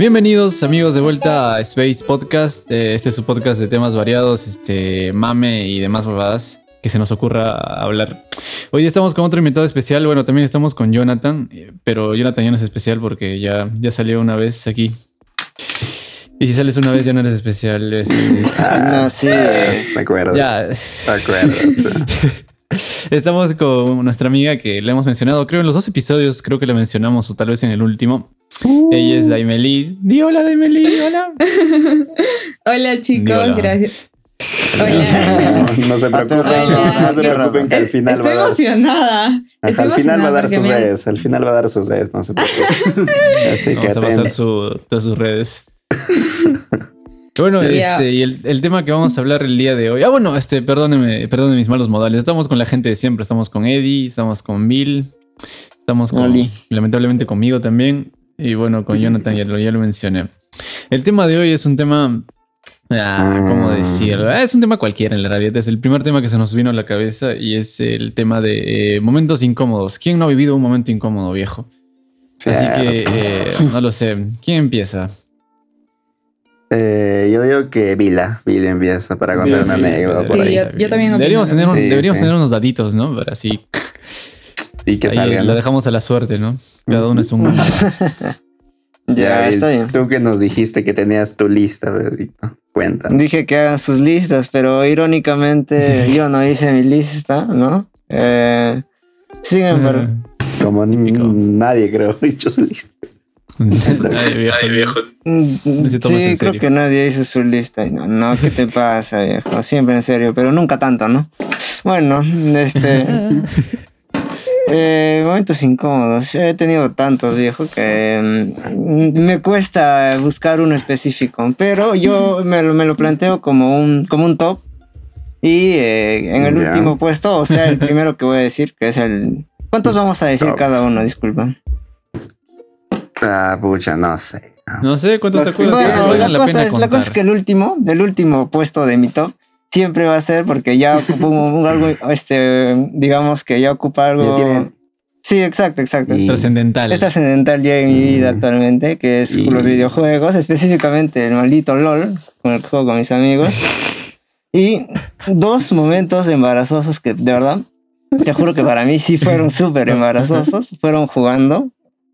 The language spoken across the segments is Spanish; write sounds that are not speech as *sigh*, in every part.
Bienvenidos amigos de vuelta a Space Podcast. Eh, Este es su podcast de temas variados, este mame y demás bobadas que se nos ocurra hablar. Hoy estamos con otro invitado especial. Bueno, también estamos con Jonathan, eh, pero Jonathan ya no es especial porque ya, ya salió una vez aquí. Y si sales una vez ya no eres especial. es- es- *laughs* Ah, no, sí. Me acuerdo. ya. Me acuerdo. *laughs* Estamos con nuestra amiga que le hemos mencionado, creo en los dos episodios, creo que la mencionamos o tal vez en el último. Ella es Daimeli. Di hola Daimeli, hola. *laughs* Hola chicos, hola. gracias. Hola. No, no se preocupen, Hola. no se preocupen que al final Estoy va a dar. emocionada. Estoy Al final va a emocionada dar sus me redes, al final va a dar sus redes, no se preocupen. *laughs* Así que Vamos a pasar su, todas sus redes. *laughs* Bueno, este, y el, el tema que vamos a hablar el día de hoy. Ah, bueno, este, perdóneme, perdóneme mis malos modales. Estamos con la gente de siempre. Estamos con Eddie, estamos con Bill, estamos con, Oli. lamentablemente conmigo también. Y bueno, con Jonathan ya lo, ya lo mencioné. El tema de hoy es un tema. Ah, ¿Cómo Ah. decirlo? Ah, Es un tema cualquiera en la realidad. Es el primer tema que se nos vino a la cabeza y es el tema de eh, momentos incómodos. ¿Quién no ha vivido un momento incómodo, viejo? Así que, eh, no lo sé. ¿Quién empieza? Eh, yo digo que Vila, Vila empieza para contar Vila, una Vila, anécdota Vila, por ahí. Sí, yo- yo también Deberíamos, tener, un- mismo. Sí, deberíamos sí. tener unos daditos, ¿no? Para así. Y que ahí salgan. lo dejamos a la suerte, ¿no? Cada uno es *laughs* un. Ya, está bien. Tú que nos dijiste que tenías tu lista, Pedrito. Cuéntanos. Dije que hagan sus listas, pero irónicamente *laughs* yo no hice mi lista, ¿no? Eh, sin embargo, Como ni- nadie creo *laughs* ha hecho su lista. *laughs* Ay, viejo. mm, sí, creo serio. que nadie hizo su lista. No, no, ¿qué te pasa, viejo? Siempre en serio, pero nunca tanto, ¿no? Bueno, este... *laughs* eh, momentos incómodos. He tenido tantos, viejo, que mm, me cuesta buscar uno específico. Pero yo me lo, me lo planteo como un, como un top. Y eh, en el Ya. último puesto, o sea, el primero que voy a decir, que es el... ¿Cuántos *laughs* vamos a decir Top. cada uno? Disculpa. Ah, pucha, no sé. No sé cuántos te acuerdas. Bueno, la, la, cosa es, la cosa es que el último, el último puesto de mi top siempre va a ser porque ya un algo, este, digamos que ya ocupa Ya algo. tiene- Sí, exacto, exacto. Y- Trascendental. Es trascendental ya en mi vida Mm. actualmente, que es Y- los videojuegos, específicamente el maldito LOL, con el que juego con mis amigos. Y dos momentos embarazosos que de verdad, te juro que para mí sí fueron súper embarazosos, fueron jugando.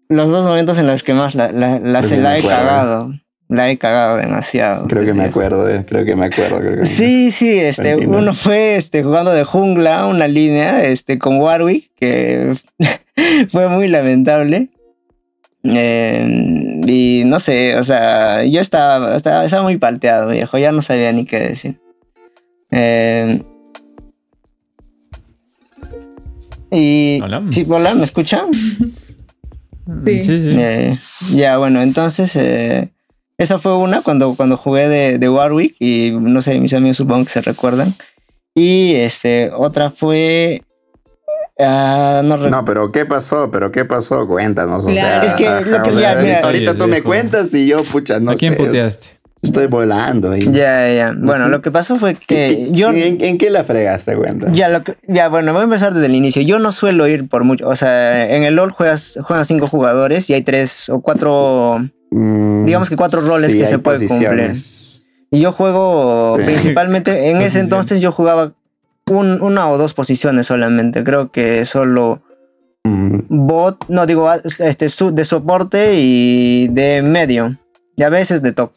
Los dos momentos en los que más la, la, la, Creo se la he acuerdo. cagado. La he cagado demasiado. Creo que me acuerdo, eh, creo que me acuerdo. Creo que Sí, sí, este, uno fue este, jugando de jungla, una línea, este, con Warwick, que *laughs* fue muy lamentable. Eh, y no sé, o sea, yo estaba, estaba, estaba muy palteado, viejo, ya no sabía ni qué decir. Eh, y... Hola. Sí, hola, ¿me escuchan? *laughs* Sí, Sí. sí. Eh, ya, bueno, entonces eh, esa fue una cuando, cuando jugué de, de Warwick y no sé, mis amigos supongo que se recuerdan. Y este, otra fue... ah, no pero ¿qué pasó? ¿Pero qué pasó? Cuéntanos. O Claro. sea, Es que lo que- o ya, mira. ahorita tú me cuentas y yo, pucha, no ¿A quién sé. puteaste? Estoy volando ahí. Ya, ya. Bueno, lo que pasó fue ¿Qué- que qué- yo... ¿en, en qué la fregaste, cuenta? Ya, lo que- ya, bueno, voy a empezar desde el inicio. Yo no suelo ir por mucho. O sea, en el LOL juegas, juegan cinco jugadores y hay tres o cuatro. Mm, digamos que cuatro roles que se pueden posiciones. Y yo juego Sí. principalmente. En ese entonces yo jugaba un- una o dos posiciones solamente. Creo que solo Mm, bot, no digo este de soporte y de medio. Y a veces de top.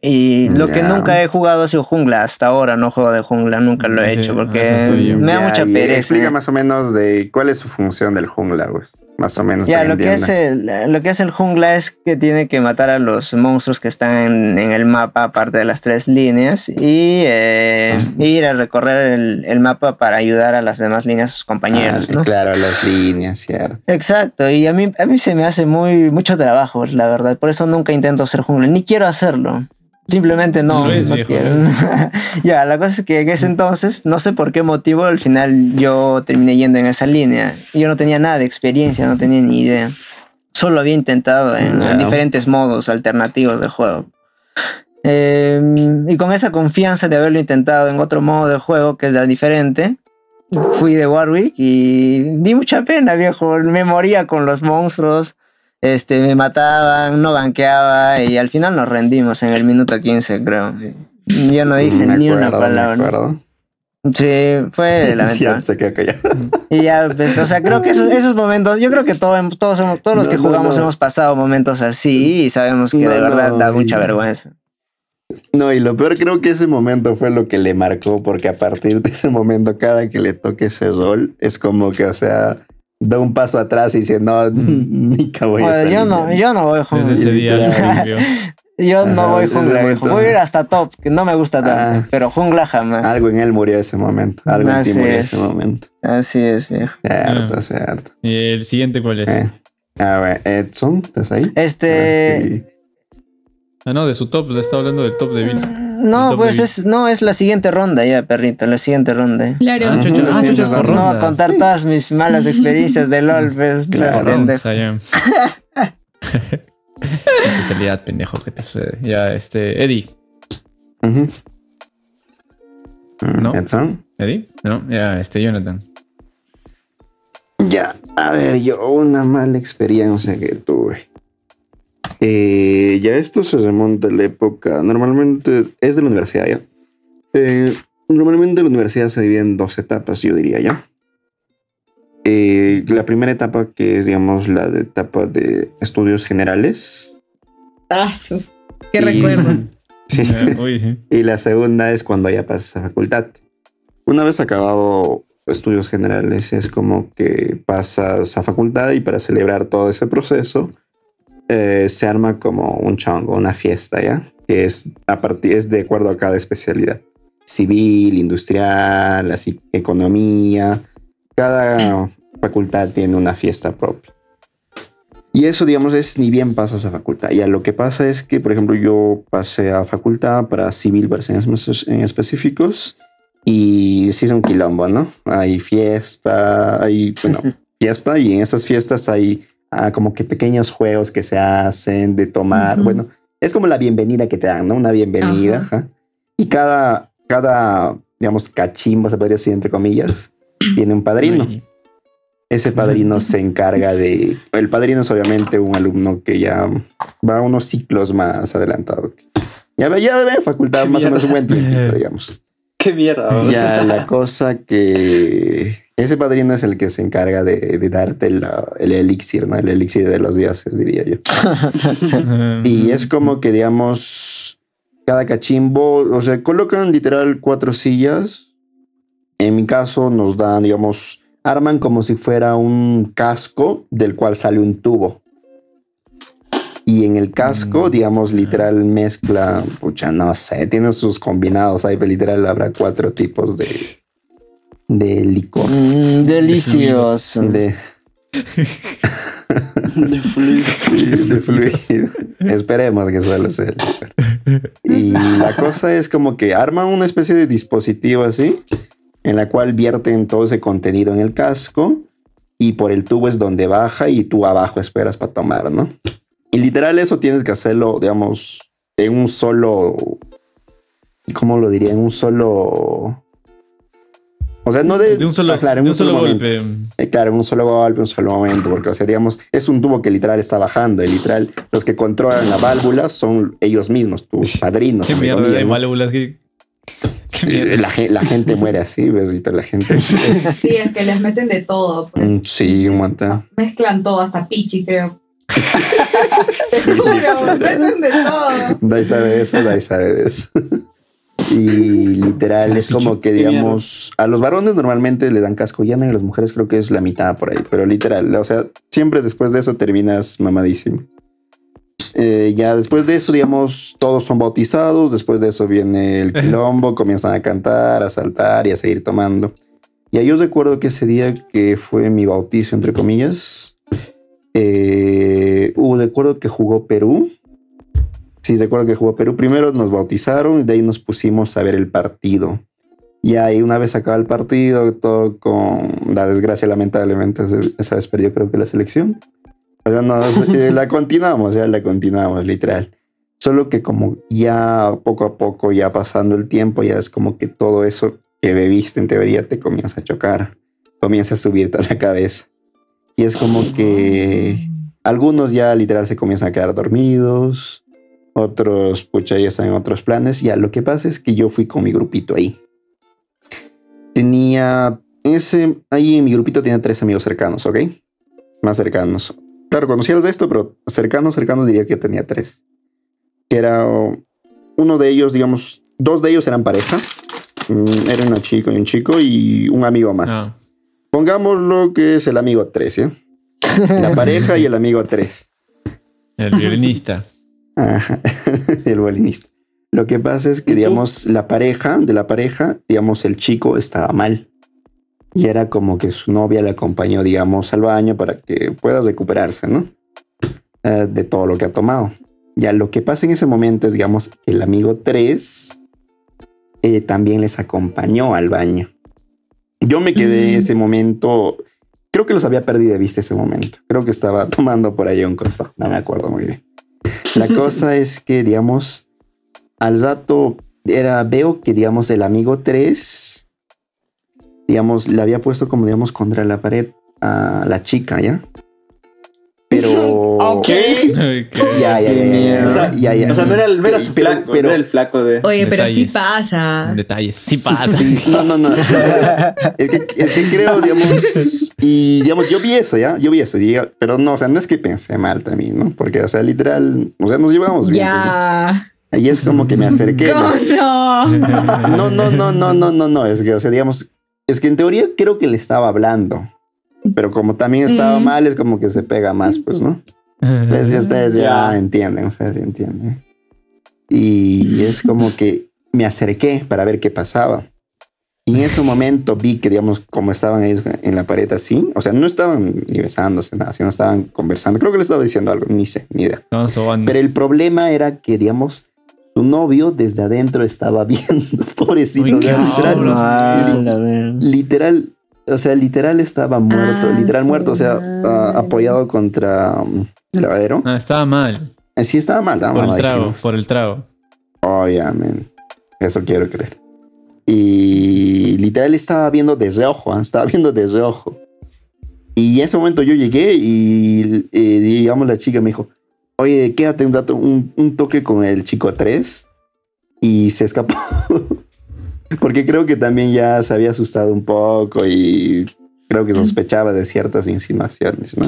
Y lo que nunca he jugado ha sido jungla. Hasta ahora no juego de jungla, nunca lo he hecho porque me da mucha pereza. Explica más o menos de cuál es su función del jungla, pues. Más o menos. Ya, lo que, hace, el- lo que hace el jungla es que tiene que matar a los monstruos que están en, en el mapa, aparte de las tres líneas, y eh, ir a recorrer el, el mapa para ayudar a las demás líneas, a sus compañeros, Ah, ¿no? Claro, las líneas, cierto. Exacto, y a mí, a mí se me hace muy mucho trabajo, la verdad, por eso nunca intento ser jungla, ni quiero hacerlo. Simplemente no, Lo es, no *laughs* ya, la cosa es que en ese entonces, no sé por qué motivo, al final yo terminé yendo en esa línea. Yo no tenía nada de experiencia, no tenía ni idea. Solo había intentado en, diferentes modos alternativos de juego. Eh, y con esa confianza de haberlo intentado en otro modo de juego que es la diferente, fui de Warwick y di mucha pena, viejo. Me moría con los monstruos. Este, me mataban, no banqueaba y al final nos rendimos en el minuto 15, creo. Yo no dije Me ni una me palabra. acuerdo. Sí, fue *laughs* lamentable. se quedó callado. Y ya, pues, o sea, creo que esos, esos momentos, yo creo que todos, todos, hemos- todos los No, que no, jugamos no. hemos pasado momentos así y sabemos que No, de verdad no, da mucha vergüenza. No, y lo peor creo que ese momento fue lo que le marcó, porque a partir de ese momento, cada que le toque ese rol, es como que, o sea, da un paso atrás y dice, no, *laughs* ni voy a Joder, salir yo no, ya". yo no voy Desde jungla. ese día. *laughs* Yo no Ajá, voy desde jungla, momento. Voy a ir hasta top, que no me gusta tanto. Ah. Pero jungla jamás. Algo en él murió ese momento. Algo en ti Así murió es. ese momento. Así es, viejo. Cierto, Ah. cierto. ¿Y el siguiente cuál es? Eh. A ver, Edson, ¿estás ahí? Este. Ah, no, de su top, le está hablando del top de Bill. No, pues es, no, es la siguiente ronda ya, perrito, la siguiente ronda. Claro. Ah, chucha, ah, chucha. No, a contar todas mis malas *laughs* experiencias de LOL, pues, Claro. *laughs* Especialidad, pendejo, que te sucede. Ya, este, Eddie. Mm, ¿No? Edson. ¿Eddie? No, ya, este, Jonathan. Ya, a ver, yo una mala experiencia que tuve. Eh, ya esto se remonta a la época, normalmente es de la universidad ya. Eh, normalmente la universidad se divide en dos etapas, yo diría ya. Eh, la primera etapa que es, digamos, la de etapa de estudios generales. Ah, qué Y- recuerdos. *laughs* Sí. Y la segunda es cuando ya pasas a facultad. Una vez acabado estudios generales, es como que pasas a facultad y para celebrar todo ese proceso, eh, se arma como un chongo, una fiesta, ¿ya? Que es, a partir, es de acuerdo a cada especialidad. Civil, industrial, así, economía. Cada facultad tiene una fiesta propia. Y eso, digamos, es ni bien pasas a facultad. Ya lo que pasa es que, por ejemplo, yo pasé a facultad para civil, para en específicos, y sí es un quilombo, ¿no? Hay fiesta, hay, bueno, *laughs* fiesta, y en esas fiestas hay ah, como que pequeños juegos que se hacen de tomar. Ujú. Bueno, es como la bienvenida que te dan, ¿no? Una bienvenida. Ajá. ajá. Y cada, cada, digamos, cachimbo, se podría decir, entre comillas, *clears throat* tiene un padrino. Ese padrino se encarga de. El padrino es obviamente un alumno que ya va unos ciclos más adelantado. Ya ve, ya ve facultad más o menos un buen tiempo, *laughs* digamos. Qué mierda. Ya la cosa que. Ese padrino es el que se encarga de, de darte la- el elixir, ¿no? El elixir de los dioses, diría yo. *laughs* Y es como que, digamos, cada cachimbo, o sea, colocan literal cuatro sillas. En mi caso nos dan, digamos, arman como si fuera un casco del cual sale un tubo. Y en el casco, Mm, digamos, literal mezcla, pucha, no sé, tiene sus combinados ahí, literal habrá cuatro tipos de, de licor. Mm, delicioso. De, *laughs* De fluido. de fluido. Esperemos que solo sea licor. Y la cosa es como que arman una especie de dispositivo así, en la cual vierten todo ese contenido en el casco y por el tubo es donde baja y tú abajo esperas para tomar, ¿no? Y literal eso tienes que hacerlo, digamos, en un solo, ¿cómo lo diría? En un solo... O sea, no de, De un solo, claro, en de un solo golpe. Eh, claro, un solo golpe, un solo momento, porque, o sea, digamos, es un tubo que literal está bajando, y literal, los que controlan la válvula son ellos mismos, tus padrinos. Qué mierda comillas, de ¿no? válvulas. Eh. La, ge- la gente muere así, ¿ves? La gente. es- *laughs* Sí, es que les meten de todo. pues. mm, sí, un montón. Mezclan todo, hasta pichi, creo. *laughs* *laughs* Te juro, meten de todo. Dai sabe de eso, Dai sabe de eso. *laughs* Y literal, es como que, digamos, a los varones normalmente le dan casco llano y a las mujeres creo que es la mitad por ahí, pero literal, o sea, siempre después de eso terminas mamadísimo. Eh, ya después de eso, digamos, todos son bautizados, después de eso viene el quilombo, comienzan a cantar, a saltar y a seguir tomando. Y yo recuerdo que ese día que fue mi bautizo, entre comillas, eh, uh, recuerdo que jugó Perú. Sí, recuerdo que jugó Perú. Primero nos bautizaron y de ahí nos pusimos a ver el partido. Y ahí una vez acaba el partido, todo con la desgracia, lamentablemente, esa vez perdió creo que la selección. O sea, no, eh, la continuamos, ya la continuamos, literal. Solo que como ya poco a poco, ya pasando el tiempo, ya es como que todo eso que bebiste en teoría te comienza a chocar, comienza a subirte a la cabeza. Y es como que algunos ya literal se comienzan a quedar dormidos, otros, pucha, ya están en otros planes. Ya, lo que pasa es que yo fui con mi grupito ahí. Tenía ese, ahí en mi grupito tenía tres amigos cercanos, ¿ok? Más cercanos. Claro, conocía los de esto, pero cercanos, cercanos diría que tenía tres. Que era uno de ellos, digamos, dos de ellos eran pareja. Mm, Era una chica y un chico y un amigo más. Ah. Pongámoslo que es el amigo 3, ¿ya? La *laughs* pareja y el amigo 3. El violinista. Ajá, *laughs* el violinista. Lo que pasa es que, digamos, la pareja, de la pareja, digamos, el chico estaba mal. Y era como que su novia le acompañó, digamos, al baño para que pueda recuperarse, ¿no? Eh, de todo lo que ha tomado. Ya lo que pasa en ese momento es, digamos, el amigo 3 eh, también les acompañó al baño. Yo me quedé Mm. ese momento, creo que los había perdido de vista ese momento. Creo que estaba *laughs* tomando por ahí un costado, no me acuerdo muy bien. La cosa *laughs* es que, digamos, al rato era, veo que, digamos, el amigo 3, digamos, le había puesto como, digamos, contra la pared a la chica, ¿ya? Pero... *laughs* Ok. *laughs* Ya, ya, ya. O sea, ya, ya. O sea, no era el, no era su Pero- flaco, pero- no era el flaco de. Oye, pero sí pasa. Detalles. Sí pasa. Sí, no, no, no. *laughs* O sea, es, que, es que creo, digamos, y digamos, yo vi eso, ¿ya? Yo vi eso, pero no, o sea, no es que pensé mal también, ¿no? Porque, o sea, literal, o sea, nos llevamos bien. pues, Ya. ¿no? Y es como que me acerqué. ¿Cómo me- no? No, no, no, no, no, no, no, es que, o sea, digamos, es que en teoría creo que le estaba hablando, pero como también estaba Mm. mal, es como que se pega más, pues, ¿no? Pues, si ustedes ya entienden, ustedes ya entienden. Y es como que me acerqué para ver qué pasaba. Y en ese momento vi que, digamos, como estaban ellos en la pared así, o sea, no estaban ni besándose, nada, sino estaban conversando. Creo que le estaba diciendo algo, ni sé, ni idea. Pero el problema era que, digamos, su novio desde adentro estaba *laughs* viendo, pobrecito. Uy, literal. Ah, literal, o sea, literal estaba muerto, Ah, literal su muerto, o sea, ah, apoyado contra um, el lavadero. Ah, estaba mal. Eh, Sí, estaba mal, estaba Por el mamadísimo. trago. Por el trago. Obviamente. Eso quiero creer. Y literal estaba viendo desde ojo, ¿ah? estaba viendo desde ojo. Y en ese momento yo llegué y, eh, digamos, la chica me dijo, oye, quédate un rato, un, un toque con el chico 3. Y se escapó. *laughs* Porque creo que también ya se había asustado un poco y creo que sospechaba de ciertas insinuaciones, ¿no?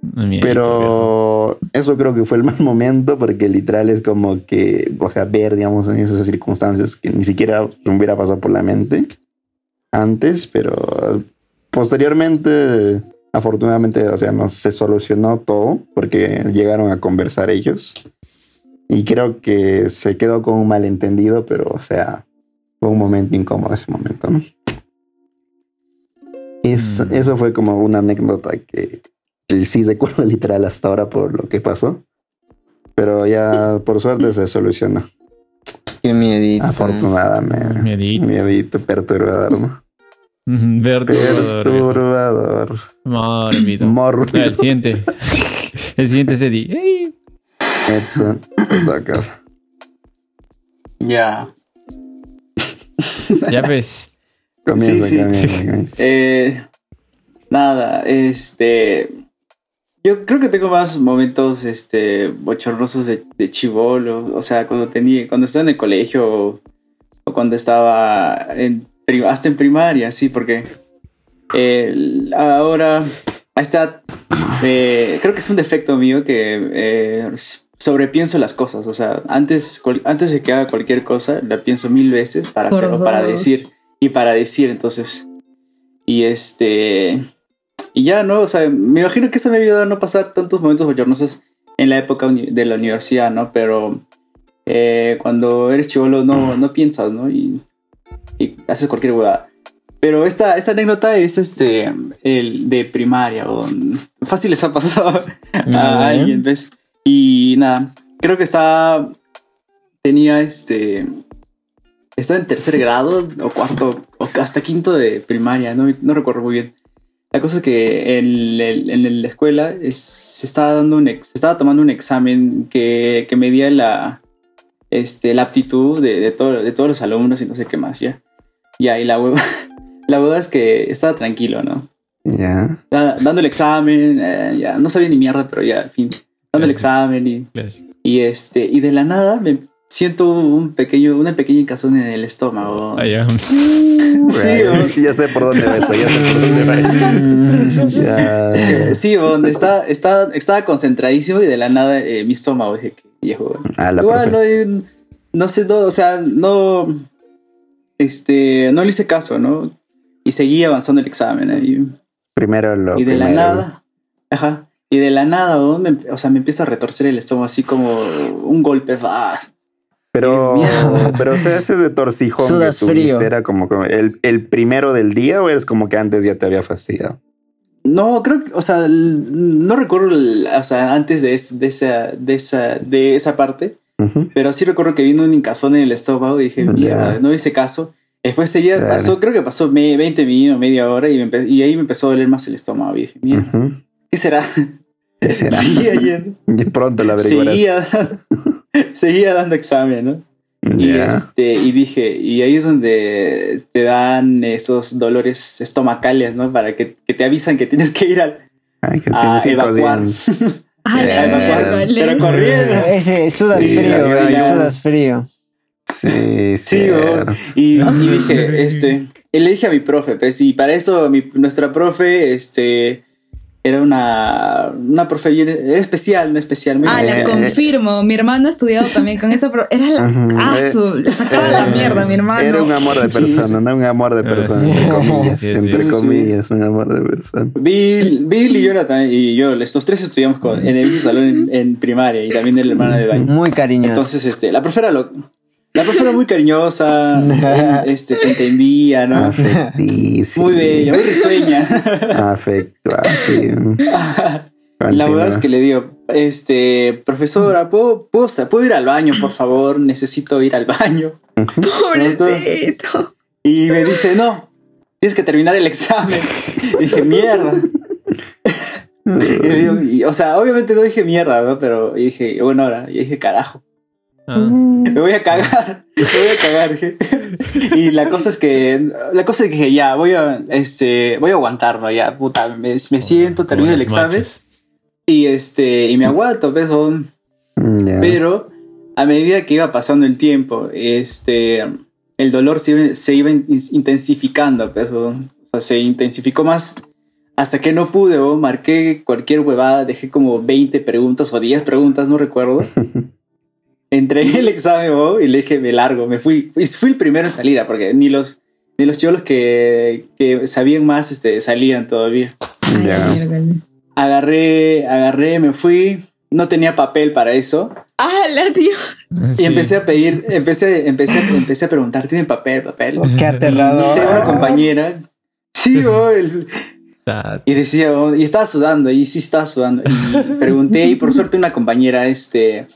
Mierda, Pero eso creo que fue el mal momento porque literal es como que, o sea, ver, digamos, en esas circunstancias que ni siquiera me hubiera pasado por la mente antes, pero posteriormente, afortunadamente, o sea, no se solucionó todo porque llegaron a conversar ellos. Y creo que se quedó con un malentendido, pero, o sea, fue un momento incómodo ese momento, ¿no? Es- Mm. Eso fue como una anécdota que, que sí recuerdo literal hasta ahora por lo que pasó. Pero ya por suerte se solucionó. Qué miedito. Afortunadamente. Miedito. Miedito perturbador, ¿no? Perturbador. Perturbador. Mórbido. Mórbido. El siguiente. El siguiente es Eddie. ¡Ey! Edson. Ya. *laughs* Ya ves. Comienza, Sí, sí. comienza, comienza. *laughs* Eh, nada, este. Yo creo que tengo más momentos este, bochornosos de, de chivolo. O sea, cuando tenía, cuando estaba en el colegio o, o cuando estaba en, hasta en primaria, sí, porque eh, ahora ahí está. eh, creo que es un defecto mío que eh, sobrepienso las cosas. O sea, antes, cual- antes de que haga cualquier cosa, la pienso mil veces para hacer o para decir. Y para decir, entonces. Y este. Y ya, ¿no? O sea, me imagino que eso me ha ayudado a no pasar tantos momentos bochornosos en la época de la universidad, ¿no? Pero eh, cuando eres chivolo no, no piensas, ¿no? Y, y haces cualquier huevada. Pero esta, esta anécdota es este, el de primaria, o fácil les ha pasado *laughs* A alguien, ¿ves? Y nada, creo que estaba, tenía este, estaba en tercer grado o cuarto, o hasta quinto de primaria, no, no recuerdo muy bien. La cosa es que en, en la escuela es- se estaba dando un ex- se estaba tomando un examen que, que medía la, este, la aptitud de, de, todo- de todos los alumnos y no sé qué más, ya. Ya, y la hueva, *laughs* la hueva es que estaba tranquilo, ¿no? Ya. Ya, dando el examen, eh, ya no sabía ni mierda, pero ya, al fin, dando el examen y, Clásico. y este, y de la nada me siento un pequeño, una pequeña incazón en el estómago. Ah, ya. *laughs* Sí, *laughs* ya sé por dónde va eso, ya sé por dónde va eso. Ya. *laughs* Sí, donde está, está, estaba concentradísimo y de la nada eh, mi estómago dije que viejo. Ah, Igual no, no sé, no, o sea, no, este, no le hice caso, ¿no? Y seguí avanzando el examen. ¿eh? Primero lo y de la nada, ajá, y de la nada, ¿no? me- o sea, me empieza a retorcer el estómago así como un golpe. ¡ah! Pero, pero o sea, ese de torcijón que Sudas tuviste frío. era como, como el, el primero del día o eres como que antes ya te había fastidiado. No, creo que, o sea, no recuerdo, el- o sea, antes de, es- de esa, de esa, de esa parte. Pero sí recuerdo que vino un incazón en el estómago y dije, mierda, no hice caso. Después seguía, Claro. pasó, creo que pasó me- 20 minutos, media hora y, me y ahí me empezó a doler más el estómago. Y dije, mierda. ¿Qué será? ¿Qué *laughs* será? Seguía yendo, Y pronto lo averiguarás. seguía, *laughs* seguía dando examen, ¿no? Y, este, y dije, y ahí es donde te dan esos dolores estomacales, ¿no? Para que, que te avisan que tienes que ir al, Ay, que a evacuar. la *laughs* pero corriendo. Ese sudas Sí, frío, güey, sudas frío. Sí, sí. Y, y dije, este, y le dije a mi profe, pues, y para eso mi, nuestra profe, este, era una, una profe bien- era especial, no especial, muy Ah, la Eh, confirmo. Mi hermano ha estudiado también con esa. pro- Era la. Ah, Eh, su- le sacaba la mierda, mi hermano. Era un amor de Sí, persona, no un amor de Ah, persona, sí. entre comillas, Sí, sí. entre Sí. comillas, un amor de persona. Bill, Bill y Jonathan y yo, estos tres estudiamos con, en el mismo salón en, en primaria y también el hermano de Dani. Muy cariñoso. Entonces, este, la profe era lo, la era muy cariñosa, *laughs* este, te envía, ¿no? Afectísimo. Muy bella, muy risueña. Afecto, así. *laughs* La verdad es que le digo, este, profesora, ¿puedo, puedo, ¿puedo ir al baño, por favor? Necesito ir al baño. Pobrecito. Y me dice, no, tienes que terminar el examen. Y dije, mierda. *laughs* Y digo, y, o sea, obviamente no dije mierda, ¿no? Pero dije, bueno, ahora, y dije, carajo, Ah. me voy a cagar, me voy a cagar. Y la cosa es que, la cosa es que ya, voy a, este, voy a aguantarlo, ya, puta, me, me siento, termino el los examen y este, y me aguanto, pues, son- Ya. Pero a medida que iba pasando el tiempo, este, el dolor se, iba- se iba in- intensificando, pues, o sea, se intensificó más hasta que no pude, o marqué cualquier huevada, dejé como 20 preguntas o 10 preguntas, no recuerdo. *laughs* Entregué el examen y le dije, me largo, me fui. Fui, fui el primero en salir, porque ni los, ni los cholos que, que sabían más este, salían todavía Ay, agarré, agarré, me fui. No tenía papel para eso. Ah, la tío. Y empecé a pedir, empecé, empecé, empecé a preguntar, ¿tienen papel, papel? Qué aterrador. Dice una compañera. Sí, oh, el- y decía, oh, y estaba sudando, y sí estaba sudando. Y pregunté, y por suerte una compañera, este,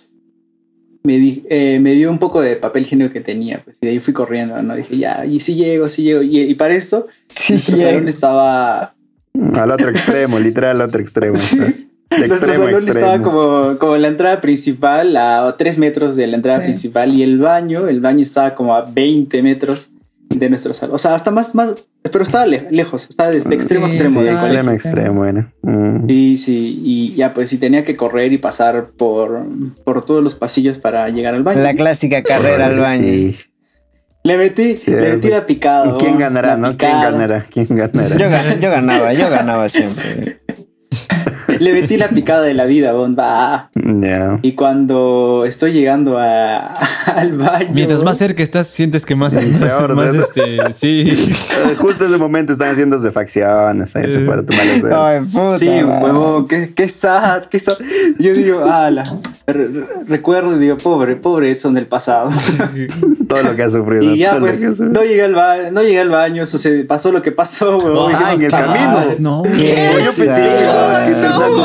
me, di- eh, me dio un poco de papel higiénico que tenía, pues, y de ahí fui corriendo, ¿no? Dije, ya, y sí llego, sí llego. Y, y para eso, Sí, salón estaba Al otro extremo, literal, al otro extremo. está. De *laughs* Nuestro extremo salón estaba extremo. como, como en la entrada principal, a 3 metros de la entrada Sí. principal, y el baño, el baño estaba como a 20 metros de nuestro salón. O sea, hasta más, más, pero estaba le- lejos, estaba de, de extremo a Sí, extremo Sí, extremo, colegio. extremo, era. Mm. Sí, sí, y ya pues sí tenía que correr y pasar por, por todos los pasillos para llegar al baño. La clásica carrera al baño. sí. Le metí, le metí la picada. ¿Quién ganará, no? ¿Quién picada. ganará? ¿Quién ganará? Yo, gan- yo ganaba, yo ganaba siempre. *laughs* Le metí la picada de la vida, bon, va. Ya. Y cuando estoy llegando a, *laughs* al baño. Mientras más cerca estás, sientes que más. Peor, más ¿no? este. Sí. Eh, Justo ese momento están haciendo facciones, ahí se para tomar los dedos. Ay, puta. Sí, huevón, qué, qué sad, qué sad. Yo digo, ala, re- re- recuerdo y digo, pobre, pobre Edson del pasado. *laughs* Todo lo que ha sufrido. y ya pues, no llegué al baño, no llegué al baño, sucedió, pasó lo que pasó, huevón. Ah, en el camino. No. ¿Qué? Yo pensé que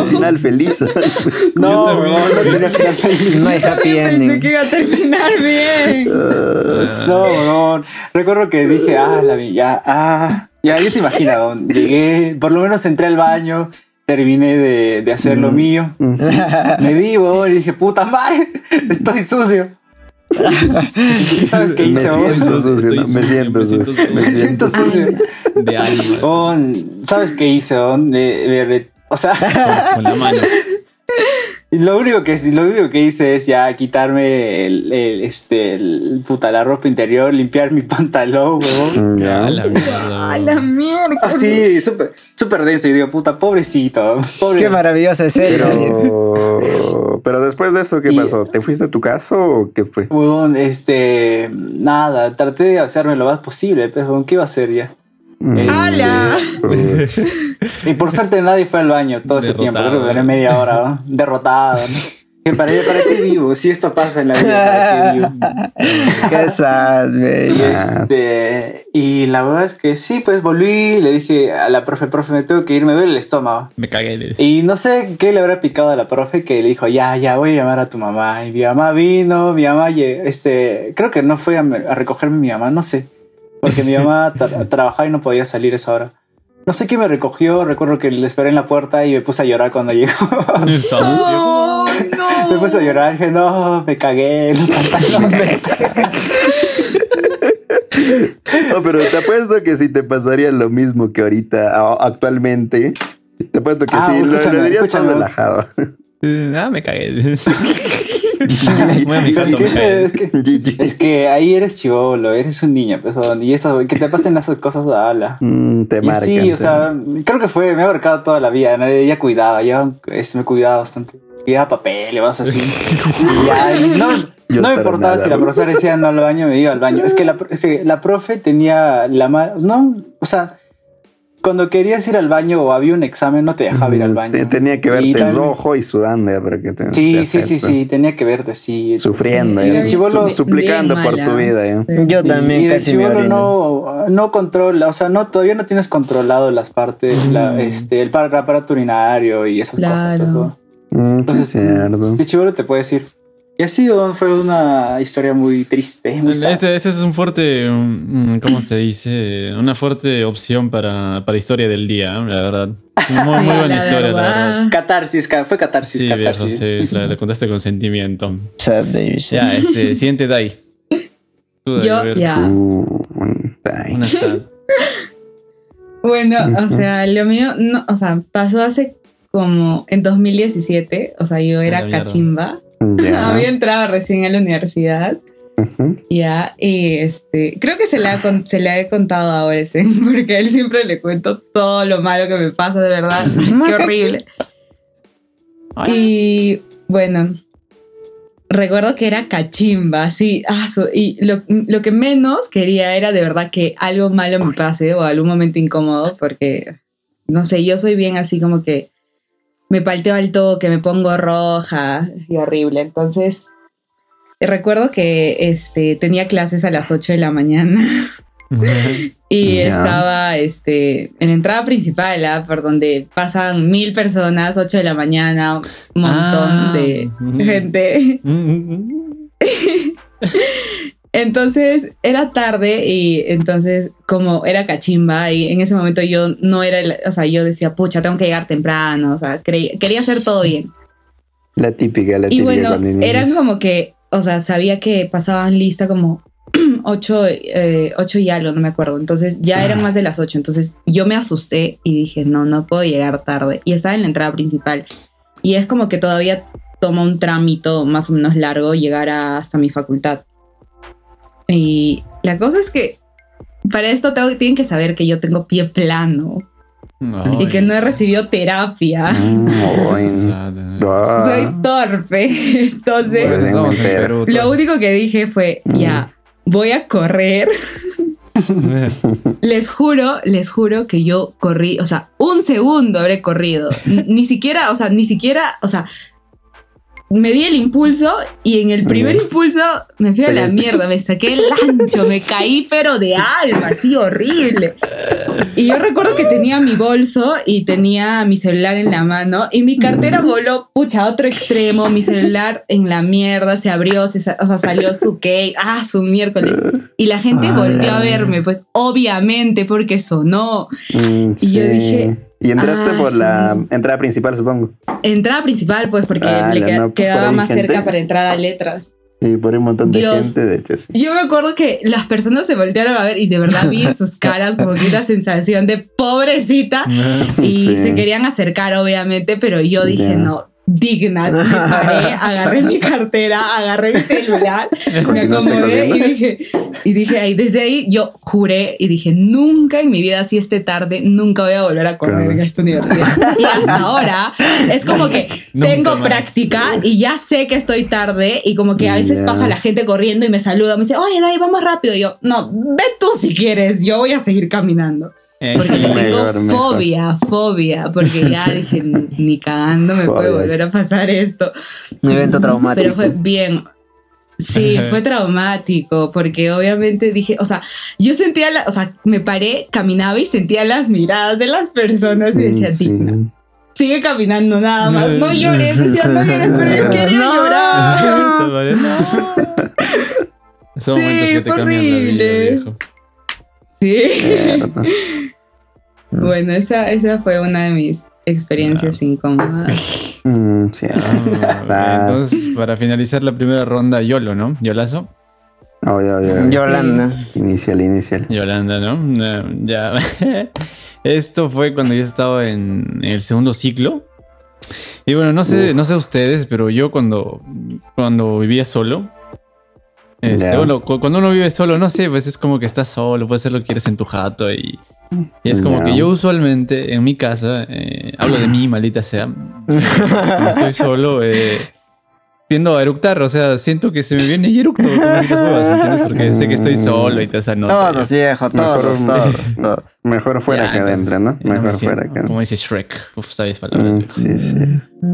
final feliz. *laughs* No, huevón, no tenía final feliz. *laughs* No hay happy Pensé ending. que iba a terminar bien. *laughs* No, huevón. Recuerdo que dije, ah, la vi, ya, ah. Ya, ya se imagina. Llegué, por lo menos entré al baño, terminé de, de hacer lo mío. Me vi, huevón, y dije, puta madre, estoy sucio. ¿Sabes qué Me hice? oh? siento sucio, no, me siento me sucio. Me siento sucio. De alma. Oh, ¿Sabes qué hice? oh? Le- le- le- o sea, Con la mano. *laughs* Y Lo único que lo único que hice es ya quitarme el, el, este el, puta la ropa interior, limpiar mi *laughs* pantalón, huevón. Ya. A la mierda. A la mierda. Así, súper súper denso y digo, puta, pobrecito, pobre. Qué maravillosa escena. Pero, *laughs* pero después de eso, ¿qué Y- pasó? ¿Te fuiste a tu casa o qué fue? Huevón, este, nada, traté de hacerme lo más posible, pero huevón, ¿qué iba a hacer ya? Mm, ¡Hala! Y por suerte nadie fue al baño todo ese tiempo, Derrotado. creo que duré media hora, ¿no? derrotado. ¿no? Que para, ¿Para qué vivo? Si esto pasa en la vida, ¿para qué vivo? *laughs* Qué sad, Y. Ah. este, y la verdad es que sí, pues volví, le dije a la profe, profe, me tengo que ir, me duele el estómago. Me cagué. Y no sé qué le habrá picado a la profe que le dijo, ya, ya, voy a llamar a tu mamá. Y mi mamá vino, mi mamá, este, creo que no fue a, a recogerme mi mamá, no sé. Porque mi mamá *laughs* tra- trabajaba y no podía salir esa hora. No sé quién me recogió, recuerdo que le esperé en la puerta y me puse a llorar cuando llegó. Salud. *laughs* ¡Ay, no! me puse a llorar, dije, no, me cagué. pantalón". *laughs* No, pero te apuesto que si te pasaría lo mismo que ahorita, actualmente, te apuesto que Ah, sí, lo, escúchame, lo dirías relajado. *laughs* Ah, me cagué. *laughs* A me es que- Es que ahí eres chivolo, eres un niño, pues, y eso, que te pasen esas cosas, habla. *laughs* Mm, te Y marcan. sí, o sea, creo que fue, me ha marcado toda la vida, ¿no? ya cuidaba, ya este, me cuidaba bastante. Cuidaba papel, y cosas así. Y no, Yo no me importaba nada, si la profesora decía no al baño, me iba al baño. Es que la, es que la profe tenía la mala, no, o sea, cuando querías ir al baño o había un examen, no te dejaba ir al baño. Te- tenía que Y verte el también- ojo y sudando ya para que te. Sí, te sí, sí, sí, tenía que verte, sí. Sufriendo, Y suplicando por tu vida. ya. Yo también y el casi me chivolo no, no controla, o sea, no, todavía no tienes controlado las partes, la, este, el par- aparato urinario y esas Claro. cosas. ¿no? Mm, sí, es cierto. Este chivolo te puede decir. Y así fue una historia muy triste. Muy sad. Este, este es un fuerte, um, ¿cómo se dice? Una fuerte opción para, para historia del día, ¿eh? la verdad. Muy, *laughs* buena la historia, la verdad. verdad. Catarsis, ca- fue catarsis, Sí, viejo, catarsis. sí, la, la contaste con sentimiento. Ya, este, siguiente Dai. Tú, Yo, ya. Una sad. *laughs* Bueno, o sea, lo mío, no, o sea, pasó hace como en 2017, o sea, yo era cachimba, Ya. *laughs* había entrado recién a la universidad, Ujú. ya, y este, creo que se le ha, con- se le he contado a Olsen, *laughs* porque a él siempre le cuento todo lo malo que me pasa, de verdad, qué horrible. Y bueno, recuerdo que era cachimba, sí, ah, y lo, lo que menos quería era de verdad que algo malo me pase o algún momento incómodo, porque, no sé, yo soy bien así como que me palteo al toque, me pongo roja y horrible. Entonces, recuerdo que este, tenía clases a las 8 de la mañana. *laughs* Y estaba este, en la entrada principal, ¿ah? por donde pasan mil personas, 8 de la mañana, un montón Ah, de gente. *laughs* Entonces era tarde y entonces como era cachimba y en ese momento yo no era, el- o sea, yo decía, pucha, tengo que llegar temprano, o sea, quería hacer todo bien. La típica, la Y típica. bueno, cuando inicias. eran como que, o sea, sabía que pasaban lista como *clears throat* ocho, eh, ocho y algo, no me acuerdo. Entonces ya eran más de las ocho. Entonces yo me asusté y dije, no, no puedo llegar tarde. Y estaba en la entrada principal. Y es como que todavía toma un trámite más o menos largo llegar a- hasta mi facultad. Y la cosa es que para esto tengo, tienen que saber que yo tengo pie plano y que no he recibido terapia. Ah. Soy torpe. Entonces... Pues, Lo único que dije fue, ya, voy a correr. Les juro, les juro que yo corrí, o sea, un segundo habré corrido. Ni siquiera, o sea, ni siquiera, o sea, me di el impulso y en el primer impulso me fui a la mierda, me saqué el ancho, me caí pero de alma, así horrible. Y yo recuerdo que tenía mi bolso y tenía mi celular en la mano y mi cartera voló, pucha, a otro extremo, mi celular en la mierda, se abrió, se o sea, salió su cake, ah, su miércoles. Y la gente Ah, volteó a verme, pues obviamente porque sonó. Mm, Y yo dije, Y entraste ah, por la sí. entrada principal, supongo. Entrada principal, pues porque Ah, le no, por quedaba más gente. cerca para entrar a letras. Sí, por un montón de Dios. gente, de hecho, sí. Yo me acuerdo que las personas se voltearon a ver y de verdad vi en sus *laughs* caras como que una sensación de pobrecita *laughs* y Sí. se querían acercar obviamente, pero yo dije no, digna, *laughs* me paré, agarré mi cartera, agarré mi celular, *laughs* me ¿Continuaste acomodé y dije, y dije ahí, desde ahí yo juré y dije, nunca en mi vida, si esté tarde, nunca voy a volver a correr Claro. en esta universidad. Y hasta *laughs* ahora es como que Nunca tengo más. práctica y ya sé que estoy tarde y como que a veces Ya. pasa la gente corriendo y me saluda, me dice, oye, Dai, vamos rápido. Y yo, no, ve tú si quieres, yo voy a seguir caminando. Eh, Porque le tengo fobia, fobia, porque ya dije, ni cagando me puede volver a pasar esto. Un evento traumático. Pero fue bien. Sí, fue traumático, porque obviamente dije, o sea, yo sentía, la, o sea, me paré, caminaba y sentía las miradas de las personas y decía, Mm, sí. digna, sigue caminando nada más, no llores, decía, no llores, pero yo quería No. llorar. Son Sí, momentos que te fue cambian la vida, horrible. viejo. Sí. *laughs* Bueno, esa, esa fue una de mis experiencias incómodas. *laughs* Mm, cierto. Ah. Entonces, para finalizar la primera ronda, Yolo, ¿no? Yolazo. Oye, oye, oye. Yolanda. Inicial, inicial. Yolanda, ¿no? *laughs* Ya. Esto fue cuando yo estaba en el segundo ciclo. Y bueno, no sé, Uf. no sé ustedes, pero yo cuando, cuando vivía solo. Este, Ya. bueno, cu- cuando uno vive solo, no sé, pues es como que estás solo, puedes hacer lo que quieres en tu jato y, y es como Ya. que yo usualmente en mi casa, eh, hablo de mí, *laughs* maldita sea, cuando estoy solo, eh, tiendo a eructar, o sea, siento que se me viene y eructo como si las huevas, ¿entiendes? Porque sé que estoy solo y te esa nota. Todos, viejo, todos, Mejor- todos, *laughs* todos. Mejor fuera Ya, que adentro, ¿no? ya no me Mejor siento, fuera que adentro. Como dice Shrek, uf, sabes palabras. Mm, sí, sí.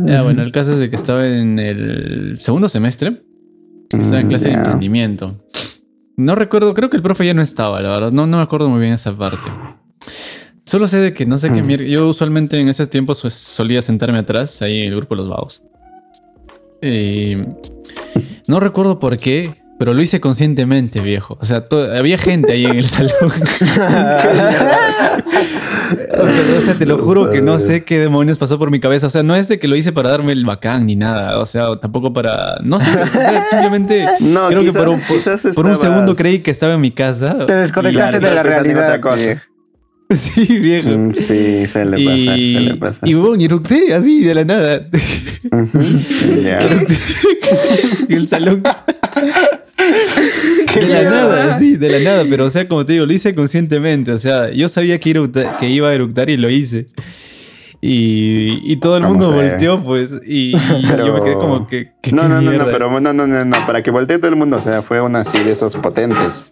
Ya, bueno, el caso es de que estaba en el segundo semestre, estaba en Mm, clase de emprendimiento. No recuerdo, creo que el profe ya no estaba, la verdad, no, no me acuerdo muy bien esa parte. Solo sé de que no sé qué Mm. mier- Yo usualmente en esos tiempos solía sentarme atrás, ahí en el grupo de los vagos. Y no recuerdo por qué, pero lo hice conscientemente, viejo. O sea, había gente ahí en el salón. *laughs* *laughs* o sea, te lo juro que no sé qué demonios pasó por mi cabeza. O sea, no es de que lo hice para darme el bacán ni nada. O sea, tampoco para. No sé. O sea, *laughs* simplemente. No, creo quizás, que por un, por- quizás por un estabas- segundo creí que estaba en mi casa. Te desconectaste de la realidad. otra cosa. viejo. Sí, viejo. Mm, Sí, suele pasar, Y, suele pasar. y bueno, y eructé así de la nada. En el salón. De la nada, sí, de la nada, pero o sea, como te digo, lo hice conscientemente, o sea, yo sabía que, eructa- que iba a eructar y lo hice. Y, y todo el ¿Cómo mundo volteó, pues, y, y Pero- yo me quedé como que... que No, no, no, no, pero no, no, no, no, para que voltee todo el mundo, o sea, fue una así de esos potentes.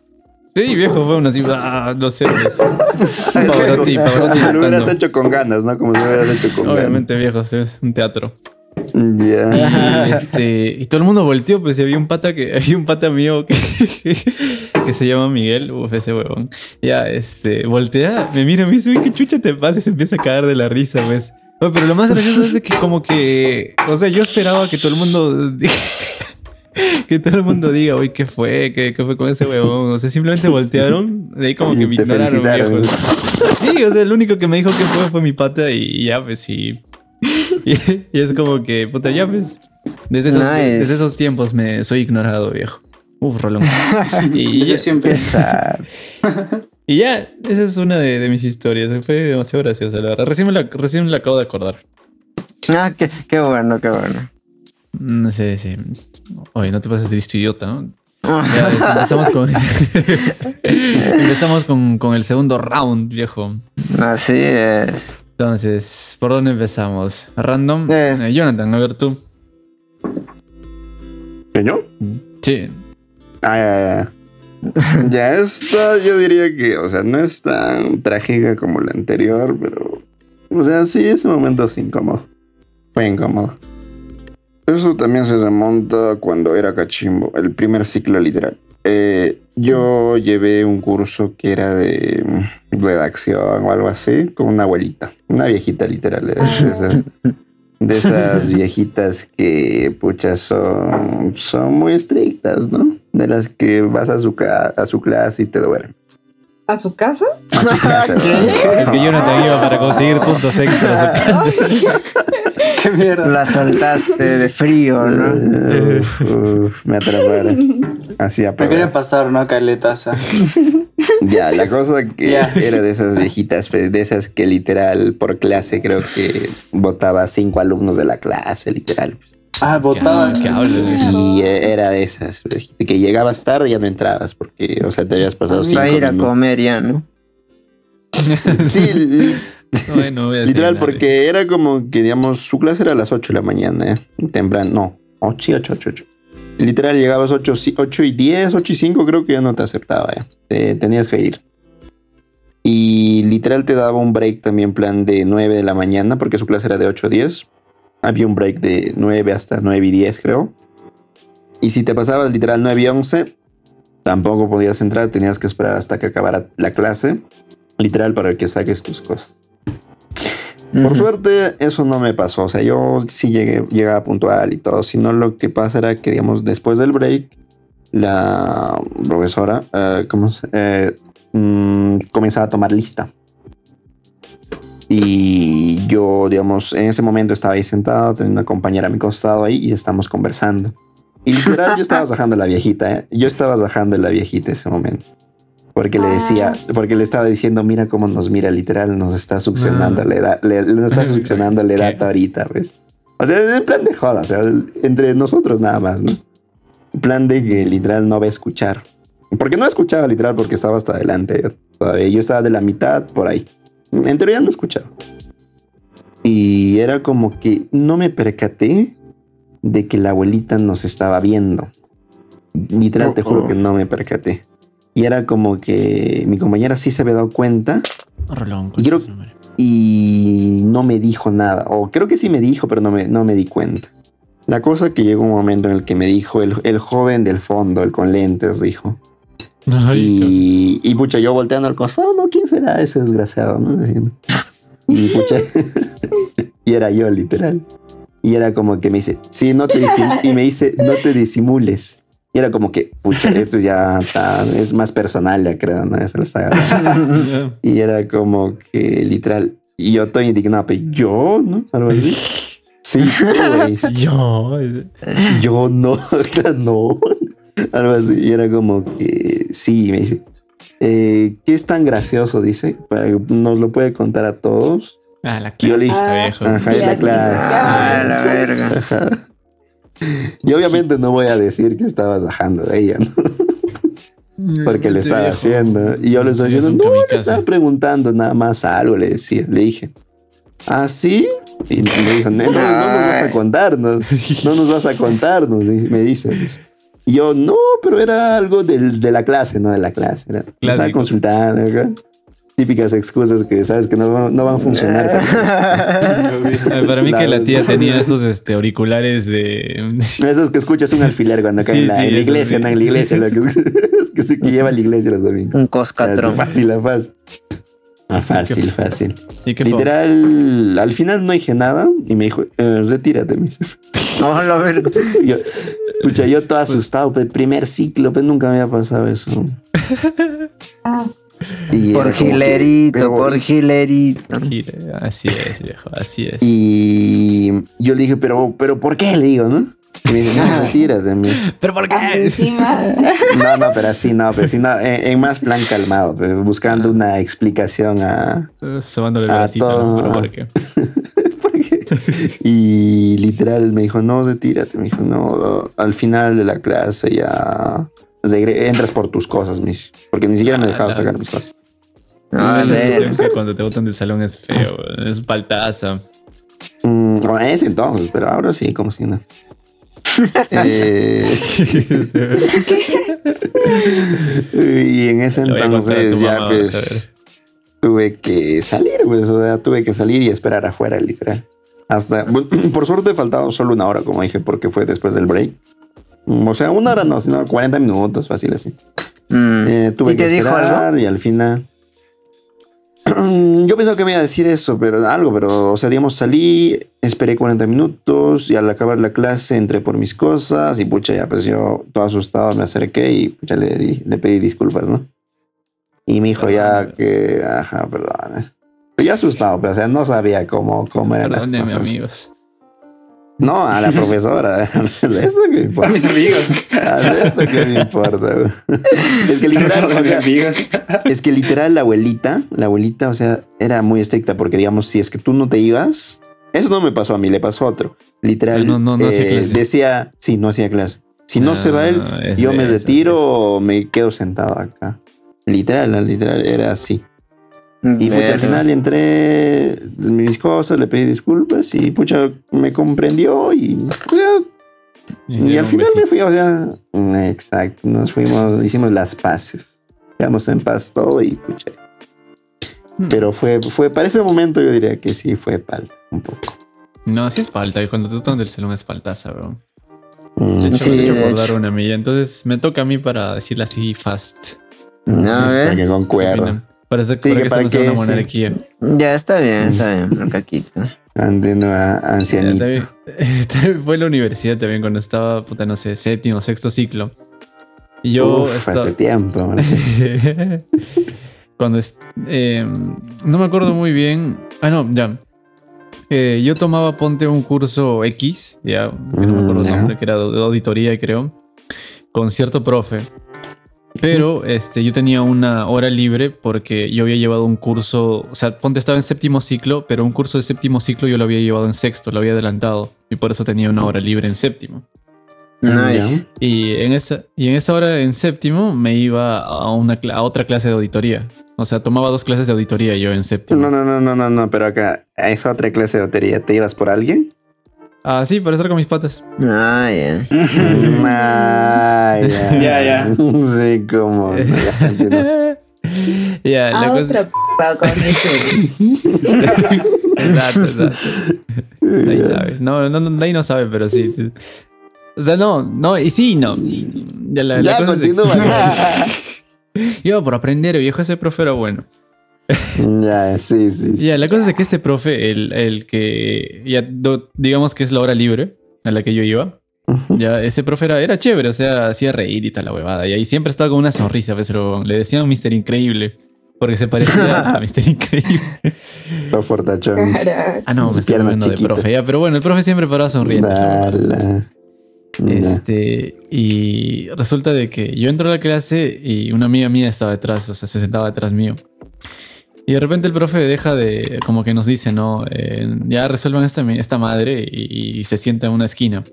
Sí, viejo, fue uno así, ah, no sé, pues. *laughs* Pavarotti, Pavarotti lo hubieras hecho con ganas, ¿no? Como si lo hubieras hecho con Obviamente, viejo, sí, es un teatro. Ya. Y, este, y todo el mundo volteó, pues y había un pata que *laughs* había un pata mío que, *laughs* que se llama Miguel, uf, ese huevón. Ya, este, voltea, me mira me dice, uy, qué chucha te pasa, y se empieza a caer de la risa, pues. Oye, pero lo más gracioso es que como que, o sea, yo esperaba que todo el mundo *laughs* que todo el mundo diga, uy, ¿qué fue? ¿Qué, qué fue con ese huevón? O sea, simplemente voltearon, de ahí como Y que me ignoraron. Sí, o sea, el único que me dijo que fue fue mi pata y, y ya, pues sí. *laughs* Y, y es como que, puta, ya, pues. Desde esos, Nice. desde esos tiempos me soy ignorado, viejo. Uf, Rolón. *laughs* Y, Yo ya, siempre. Esa- *laughs* y ya, esa es una de, de mis historias. Fue demasiado graciosa, la verdad. Recién me la, recién me la acabo de acordar. Ah, qué, qué bueno, qué bueno. No sé si. Oye, no te pases de listo idiota, ¿no? Ya, empezamos con. empezamos con, con el segundo round, viejo. Así es. Entonces, ¿por dónde empezamos? Random. Es- Eh, Jonathan, a ver tú. ¿Que yo? Sí. Ah, ya, ya. Ya *laughs* esta, yo diría que, o sea, no es tan trágica como la anterior, pero, o sea, sí, ese momento es incómodo. Fue incómodo. Eso también se remonta cuando era cachimbo, el primer ciclo literal. Eh, yo llevé un curso que era de mm, redacción o algo así, con una abuelita, una viejita literal. de- de esas- de esas viejitas que, pucha, son, son muy estrictas, ¿no? De las que vas a su, ca- a su clase y te duermen. ¿A su casa? A su *laughs* casa. Es que Jonathan iba para conseguir puntos extras. *laughs* *laughs* Qué mierda. La soltaste de frío, ¿no? Uf, uf, me atraparon. Así a Me quería pasar una caletaza. *laughs* Ya, la cosa que era de esas viejitas, pues, de esas que literal por clase creo que votaba cinco alumnos de la clase, literal. pues. Ah, botaba. ¿Qué hablas? Sí, era de esas, pues, de que llegabas tarde y ya no entrabas, porque, o sea, te habías pasado cinco Va a ir a comer ya, ¿no? Sí, voy a decir literal, porque era como que, digamos, su clase era a las 8 de la mañana, ¿eh? temprano, no, 8, 8, 8, 8. Literal, llegabas 8, 8 y 10, 8 y 5, creo que ya no te aceptaba. Te- tenías que ir. Y literal te daba un break también, plan de 9 de la mañana, porque su clase era de 8 a 10. Había un break de 9 hasta 9 y 10, creo. Y si te pasabas literal 9 y 11, tampoco podías entrar, tenías que esperar hasta que acabara la clase, literal, para que saques tus cosas. Por suerte, eso no me pasó. O sea, yo sí llegué, llegaba puntual y todo. Sino lo que pasa era que, digamos, después del break, la profesora, eh, ¿cómo se- eh, mm, comenzaba a tomar lista. Y yo, digamos, en ese momento estaba ahí sentado, tenía una compañera a mi costado ahí y estamos conversando. Y literal, yo estaba *laughs* bajando la viejita, ¿eh? Yo estaba bajando la viejita ese momento. Porque le decía, porque le estaba diciendo, mira cómo nos mira, literal, nos está succionando Ah. la edad, le, le está *laughs* succionando la edad ahorita, ¿ves? O sea, en plan de joda, o sea, entre nosotros nada más, ¿no? En plan de que literal no va a escuchar. Porque no escuchaba literal porque estaba hasta adelante yo todavía. Yo estaba de la mitad por ahí. En teoría no escuchaba. Y era como que no me percaté de que la abuelita nos estaba viendo. Literal, te juro que no me percaté. Y era como que mi compañera sí se había dado cuenta Rolón, Y y no me dijo nada. O creo que sí me dijo, pero no me, no me di cuenta. La cosa que llegó un momento en el que me dijo el, el joven del fondo, el con lentes, dijo. Ay, Y, y pucha, yo volteando al costado, no, ¿quién será ese desgraciado? no? Y pucha, *laughs* y era yo, literal. Y era como que me dice, sí, no te disim-", y me dice, no te disimules. Y era como que, pucha, *laughs* esto ya está, es más personal, ya creo, ¿no? Se lo está agarrando. *laughs* Y era como que literal, y yo estoy indignado, pero yo, ¿no? Algo así. Sí, güey, sí, *laughs* Yo. yo no, no. Algo así. Y era como que sí, me dice. eh, ¿Qué es tan gracioso? Dice, para que nos lo puede contar a todos. Ah, la Yo le dije-. Ajá, la clase. Ah, la verga. Ajá. *laughs* Y obviamente no voy a decir que estabas bajando de ella, ¿no? Porque le estaba viejo. haciendo. Y yo le estaba diciendo, no, le estaba preguntando nada más algo, le decía, le dije. ¿Ah, sí? Y me dijo, no, no, no nos vas a *laughs* contarnos, no nos vas a contarnos, y me dice. pues. Y yo, no, pero era algo del- de la clase, no de la clase. Era, estaba consultando, acá. Típicas excusas que sabes que no, van- no van a funcionar. *laughs* Para mí que la tía tenía esos este, auriculares de... Esos que escuchas un alfiler cuando cae Sí, en la, sí, en la eso iglesia, sí. no en la iglesia. lo que, *laughs* es que, sí, que lleva a la iglesia los domingos. Un coscatrón. Fácil, ah, fácil. Ah, fácil, fácil. ¿Y qué fue? Literal, al final no dije nada y me dijo, eh, retírate, dice. No, la verga. Y yo, pucha, yo todo asustado, pues, primer ciclo, pues nunca me había pasado eso. Ah, *laughs* Y Por que, gilerito, por gilerito. Así es, viejo, así es. Y yo le dije, pero, pero ¿por qué? Le digo, ¿no? Y me dice, no, retírate. me dice. ¿Pero por ah, qué? encima. No, no, pero así no, pero así no, en, en más plan calmado, buscando una explicación a... Sobándole el Ah, bracito, ¿no? todo. ¿Pero por qué? *laughs* *laughs* Y literal me dijo, no, retírate. Me dijo, no, al final de la clase ya entras por tus cosas, me dice. Porque ni siquiera me dejaba Ah, sacar mis cosas. Ah, cuando te botan de salón es feo, es paltaza. Mm, bueno, en ese entonces, pero ahora sí, como si no. Eh, *laughs* y en ese entonces ya mamá, pues tuve que salir, pues, o sea, tuve que salir y esperar afuera, literal. Hasta, bueno, *clears throat* por suerte faltaba solo una hora, como dije, porque fue después del break. Mm, O sea, una hora no, sino 40 minutos, fácil así. Mm. Eh, tuve ¿Y te que dijo esperar algo? y al final. *clears throat* Yo pensaba que me iba a decir eso, pero algo, pero, o sea, digamos, salí, esperé 40 minutos y al acabar la clase entré por mis cosas y pucha, ya pues yo todo asustado me acerqué y pucha, le, di- le pedí disculpas, ¿no? Y me dijo ya que, ajá, perdón. Yo asustado, pero o sea, no sabía cómo, cómo eran las cosas. amigos. No, a la profesora. *laughs* Eso que me A importa. mis amigos. A Esto que me importa, güey. Es que literal, A o sea, es que literal la abuelita, la abuelita, o sea, era muy estricta porque digamos, si es que tú no te ibas, eso no me pasó a mí, le pasó a otro. Literal, Ah, no, no, no eh, clase. decía, sí, no hacía clase. Si no se va él, Ah, yo de me retiro o me quedo sentado acá. Literal, literal, era así. Y pucha, al final entré mis cosas, le pedí disculpas y pucha, me comprendió y, o sea, y dieron al final me besito. fui, o sea, mm, exacto, nos fuimos, hicimos las paces. Quedamos en paz todo y pucha. Hmm. Pero fue, fue, para ese momento yo diría que sí fue palta, un poco. No, sí es falta. Y cuando te tocan del salón es faltaza, bro. Mm, De hecho, Sí, me he hecho de acordar hecho. una milla. Entonces me toca a mí para decirle así fast. A ver. que concuerdo. Para, Sí, hacer, para que que para una sí. Kiev. Ya está bien, está bien, pero caquito. Andando a Ya, ancianito. también, *laughs* también fue en la universidad también cuando estaba, puta, no sé, séptimo, sexto ciclo. Y yo Uf, estaba... hace tiempo. man. *laughs* cuando... est- eh, no me acuerdo muy bien. Ah, no, ya. Eh, yo tomaba, ponte un curso X, ya, que no me acuerdo Mm, el ya. nombre, que era de auditoría, creo, con cierto profe. Pero este, yo tenía una hora libre porque yo había llevado un curso, o sea, ponte estaba en séptimo ciclo, pero un curso de séptimo ciclo yo lo había llevado en sexto, lo había adelantado y por eso tenía una hora libre en séptimo. Nice. Y en esa, y en esa hora en séptimo me iba a, una, a otra clase de auditoría. O sea, tomaba dos clases de auditoría yo en séptimo. No, no, no, no, no, no, pero acá, a esa otra clase de lotería, ¿te ibas por alguien? Ah, sí, para estar con mis patas. Ah, ya. *laughs* Ah, ya. Ya, *laughs* ya. Sí, como. Ya, entiendo. *laughs* Ya, la A cosa- otra p con eso. Exacto, exacto. Ahí sabe. No, no, no, ahí no sabe, pero sí. O sea, no, no, y sí, no. Ya, la, la Ya, cosa es de- continúa. Iba por aprender, viejo, ese profe era bueno. *laughs* ya, sí, sí. sí. Ya, la cosa es que este profe, el, el que, ya, do- digamos que es la hora libre a la que yo iba, Ujú. ya, ese profe era, era chévere, o sea, hacía reír y tal la huevada. Y ahí siempre estaba con una sonrisa, pues, pero le decían Mister Increíble, porque se parecía *laughs* a Mister Increíble. Todo fortachón. Ah, no, Sus me estoy hablando de profe, ya, pero bueno, el profe siempre paraba sonriendo. Este, y resulta de que yo entro a la clase y una amiga mía estaba detrás, o sea, se sentaba detrás mío. Y de repente el profe deja de, como que nos dice, ¿no? Eh, ya resuelvan esta, esta madre y, y se sienta en una esquina.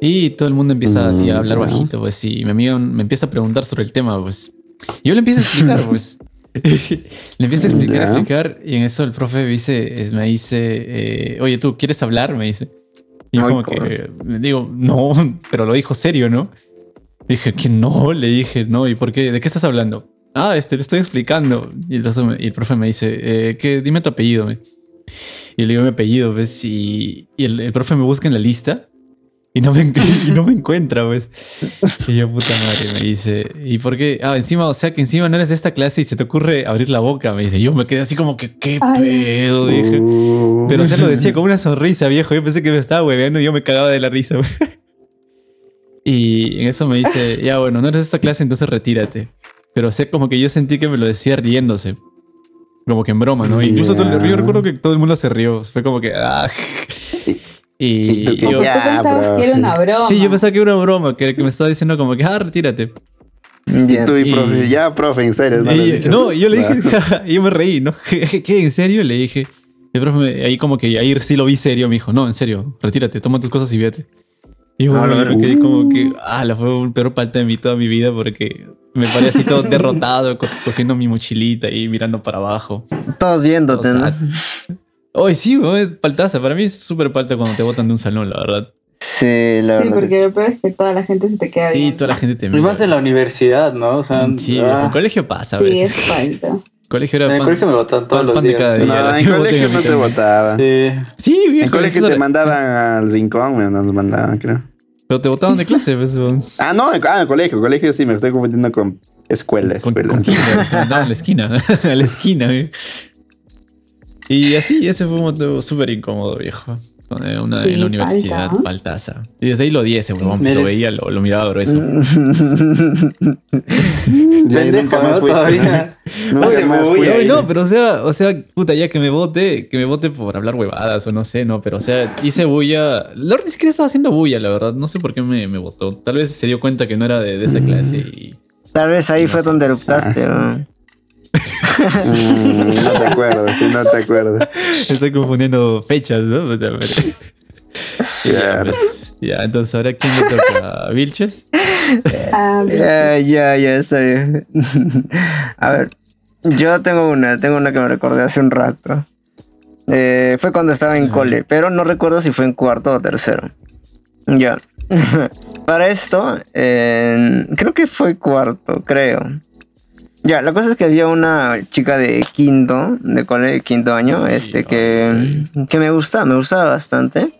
Y todo el mundo empieza así a Mm, hablar ya. bajito, pues, y mi amigo me empieza a preguntar sobre el tema, pues. Y yo le empiezo a explicar, pues. *laughs* le empiezo a explicar, Ya. explicar, y en eso el profe dice, eh, me dice, eh, oye, ¿tú quieres hablar? Me dice. Y yo Ay, como que le digo, no, *laughs* pero lo dijo serio, ¿no? Dije que no, le dije, no, ¿y por qué? ¿De qué estás hablando? Ah, este, le estoy explicando. Y el, profe me- y el profe me dice, eh, que dime tu apellido. me. Y le digo mi apellido, ¿ves? Y, y el, el profe me busca en la lista y no me, *laughs* y no me encuentra, ¿ves? Y yo, puta madre, me dice, ¿y por qué? Ah, encima, o sea, que encima no eres de esta clase y se te ocurre abrir la boca, me dice. Yo me quedé así como que, ¿qué Ay. pedo? Dije. Uh, Pero o sea, lo decía con una sonrisa, viejo. Yo pensé que me estaba hueveando y yo me cagaba de la risa. güey. *laughs* Y en eso me dice, ya bueno, no eres de esta clase, entonces retírate. Pero o sea, como que yo sentí que me lo decía riéndose. Como que en broma, ¿no? Incluso todo yo recuerdo que todo el mundo se rió. Fue como que... Ah. *laughs* ¿Y Y tú qué? O yo... sea, tú Ya, pensabas bro. que era una broma. Sí, yo pensaba que era una broma, que, que me estaba diciendo como que, ah, retírate. Y tú y Y- profe, ya, profe, en serio. No, Y- no, yo le dije, Ah. *laughs* *laughs* y yo me reí, ¿no? ¿Qué? ¿En serio? Le dije. El profe ahí como que ahí sí lo vi serio, me dijo, no, en serio, retírate, toma tus cosas y vete. Y yo, Ah, me quedé como que, ah, la fue un peor falta de mí toda mi vida porque me parecía así todo *laughs* derrotado, co- cogiendo mi mochilita y mirando para abajo. Todos viéndote, O ¿no? sea, Hoy sí, güey, es paltaza. Para mí es súper palta cuando te botan de un salón, la verdad. Sí, la Sí, verdad. porque lo peor es que toda la gente se te queda Y bien. toda la gente te Y mira. más en la universidad, ¿no? O sea, Sí, ah, en colegio pasa, a Sí, veces. es falta. colegio era en el pan- colegio me botan todos pan- los pan de días. cada día. No, en colegio no te votaban. Sí. Sí, viejo. En colegio te mandaban al rincón, nos mandaban, creo. Pero te botaban de clase, pues. weón. *laughs* Ah, no, en, ah, en colegio, colegio sí, me estoy confundiendo con escuela, Con, escuela. con kinder, te mandaban a la esquina. *laughs* a la esquina, güey. Y así, ese fue un motivo súper incómodo, viejo. Eh, una, Sí, en la universidad, falta. Baltaza. Y desde ahí lo di ese huevón, Meres- lo veía, lo, lo miraba grueso. *laughs* Ya nunca más ¿no? fuiste. Todavía. Oye, más voy, no, pero o sea, o sea, puta, ya que me vote, que me vote por hablar huevadas o no sé, no, pero o sea, hice bulla. Lord ni siquiera estaba haciendo bulla, la verdad. No sé por qué me, me votó. Tal vez se dio cuenta que no era de, de esa clase y. Tal vez ahí No fue sé, donde no eruptaste, ¿no? *laughs* Mm, no te acuerdas, sí, no te acuerdas. Estoy confundiendo fechas, ¿no? Ya, pues, ya, entonces ahora quién le toca a Vilches. Ah, Ya, ya, ya, está bien. *laughs* A ver, yo tengo una, tengo una que me recordé hace un rato. Eh, fue cuando estaba en cole, pero no recuerdo si fue en cuarto o tercero. Ya. *laughs* Para esto, creo que fue cuarto, creo. Ya, la cosa es que había una chica de quinto, de cole, quinto año, este, que, que me gusta, me gustaba bastante.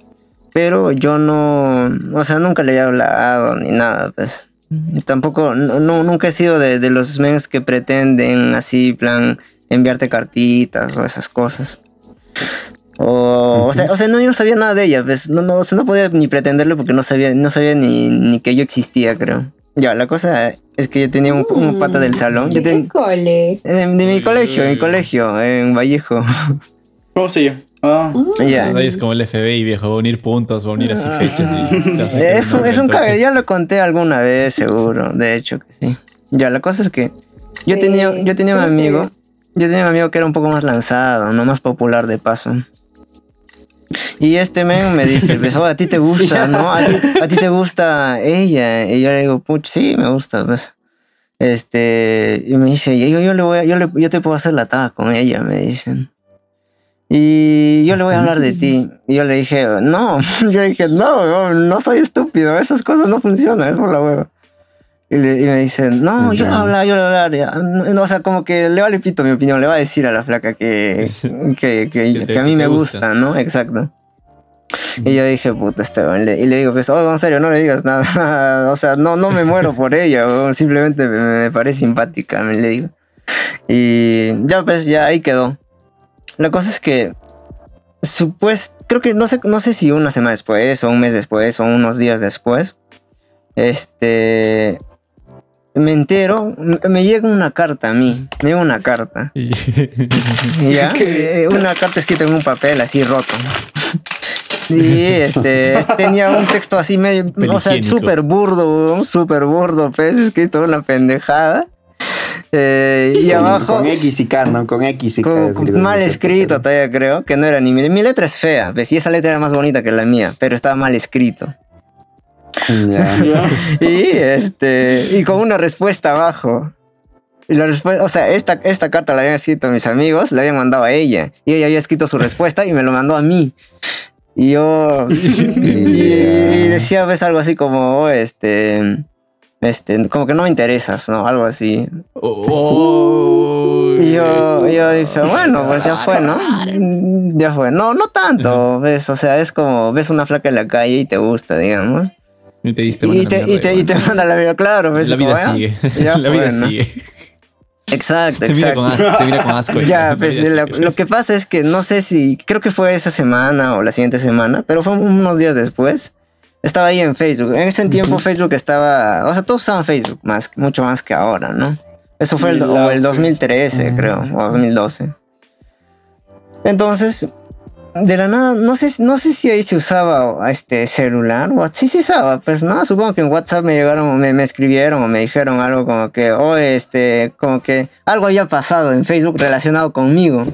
Pero yo no, o sea, nunca le había hablado ni nada, pues. Tampoco, no, no- nunca he sido de, de los mens que pretenden así, plan, enviarte cartitas o esas cosas. O, o sea, o sea, no, yo no sabía nada de ella, pues, no, no, o sea, no podía ni pretenderlo porque no sabía, no sabía ni, ni que yo existía, creo. Ya, la cosa es que yo tenía un, un pata del salón, yo ¿De ten- qué cole? de, de mi colegio, mi colegio, en Vallejo. ¿Cómo se llama? Ah, Ya. Ahí es como el FBI, viejo, va a unir puntos, va a unir así fechas. y- Es un, es un cague, ya lo conté alguna vez, seguro, de hecho que sí. Ya, la cosa es que yo Sí, tenía, yo tenía un amigo, yo tenía un amigo que era un poco más lanzado, no más popular de paso. Y este men me dice, pues, "Oh, a ti te gusta, *laughs* ¿no? A ti, a ti te gusta ella. Y yo le digo, puch, sí, me gusta, pues. Este, y me dice, yo, yo, le voy a- yo, le- yo te puedo hacer la taga con ella, me dicen. Y yo le voy a hablar de ti. Y yo le dije, no, *laughs* yo dije, no, no, no soy estúpido, esas cosas no funcionan, es por la hueva. Y, le- y me dicen, no, yo le voy a hablar, yo a hablar. ya". No, o sea, como que le vale pito mi opinión, le va a decir a la flaca que, *laughs* que, que, Que te- que a mí me gusta, gusta. ¿no? Exacto. Y yo dije, puta, este weón", le- Y le digo, pues, oh, en serio, no le digas nada. *laughs* o sea, no, no me muero por ella, simplemente me, me parece simpática, me le digo. Y ya, pues, ya ahí quedó. La cosa es que, supuest, creo que no sé, no sé si una semana después, o un mes después, o unos días después, este, me entero, me llega una carta a mí, me llega una carta. y- *laughs* ¿Ya? ¿Qué? Eh, Una carta escrita en un papel así roto. Y este *laughs* tenía un texto así medio, o sea, súper burdo, súper burdo, pues, escrito una pendejada. Eh, y Con- abajo, Con X y K, ¿no? Con X y K. con- mal escrito todavía creo, que no era ni mi, mi letra es fea, pues, y esa letra era más bonita que la mía, pero estaba mal escrito. Ya. ya. *laughs* Y este, y con una respuesta abajo. Y la respuesta, o sea, esta, esta carta la habían escrito mis amigos, la habían mandado a ella. Y ella había escrito su respuesta y me lo mandó a mí. Y yo. *laughs* y, y decía, ves algo así como, oh, este. Este, como que no me interesas, ¿no? Algo así. Oh, Y yo, yo dije, bueno, pues ya fue, ¿no? Ya fue. No, no tanto, ¿ves? O sea, es como, ves una flaca en la calle y te gusta, digamos. Y te diste Y te, y, te, y te la vida, claro. ¿ves? *laughs* La vida sigue. ya La vida sigue. Exacto, Te mira, con exacto. asco, te mira con asco. *laughs* Ya, La pues vida lo, que pasa es que no sé si, creo que fue esa semana o la siguiente semana, pero fue unos días después. Estaba ahí en Facebook. En ese tiempo Facebook estaba, o sea, todos usaban Facebook más, mucho más que ahora, ¿no? Eso fue el, la- o el 2013, creo, o 2012. Entonces, de la nada, no sé, no sé si ahí se usaba este celular. Sí, se usaba, pues no, supongo que en WhatsApp me llegaron, me, me escribieron o me dijeron algo como que, oh, este, como que algo había pasado en Facebook relacionado conmigo.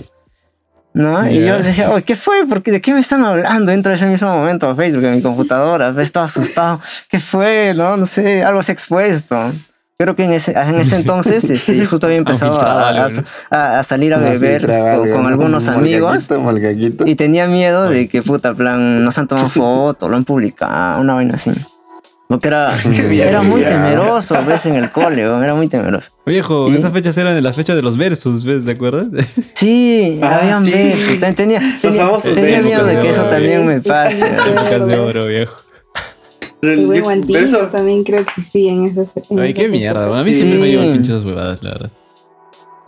¿No? Y yo decía, oh, ¿qué fue? ¿Por qué, ¿De qué me están hablando dentro de ese mismo momento Facebook en mi computadora? Estaba asustado. ¿Qué fue? No, no sé, algo se ha expuesto. Creo que en ese, en ese *laughs* entonces este, justo había empezado a, algo, a- ¿no? a- a salir a beber con, con ¿no? algunos amigos. Y tenía miedo de que, puta, plan, nos han tomado *laughs* foto, lo han publicado, una vaina así. Porque era, *laughs* era muy temeroso, ves, en el cole, era muy temeroso. Viejo, Y- esas fechas eran las fechas de los versus, ¿ves? ¿Te acuerdas? Sí, Ah, habían sí. Tenía, tenía, miedo de que eso también me pase. Épocas de oro, viejo. El buen Pero también creo que existía en esas. en Ay, qué mierda. A mí Sí. siempre me llevan pinches huevadas, la verdad.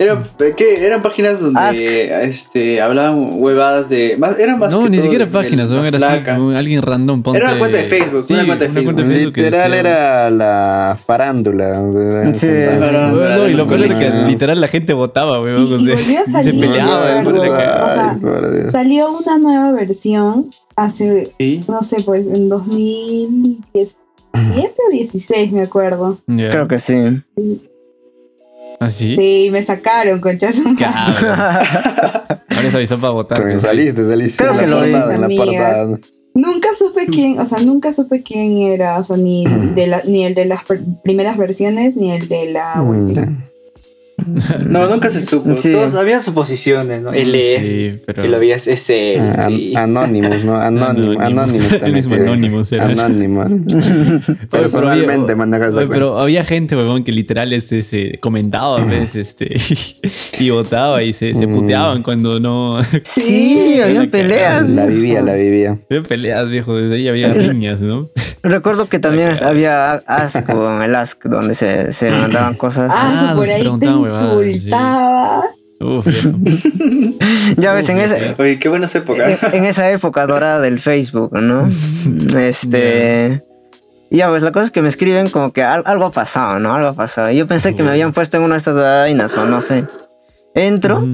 Era, ¿qué? Eran páginas donde Ask. este, hablaban huevadas de. Más, eran más No, que ni todo siquiera de- páginas, de era así, flaca. como alguien random. Ponte... Era una cuenta de Facebook, Sí, una cuenta de Facebook. que Literal decía- era la farándula. o sea, Sí, entonces- Farándula. Weón, no, y lo peor era que Ah. literal la gente votaba, weón. Y- o y sea, volvió a se salir, peleaba. me weón, la cara. O sea, Ay, por Dios. Salió una nueva versión hace, Sí. no sé, pues en 2017 o 16, me acuerdo. Ya. Creo que sí. ¿Ah, sí? Sí, me sacaron, concha su madre. Cabrón. Ahora se avisó para votar. Weón. saliste, saliste. Creo que lo en la. Nunca supe quién, o sea, nunca supe quién era, o sea, ni, *clears throat* de la, ni el de las pr- primeras versiones, ni el de la última. No, nunca se supo. Sí. Todos había suposiciones, ¿no? Él es. Sí, pero. Y lo veías es él. Ah, sí. Anonymous, ¿no? Anónimo, Anonymous. Anonymous El también. mismo tiene. Anonymous era. Anónimo. Oye, Personalmente pero había- oye, pero había gente, weón, que literal este, se comentaba a veces este, *laughs* y votaba y se, se Mm. puteaban cuando no. Sí, *laughs* habían peleas. La vivía, la vivía. había peleas, viejo. Desde ahí había riñas, ¿no? *laughs* Recuerdo que también había Ask o el Ask donde se, se *laughs* mandaban cosas. Ah, Ah, por ahí te sí. insultaba. Uf, *laughs* ya ves, en ese, Oye, qué buenas épocas. en, *laughs* en esa época dorada del Facebook, ¿no? Este. Ya, pues la cosa es que me escriben como que al- algo ha pasado, ¿no? Algo ha pasado. Yo pensé que me habían puesto en una de estas vainas o no sé. Entro.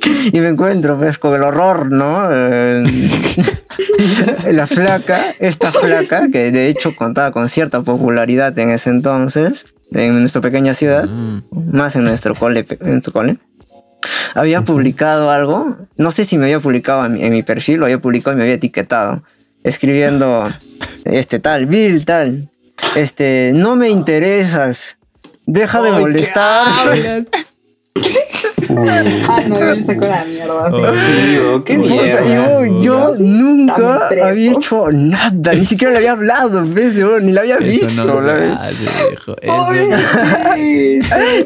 *laughs* y me encuentro pues con el horror, ¿no? Eh, *laughs* la flaca, esta *laughs* flaca, que de hecho contaba con cierta popularidad en ese entonces, en nuestra pequeña ciudad Mm. más en nuestro cole, en su cole, había publicado algo, no sé si me había publicado en mi, en mi perfil o había publicado y me había etiquetado, escribiendo, este tal, Bill, tal, este, no me interesas, deja de Ay, ¿qué molestar. Ah, no, él sacó la mierda. Oh, sí. Digo, qué mierda. Yo, yo nunca había hecho nada, ni siquiera le había hablado, ¿ves? Yo ni la había Eso visto. no la- viejo. Eso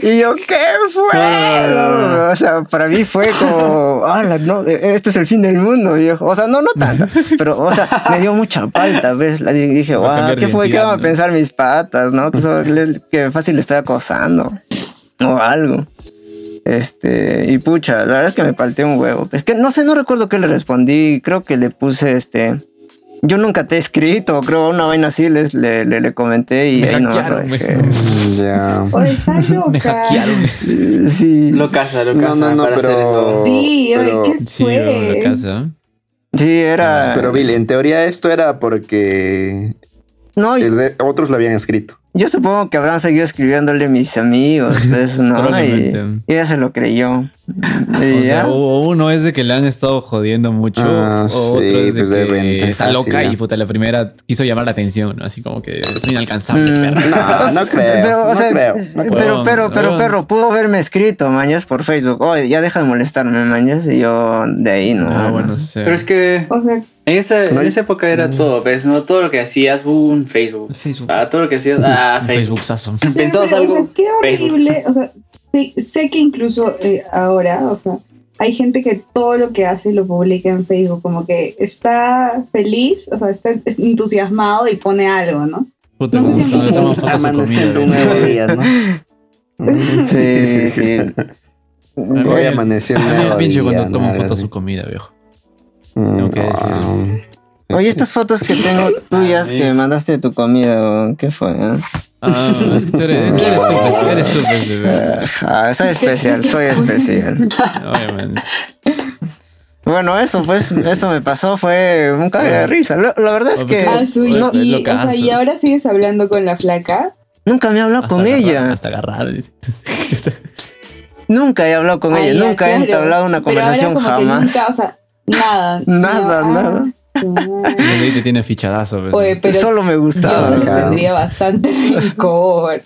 Y yo, ¿qué fue? O sea, para mí fue como, "Ala, no, esto es el fin del mundo, viejo. O sea, no, no tanto, pero, o sea, me dio mucha falta, ¿ves? La- y Dije, wow, ¿qué fue? ¿Qué van a pensar mis patas, no? Que, que fácil le estoy acosando o algo. Este, y pucha, la verdad es que me palteé un huevo. Es que no sé, no recuerdo qué le respondí. Creo que le puse este. Yo nunca te he escrito, creo una vaina así le, le, le, le comenté y Me ahí no me-. Mm, Ya. Oye, está *laughs* loca. Me hackearon. Sí. Lo casa, lo No, casa no, no, pero. Sí, oye, pero, ¿qué Sí, fue? la casa. Sí, era. pero Bill, en teoría esto era porque no, otros lo habían escrito. Yo supongo que habrán seguido escribiéndole mis amigos, *laughs* pues, ¿no? y, ella se lo creyó. O ya. sea, o uno es de que le han estado jodiendo mucho, Ah, o otro sí, es de pues de que repente está loca y puta, la primera quiso llamar la atención, ¿no? Así como que es inalcanzable, Mm. perra. No, no *laughs* creo. Pero, o no sea, creo. no creo. pero, pero, pero, perro, pudo haberme escrito, mañas, por Facebook. Oye, ya deja de molestarme, mañas. Y yo, de ahí, no. Ah, bueno, sí. Pero es que O sea, en esa, No en esa época era todo, ¿ves? ¿no? Todo lo que hacías, un Facebook. Facebook. Ah, todo lo que hacías, ah, Un Facebook. Facebookazo. *laughs* Pensabas pero, o algo. sea, qué Facebook. horrible. O sea, sé, sé que incluso eh, ahora, o sea, hay gente que todo lo que hace lo publica en Facebook, como que está feliz, o sea, está entusiasmado y pone algo, ¿no? Puta, No sé si su Amaneciendo un nuevo ¿no? día, ¿no? *laughs* Sí, sí. Un A mí nuevo el pinche día. cuando ¿no? toma Algo fotos su comida, viejo. Mm, tengo que decir. no. Oye, estas fotos que tengo *laughs* tuyas que mandaste de tu comida, ¿qué fue? eh? Ah, es que tú eres, tú eres tú, eres tú, pues, bebé. Ah, soy especial, soy especial. Obviamente. Bueno, eso, pues, eso me pasó, fue un cague de risa. La, la verdad es que Ah, su- y, No, y, o sea, y ahora sigues hablando con la flaca. nunca me he hablado Hasta con agarrar, ella. Hasta agarrar. *laughs* Nunca he hablado con Ah, ella, ya, nunca he entablado una Pero ahora conversación que jamás. nunca, o sea, nada. Nada, Ah, nada. Desde ahí te tiene fichadazo. Oye, pero Solo me yo gustaba. le claro. tendría bastante *laughs* rencor.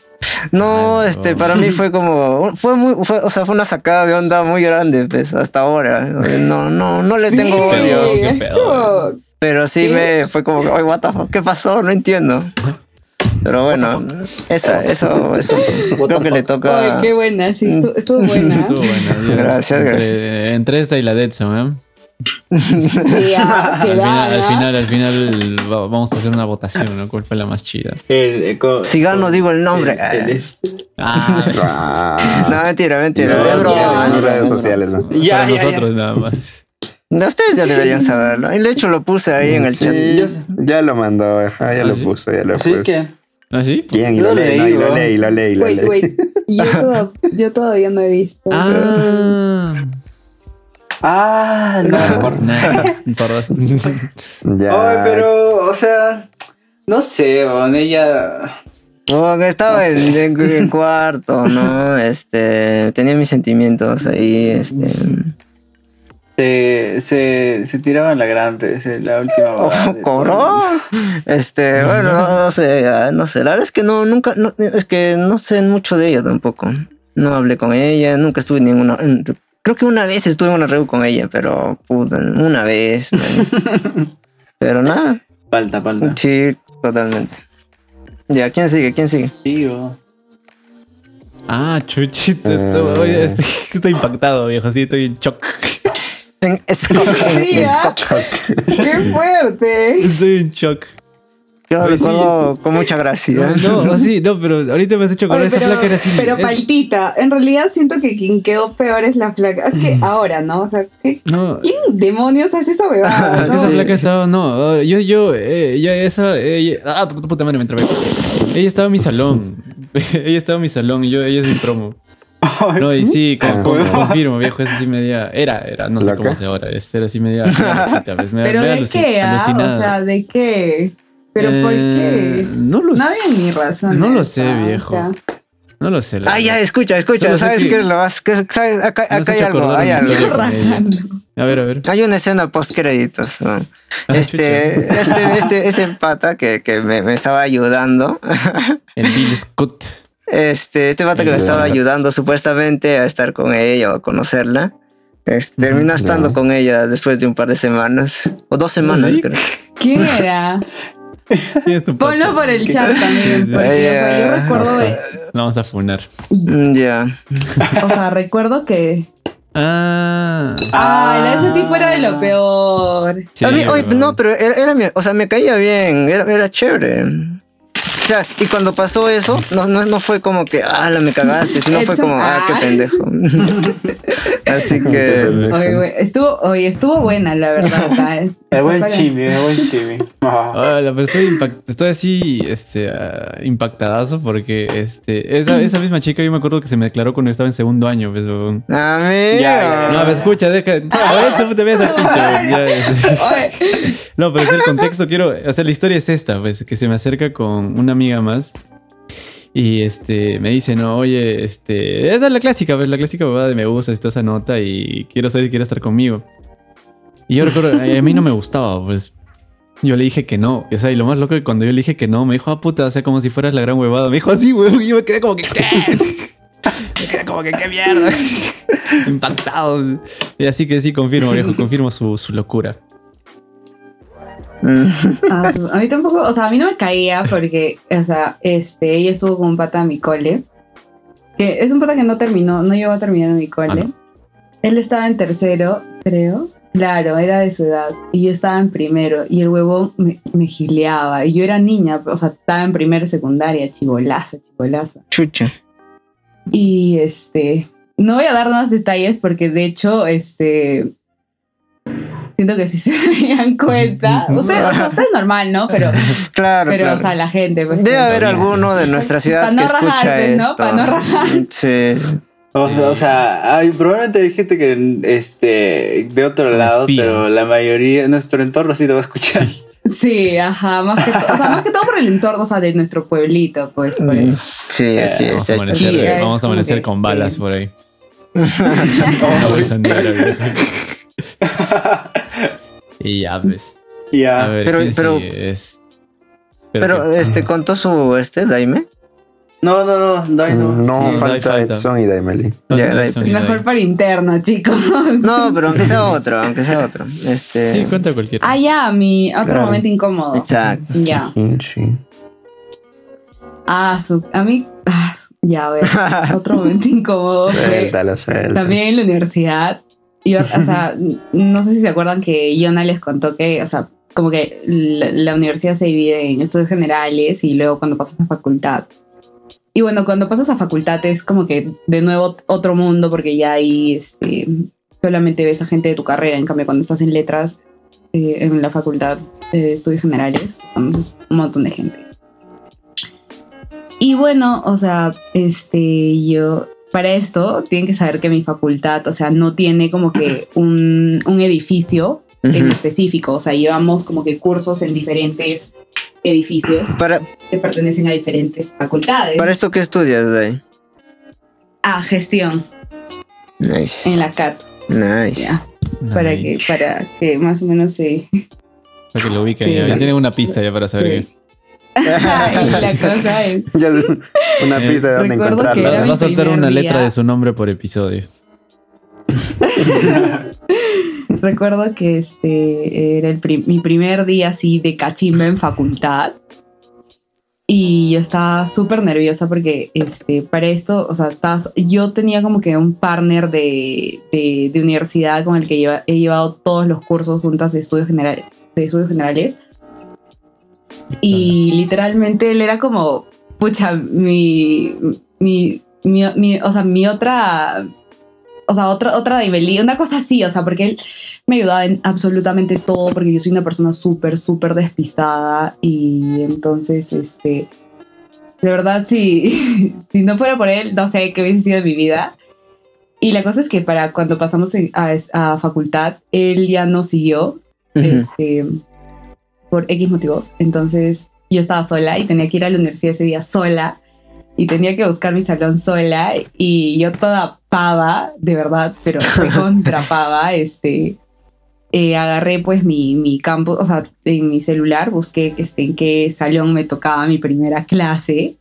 No, Ay, este, no. para mí fue como, fue muy, fue, o sea, fue una sacada de onda muy grande, pues, hasta ahora. No, no, no le tengo Sí, odio. Pero sí ¿Qué? me fue como, oye, what the fuck, ¿qué pasó? No entiendo. Pero bueno, esa, eso, eso creo que le Oye, toca. qué buena, sí, estuvo, estuvo buena. Estuvo *laughs* buena. Gracias, entre, gracias. Entre esta y la Deadson, ¿eh? Sí, ah, *laughs* al, final, al final, al final va- vamos a hacer una votación, ¿no? ¿Cuál fue la más chida? El- el co- Si gano, digo el nombre. el- el- este- Ah. *laughs* No, mentira, mentira. No, en redes sociales, ¿no? Ya, para ya, ya. nosotros nada más. No, ustedes ya deberían saberlo. Y de hecho lo puse ahí en el Sí, chat. Ya lo mandó, ajá, ya ¿Ah, lo puso, ya lo Así puso. que. ¿Ah, sí? ¿Quién? Lo lo leí, no, leí, y lo leí, lo leí, lo Wait, leí. wait. Yo, *laughs* toda- yo todavía no he visto. Ah. Ah, no. Nah, *laughs* perdón. Ya. Ay, pero, o sea, no sé, con ella. Que estaba en, en- en cuarto, ¿no? Este, tenía mis sentimientos ahí, este. Se, se, se tiraba en la gran, la última. Oh, cobró. Este, bueno, no, no sé, no sé. La verdad es que no, nunca, no, es que no sé mucho de ella tampoco. No hablé con ella, nunca estuve en ninguna. Creo que una vez estuve en una reunión con ella, pero puta, una vez. *laughs* pero nada, Falta, falta. sí, totalmente. Ya, ¿quién sigue? ¿Quién sigue? Tío. Ah, chuchito. Eh. Oye, estoy, *laughs* estoy impactado, viejo. Sí, estoy en shock. En *laughs* ¿ah? ¡Qué fuerte! Estoy en shock. Yo Oye, sí. recuerdo con mucha gracia. No, *laughs* no, sí, no, pero ahorita me has hecho con Oye, esa pero, placa era así. pero es- paltita, en realidad siento que quien quedó peor es la flaca. Es que ahora, ¿no? O sea, ¿qué- No, ¿quién demonios hace esa huevada? *laughs* No? esa placa estaba, no, yo, yo, eh, yo, esa, ella, ah, puta puta madre, me entré. Ella estaba en mi salón, *laughs* ella estaba en mi salón y yo, ella es mi promo. No, y sí, con- con- sí. confirmo, viejo, es así media, era, era, no sé cómo es ahora, este era así media, pues, media- ¿Pero de qué? ah? O sea, ¿de qué? ¿Pero por Eh, qué? No lo No sé, había ni razón. no lo sé, viejo. no lo sé. la Ah, ya, escucha, escucha. ¿Sabes que- qué es lo más? que- ¿sabes? Acá, hay algo, hay algo. A ver, a ver. Hay una escena post créditos. ¿no? Ah, Este, este, este, ese pata que, que me, me estaba ayudando. El Bill Scott. Este, este pata que me estaba ayudando supuestamente a estar con ella o a conocerla. este, terminó estando con ella después de un par de semanas. O dos semanas, ¿Sí? creo. ¿Quién era? *laughs* ¿Quién es tu Ponlo por el ¿Qué- chat también. Porque, o sea, yo recuerdo de. Lo vamos a funar. Mm, Ya. *laughs* O sea, recuerdo que. Ah. Ah, ese tipo era de lo peor. sí, A mí- oye, weón. no, pero era, era mi- o sea, me caía bien, era, era chévere. Sea, y cuando pasó eso, no, no, no fue como que, ah, la me cagaste, sino fue como, ah, qué pendejo. *laughs* Así que, Oye, güey, estuvo, oye, estuvo buena, la verdad. *laughs* Es buen chimi, es buen chimi. Ah. Hola, pero estoy, impact- estoy así, este, ah, impactadazo porque, este, esa, esa misma chica yo me acuerdo que se me declaró cuando estaba en segundo año, pues. Ya, No, me escucha, deja. Se te ves *laughs* No, pero es el contexto, quiero. O sea, la historia es esta, pues, que se me acerca con una amiga más. Y este me dice, no, oye, este. Esa es la clásica, pues, la clásica bobada de me gusta, toda esa nota y quiero saber si quiere estar conmigo. Y yo recuerdo, a mí no me gustaba, pues. Yo le dije que no. Y, o sea, y lo más loco que cuando yo le dije que no, me dijo, ah, puta, o sea, como si fueras la gran huevada. Me dijo así, weón. Y yo me quedé como que, ¿qué? me quedé como que, ¿qué mierda? *laughs* Impactado. Y así que sí, confirmo, viejo, confirmo su, su locura. Ah, a mí tampoco, o sea, a mí no me caía porque, o sea, este, ella estuvo con un pata a mi cole. Que es un pata que no terminó, no llegó a terminar en mi cole. Ah, ¿no? Él estaba en tercero, creo. Claro, era de su edad. Y yo estaba en primero. Y el huevón me, me gileaba. Y yo era niña, o sea, estaba en primero secundaria, chibolaza, chibolaza. Chucha. Y este, no voy a dar más detalles porque de hecho, este, siento que si se *laughs* darían cuenta, ustedes, o sea, ustedes normal, ¿no? Pero, *laughs* Claro, pero, claro. o sea, la gente, pues. Debe haber alguno de nuestra ciudad Pa' no que escucha rajarte, ¿no? esto. Pa' no rajarte. *laughs* Sí. O, sea- o sea, hay, probablemente hay gente que este de otro lado, espía. pero la mayoría, nuestro entorno sí lo va a escuchar. Sí, ajá, más que, todo, o sea, más que todo por el entorno, o sea, de nuestro pueblito, pues. por eso. Sí, sí, vamos, sí. a amanecer, sí, es vamos a amanecer que- con balas sí. por ahí. Y ya, pues. A Ya. ver, Pero- ¿quién pero-? Es... Pero, ¿qué? este, contó su, este, Daime. No, no, no, Dai no. No, Sí, falta, falta. Edson y Daimeli. ¿Dónde ya, está de- Edson? Mejor para interna, chicos. No, pero aunque sea otro, aunque sea otro. Sí, Este. cuenta cualquiera. Ah, ya, mi otro Claro. momento incómodo. Exacto. Ya. Kinchi. Ah, su, a mí, ah, ya, a ver, *laughs* otro momento incómodo fue Suéltalo, suéltalo. también en la universidad. Yo, o *laughs* sea, no sé si se acuerdan que Yona les contó que, o sea, como que la, la universidad se divide en estudios generales y luego cuando pasas a facultad. Y bueno, cuando pasas a facultad es como que de nuevo otro mundo porque ya ahí este, solamente ves a gente de tu carrera. En cambio, cuando estás en letras, eh, en la facultad de estudios generales, conoces un montón de gente. Y bueno, o sea, este, yo, para esto, tienen que saber que mi facultad, o sea, no tiene como que un, un edificio en específico, o sea, llevamos como que cursos en diferentes edificios Para, que pertenecen a diferentes facultades. para esto, ¿qué estudias, Dai? Ah, gestión Nice. en la CAT, Nice. ya, para que, para que más o menos se... Para que lo ubiquen Sí. ya. Ya tienen una pista ya para saber Sí. *laughs* y la cosa es... *laughs* Ya es una Eh, pista de dónde recuerdo que que era encontrarlo. mi va a soltar una día. letra de su nombre por episodio. *laughs* Recuerdo que este era el prim- mi primer día así de cachimba en facultad. Y yo estaba súper nerviosa porque este, para esto, o sea, estaba, yo tenía como que un partner de, de, de universidad con el que lleva- he llevado todos los cursos juntas de estudios generales. De estudios generales. Y literalmente él era como, pucha, mi, mi, mi, mi- o sea, mi otra, o sea, otra, otra nivelía, una cosa así, o sea, porque él me ayudaba en absolutamente todo, porque yo soy una persona súper, súper despistada y entonces, este, de verdad, si, *laughs* si no fuera por él, no sé qué hubiese sido de mi vida. Y la cosa es que para cuando pasamos a, a facultad, él ya no siguió, Ujú. este, por X motivos. Entonces yo estaba sola y tenía que ir a la universidad ese día sola y tenía que buscar mi salón sola y yo toda pava, de verdad, pero *laughs* contra pava, este, eh, agarré pues mi, mi campus, o sea, en mi celular busqué este, en qué salón me tocaba mi primera clase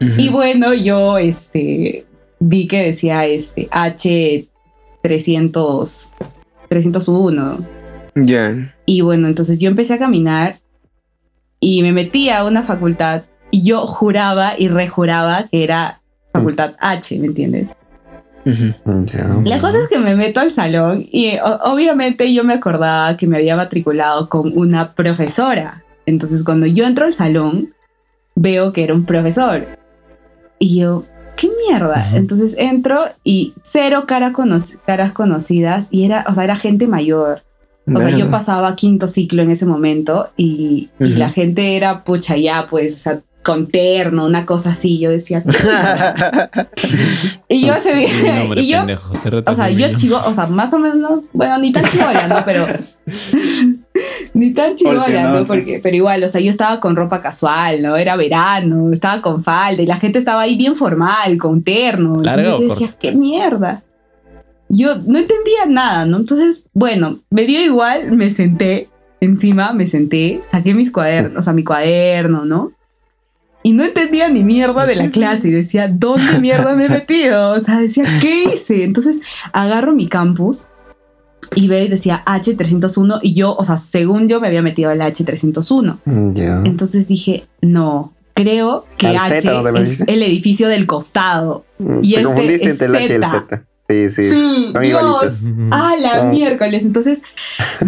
y bueno, yo este, vi que decía este, H300, 301. Ya. Y bueno, entonces yo empecé a caminar y me metí a una facultad y yo juraba y rejuraba que era facultad H, ¿me entiendes? La cosa es que me meto al salón y obviamente yo me acordaba que me había matriculado con una profesora. Entonces cuando yo entro al salón, veo que era un profesor. Y yo, ¿qué mierda? Ujú. Entonces entro y cero cara cono- caras conocidas y era, o sea, era gente mayor. O sea, yo pasaba quinto ciclo en ese momento y, y la gente era pucha ya, pues, o sea, con terno, una cosa así. Yo decía, *laughs* y yo ese día, nombre, y yo, pendejo, o sea, yo chivo, o sea, más o menos, bueno, ni tan chivola, ¿no? Pero, *laughs* ni tan chivola, ¿no? Porque, pero igual, o sea, yo estaba con ropa casual, ¿no? Era verano, estaba con falda y la gente estaba ahí bien formal, con terno. ¿Larga Entonces o yo decía, qué mierda. Yo no entendía nada, ¿no? Entonces, bueno, me dio igual, me senté encima, me senté, saqué mis cuadernos, o sea, mi cuaderno, ¿no? Y no entendía ni mierda de la clase. Y decía, ¿dónde mierda me he metido? O sea, decía, ¿qué hice? Entonces agarro mi campus y veo y decía H301 y yo, o sea, según yo me había metido al H301. Ya. Entonces dije, no, creo que Al H Z, ¿no te lo es el edificio del costado. y Te este es el H y el Z. Sí, sí. Sí, Dios. igualitos. Ujú. Ah, la Ah. miércoles. Entonces,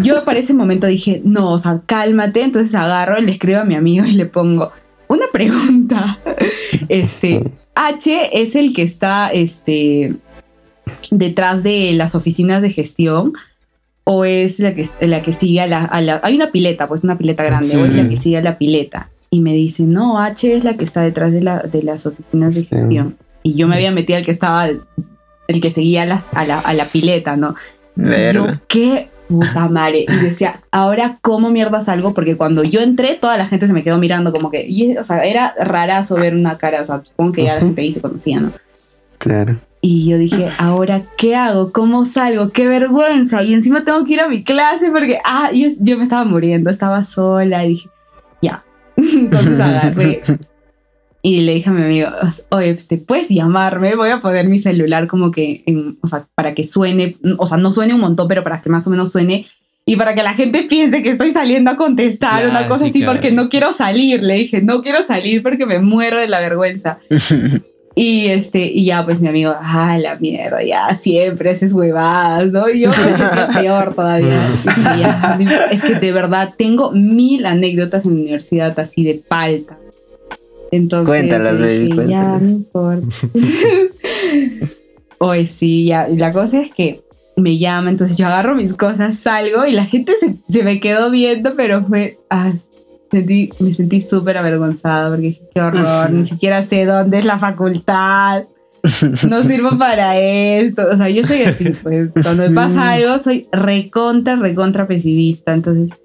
yo para ese momento dije, no, o sea, cálmate. Entonces agarro, le escribo a mi amigo y le pongo una pregunta. *laughs* Este, H es el que está, este, detrás de las oficinas de gestión o es la que, la que sigue a la, a la- Hay una pileta, pues una pileta grande, o es la que sigue a la pileta. Y me dice, no, H es la que está detrás de, la, de las oficinas de Sí. gestión. Y yo me había metido al que estaba, el que seguía a, las- a la, a la pileta, ¿no? Yo, Verga. qué puta madre. Y decía, ahora cómo mierda salgo, porque cuando yo entré, toda la gente se me quedó mirando como que, y, o sea, era rarazo ver una cara, o sea, supongo que ya la Ujú. gente ahí se conocía, ¿no? Claro. Y yo dije, ahora, ¿qué hago? ¿Cómo salgo? ¡Qué vergüenza! Y encima tengo que ir a mi clase porque, ah, yo, yo me estaba muriendo, estaba sola y dije, ya. *laughs* Entonces agarré *laughs* y le dije a mi amigo, oye, este, puedes llamarme, voy a poner mi celular como que, en- o sea, para que suene, o sea, no suene un montón, pero para que más o menos suene y para que la gente piense que estoy saliendo a contestar, una cosa así, porque no quiero salir. Le dije, no quiero salir porque me muero de la vergüenza. *laughs* Y este, y ya pues mi amigo, ah, la mierda, ya siempre haces huevadas, ¿no? Y yo me sentía peor todavía. Dije, "Ya, es que de verdad tengo mil anécdotas en la universidad así de palta. Entonces Cuéntalas, baby, ya, no importa. *laughs* Hoy sí, ya. La cosa es que me llama, entonces yo agarro mis cosas, salgo y la gente se, se me quedó viendo, pero fue... ah, sentí, me sentí súper avergonzada porque dije, qué horror, ni *laughs* siquiera sé dónde es la facultad. No *laughs* sirvo para esto. O sea, yo soy así, pues. Cuando me pasa algo, soy recontra, recontra pesimista. Entonces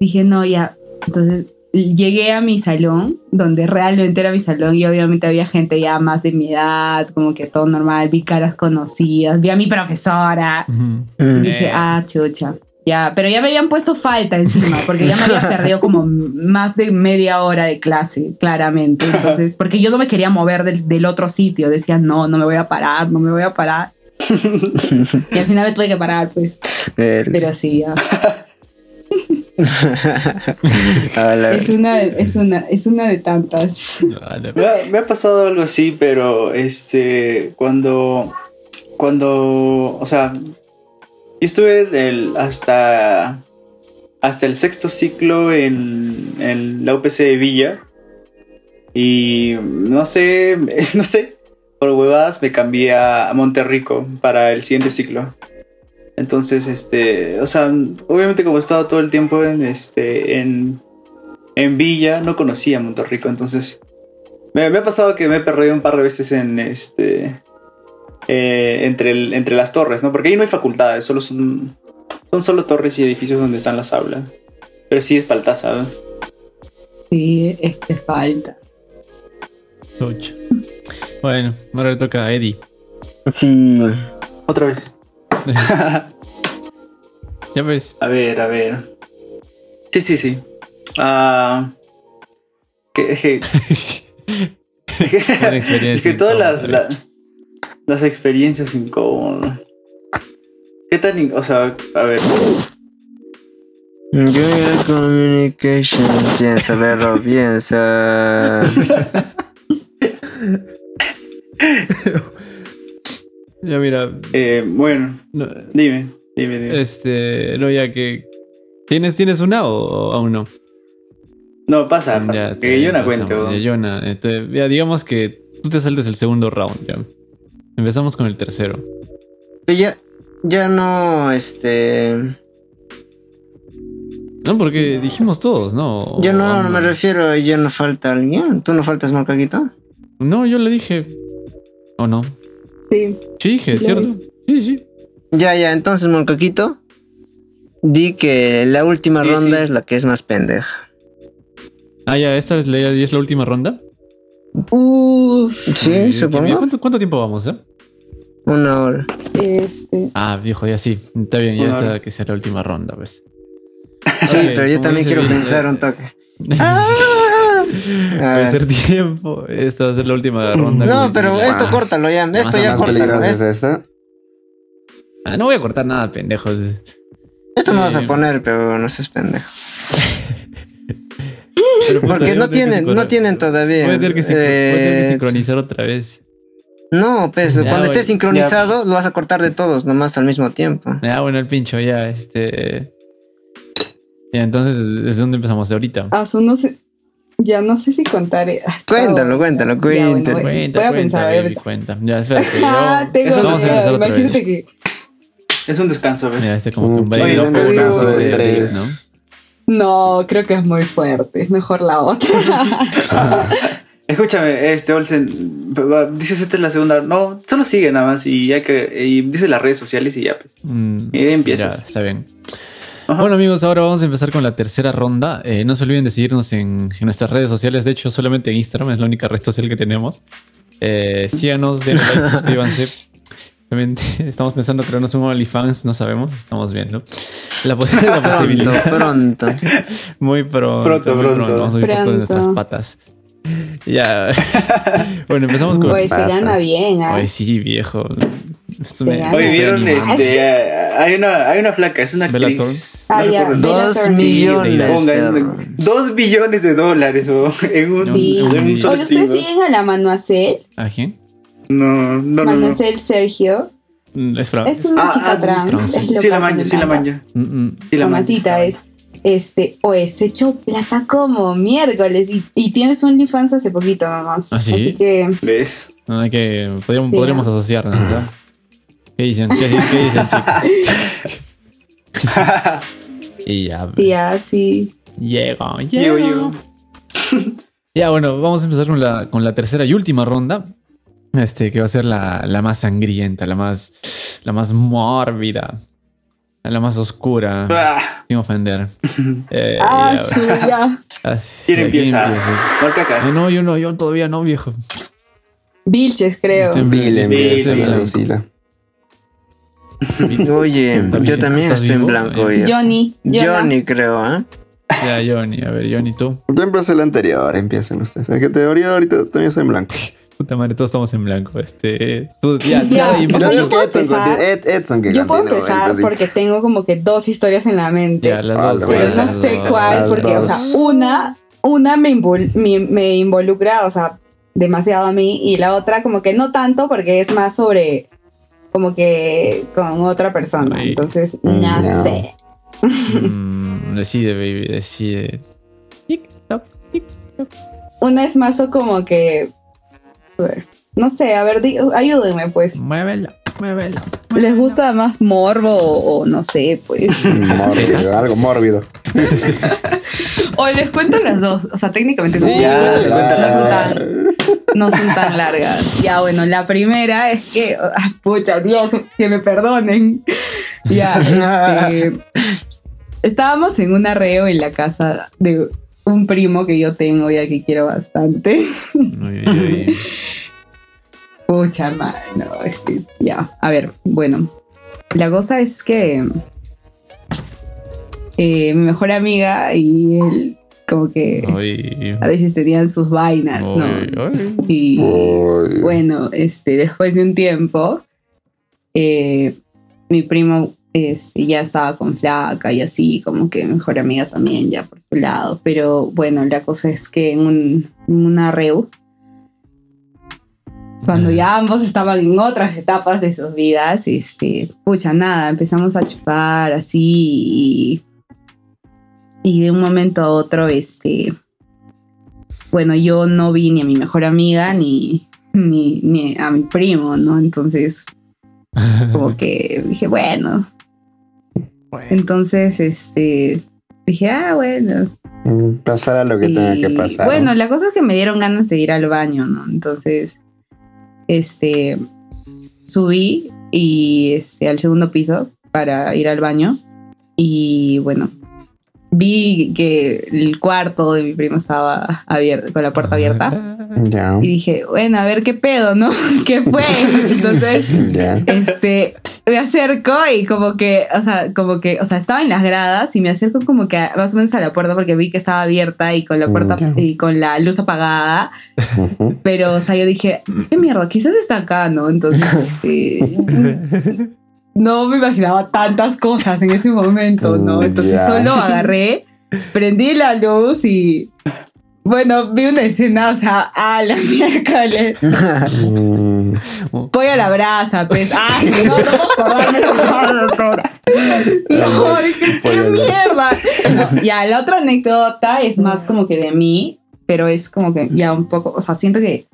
dije, no, ya. Entonces llegué a mi salón, donde realmente era mi salón, y obviamente había gente ya más de mi edad, como que todo normal. Vi caras conocidas, vi a mi profesora. Ujú. Mm. Dije, Eh. ah, chucha. Ya, pero ya me habían puesto falta encima, porque ya me había *laughs* perdido como más de media hora de clase, claramente. Entonces, porque yo no me quería mover del, del otro sitio. Decía, no, no me voy a parar, no me voy a parar. *laughs* Y al final me tuve que parar, pues. Pero sí, ya. *laughs* Es una, de- es una, es una de tantas. Me ha, me ha pasado algo así, pero este, cuando, cuando, o sea, yo estuve del, hasta, hasta el sexto ciclo en, en la UPC de Villa y no sé, *laughs* no sé, por huevadas me cambié a Monterrico para el siguiente ciclo. Entonces, este, o sea, obviamente como he estado todo el tiempo en, este, en, en Villa, no conocía Monterrico, entonces me, me ha pasado que me he perdido un par de veces en este. eh, entre, el- entre las torres, ¿no? Porque ahí no hay facultades, solo son. Son solo torres y edificios donde están las aulas. Pero sí es paltaza, ¿no? Sí, es que falta. Bueno, ahora le toca a Eddie. Sí. Otra vez. *laughs* Ya ves. A ver, a ver. Sí, sí, sí. Ah. que, es que, es que- Buena experiencia es que todas las, la- las experiencias incómodas. ¿Qué tan.? in- O sea, a ver. Good communication. Piensa, verlo, piensa. *laughs* Ya mira. eh, bueno, no, dime, dime, dime. este. No, ya que. ¿Tienes, ¿Tienes una o, aún no? No, pasa, pasa. ya, que yo no cuento. Ya. Yona, este, ya digamos que tú te saltes el segundo round, ya. Empezamos con el tercero. Pero ya, ya no, este. No, porque dijimos todos, ¿no? Yo no, no me refiero, ya no falta alguien. ¿Tú no faltas, Marcaquito? No, yo le dije. ¿O no? Sí. Sí, ¿cierto? Sí, sí. Ya, ya, entonces, Moncaquito, di que la última Sí, ronda sí. es la que es más pendeja. Ah, ya, esta es la, ya es la última ronda. Uf. Sí, Eh, supongo. ¿Cuánto, cuánto tiempo vamos, eh? Una hora. Este. Ah, viejo, ya sí. Está bien, ya está que sea la última ronda, pues. Sí, pero yo también quiero bien, pensar eh, un toque. Va *laughs* A a ver. hacer tiempo. Esta va a ser la última ronda. No, pero dice- esto Ah. córtalo ya. Esto ya córtalo. Esto, es esta. Ah, no voy a cortar nada, pendejos. esto no vas a poner, pero no seas pendejo. *laughs* Pero, puta, Porque no tienen, no tienen todavía. Voy a tener que, sincro- voy a tener que Eh, sincronizar otra vez. No, pues Ya, cuando esté sincronizado lo vas a cortar de todos, nomás al mismo tiempo. Ah, bueno, el pincho, ya, este. Ya, entonces, ¿desde dónde empezamos? ¿De ahorita? Ah, su- no sé. Ya no sé si contar. eh, ah, Cuéntalo, oh, cuéntalo, ya, bueno, cuéntalo. voy- Cuenta, voy a cuenta, pensar, baby, cuenta. Ya, espérate. *laughs* Ah, tengo Eso vamos a Imagínate que. Es un descanso, ¿ves? Ya, este como que un descanso de tres. ¿no? No, creo que es muy fuerte. Es mejor la otra. *laughs* Escúchame, este Olsen, dices esta es la segunda. No, solo sigue nada más y hay que. Y dice las redes sociales y ya, pues. Mm, Y ahí empiezas. Ya, está bien. Ajá. Bueno amigos, ahora vamos a empezar con la tercera ronda. Eh, no se olviden de seguirnos en, en nuestras redes sociales. De hecho, solamente en Instagram es la única red social que tenemos. Eh, síganos, denle like, *laughs* suscríbanse. Obviamente, *laughs* estamos pensando crearnos un OnlyFans, no sabemos, estamos viendo. La, posi- la Pronto, posibilidad. pronto. *laughs* Muy pronto. Pronto, muy pronto. Vamos a subir fotos de Pronto. nuestras patas. Ya. bueno, empezamos con. Oye, se gana bien, ¿ah? Ay, sí, viejo. Me, estoy vieron, este, hay una, hay una flaca, es una Bellator. actriz. Ah, no nombre. Dos millones, dos billones de dólares o en un, Sí. en un solo. ¿ustedes siguen a la Manuacel? ¿A quién? No, no, no. no. Manuacel Sergio. Mm, Es fra- Es una Ah, chica ah, trans. sí, es sí, lo sí la me sí la manja. Mm, mm. Sí la manja. Mamacita es. este, o es hecho plata como miércoles y, y tienes OnlyFans hace poquito nomás. ¿Ah, sí? Así que ¿Ves? No, hay que, podríamos, Sí, podríamos ah. asociarnos, ¿ya? ¿Qué dicen? ¿Qué, qué dicen, chicos? *laughs* Y ya. sí, así. Llego, Llego, llego. *laughs* Ya, bueno, vamos a empezar con la, con la tercera y última ronda. Este, que va a ser la, la más sangrienta, la más, la más mórbida, la más oscura, Ah, sin ofender. *laughs* Eh, Ah, ya, sí, ya. así, ¿Quién ya, empieza? Eh, no, yo no, yo todavía no, viejo. Vilches, creo. Vile, blanco, Vile, *laughs* Oye, ¿También yo también estoy en blanco. Eh. Johnny. Johnny, creo, ¿ah? Ya, Johnny, a ver, Johnny, tú. Tú empiezas el anterior, empiecen ustedes. En qué teoría ahorita también estoy en blanco. *laughs* Puta madre, todos estamos en blanco. Este, tú, ya, Ya, ya, y o sea, empieza yo puedo Edson, empezar. Ed- Edson que Yo puedo empezar porque tengo como que dos historias en la mente. Ya, las dos. pero no sé cuál, porque, o sea, una, una me, invol- me, me involucra, o sea, demasiado a mí, y la otra como que no tanto, porque es más sobre, como que con otra persona. Ay. Entonces, Mm, no sé. Mm, decide, baby, decide. Tic-toc, tic. Una es más o como que, a ver, no sé, a ver, di- ayúdenme, pues. ¿Les gusta más morbo o, no sé, pues? *laughs* Mórbido, algo mórbido. *laughs* O les cuento las dos. O sea, técnicamente no, Sí, Ya, no cuéntale. son tan, no son tan *laughs* largas. Ya, bueno, la primera es que, ah, pucha, Dios, que me perdonen. Ya, este, estábamos en un arreo en la casa de un primo que yo tengo y al que quiero bastante. Pucha, mano, ya, a ver, bueno, la cosa es que eh, mi mejor amiga y él como que a veces tenían sus vainas, ¿no? Uy. Y bueno, este, después de un tiempo, eh, mi primo este, ya estaba con flaca y así, como que mi mejor amiga también ya por su lado. Pero bueno, la cosa es que en, un, en una reu, cuando ya ambos estaban en otras etapas de sus vidas, este, pucha, nada, empezamos a chupar así y, y de un momento a otro, este, bueno, yo no vi ni a mi mejor amiga ni, ni, ni a mi primo, ¿no? Entonces, como *laughs* que dije, bueno. Entonces, este, dije, ah, bueno. Mm, Pasará lo que tenga que Y, pasar. Bueno, la cosa es que me dieron ganas de ir al baño, ¿no? Entonces, este, subí y este, al segundo piso para ir al baño. Y bueno, vi que el cuarto de mi primo estaba abierto, con la puerta abierta. Y dije, bueno, a ver qué pedo, ¿no? *laughs* ¿Qué fue? Entonces, este, me acerco y como que, o sea, como que, o sea, estaba en las gradas y me acerco como que a- más o menos a la puerta porque vi que estaba abierta y con la puerta y con la luz apagada, pero, o sea, yo dije, qué mierda, quizás está acá, ¿no? Entonces, este, *laughs* no me imaginaba tantas cosas en ese momento, ¿no? Entonces ya. solo agarré, prendí la luz y, bueno, vi una escena, o sea, a la *laughs* miércoles. Voy a la brasa, pues. Ah, sí, no, no acordarme. *laughs* No, dije, qué mierda. No, ya, la otra anécdota es más como que de mí, pero es como que ya un poco, o sea, siento que.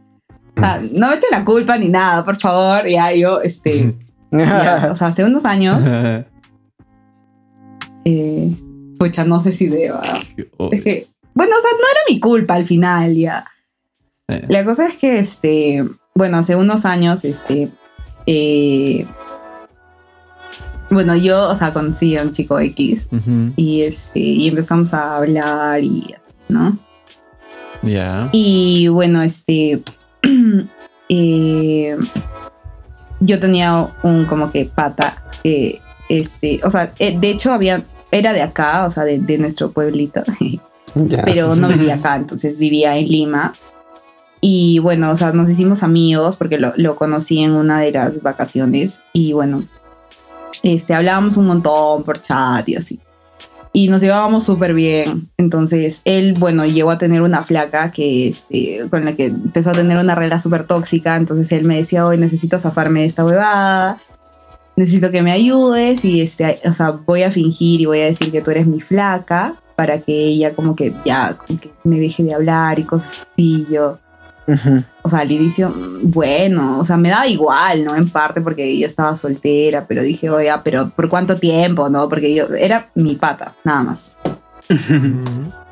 o sea, no me echen la culpa ni nada, por favor. Ya, yo, este. Ya, *laughs* o sea, hace unos años, eh, pucha, no sé si deba. Es que, bueno, o sea, no era mi culpa al final, ya. Eh. La cosa es que, este, bueno, hace unos años, este, eh, bueno, yo, o sea, conocí a un chico X Ujú, y, este, y empezamos a hablar y, ¿no? Ya. Y bueno, este, *clears throat* eh, yo tenía un como que pata, este, o sea, eh, de hecho había, era de acá, o sea, de, de nuestro pueblito. *laughs* pero no vivía acá, entonces vivía en Lima. Y bueno, o sea, nos hicimos amigos porque lo, lo conocí en una de las vacaciones y bueno, este, hablábamos un montón por chat y así. Y nos llevábamos súper bien. Entonces, él, bueno, llegó a tener una flaca que, este, con la que empezó a tener una regla súper tóxica. Entonces, él me decía, hoy necesito zafarme de esta huevada. Necesito que me ayudes y, este, o sea, voy a fingir y voy a decir que tú eres mi flaca para que ella como que ya me deje de hablar y cosas así. Yo, Ujú. o sea, al inicio, mm, bueno, o sea, me daba igual, ¿no? En parte porque yo estaba soltera, pero dije, oye, pero ¿por cuánto tiempo, no? Porque yo era mi pata, nada más.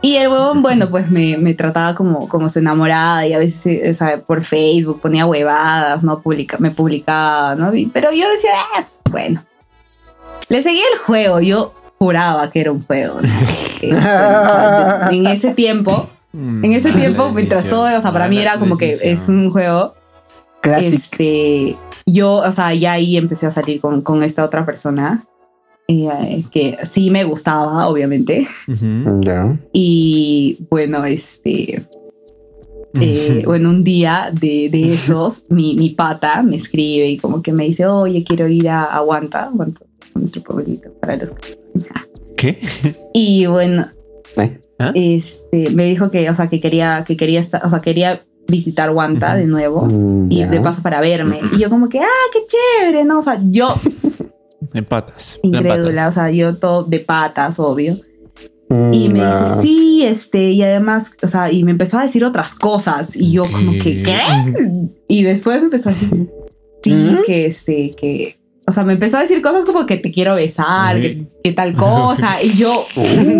Y el huevón, bueno, pues me, me trataba como, como su enamorada y a veces, o sea, por Facebook ponía huevadas, ¿no? Publica, me publicaba, ¿no? Pero yo decía, ah, bueno. Le seguía el juego, yo juraba que era un juego, ¿no? *laughs* Que, bueno, o sea, en ese tiempo, Mm, en ese mala *laughs* tiempo, mientras todo, o sea, para mí era como que es un juego, Classic. este, yo, o sea, ya ahí empecé a salir con, con esta otra persona, eh, que sí me gustaba, obviamente. Ya. Y bueno, este, eh, bueno, un día de, de *laughs* esos, mi, mi pata me escribe y como que me dice, oye, quiero ir a Aguanta, Aguanta, nuestro pueblito, para los que... ¿Qué? *laughs* Y bueno, ¿Eh? ¿Ah? este, me dijo que, o sea, que quería, que quería estar, o sea, quería visitar Ujú. de nuevo. Mm, Y de paso para verme. Y yo como que, ah, qué chévere, ¿no? O sea, yo En patas. en incrédula, patas. o sea, yo todo de patas, obvio. Mm, Y me dice, sí, este, y además, o sea, y me empezó a decir otras cosas. Y yo como que, ¿qué? Y después me empezó a decir, *laughs* sí, ¿Mm? que este, que, o sea, me empezó a decir cosas como que te quiero besar, que, que tal *laughs* cosa. Y yo,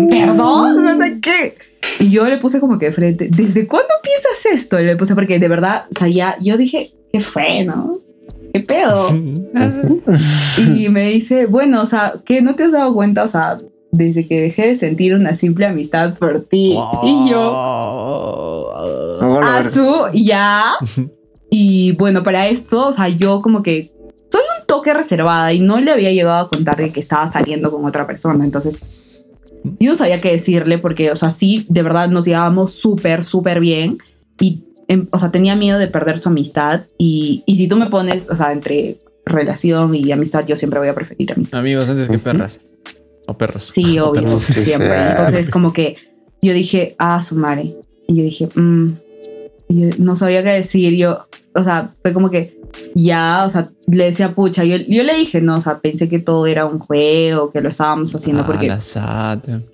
perdón, o sea, ¿qué? Y yo le puse como que frente, ¿desde cuándo piensas esto? Y le puse porque de verdad, o sea, ya, yo dije, ¿qué fue, no? ¿Qué pedo? *laughs* Y me dice, bueno, o sea, ¿qué no te has dado cuenta? O sea, desde que dejé de sentir una simple amistad por ti. Y yo, a su, ya. *laughs* Y bueno, para esto, o sea, yo como que toque reservada y no le había llegado a contarle que estaba saliendo con otra persona. Entonces, yo no sabía qué decirle porque, o sea, sí, de verdad nos llevábamos súper, súper bien. Y, em, o sea, tenía miedo de perder su amistad. Y, y si tú me pones, o sea, entre relación y amistad, yo siempre voy a preferir amistad. Amigos antes que perras. O perros. Sí, *laughs* O obvio, perros. Siempre. Entonces, como que yo dije, ah, su madre. Y yo dije, mm. Y yo no sabía qué decir. Yo, o sea, fue como que ya, o sea, le decía, pucha, yo, yo le dije, no, o sea, pensé que todo era un juego, que lo estábamos haciendo Ah, porque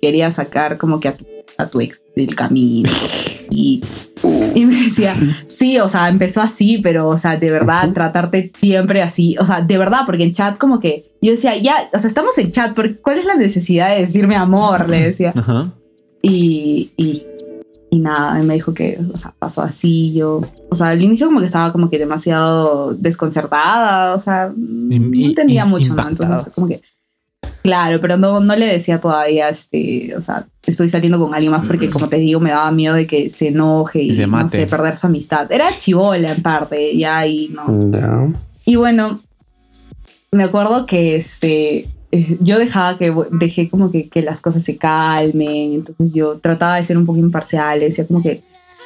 quería sacar como que a tu, a tu ex del camino. *laughs* Y, y me decía, sí, o sea, empezó así, pero, o sea, de verdad, tratarte siempre así. O sea, de verdad, porque en chat como que yo decía, ya, o sea, estamos en chat, ¿cuál es la necesidad de decirme amor? Le decía. Ajá. Y, y, y nada, y me dijo que, o sea, pasó así, yo, o sea, al inicio como que estaba como que demasiado desconcertada, o sea, Y- no entendía y- mucho, ¿no? impactada. Entonces fue como que, claro, pero no, no le decía todavía, este, o sea, estoy saliendo con alguien más porque como te digo, me daba miedo de que se enoje y, Y se no sé, perder su amistad. Era chivola en parte, ya, y no, Ya. y bueno, me acuerdo que este, eh, yo dejaba que, dejé como que, que las cosas se calmen, entonces yo trataba de ser un poco imparcial, le decía como que,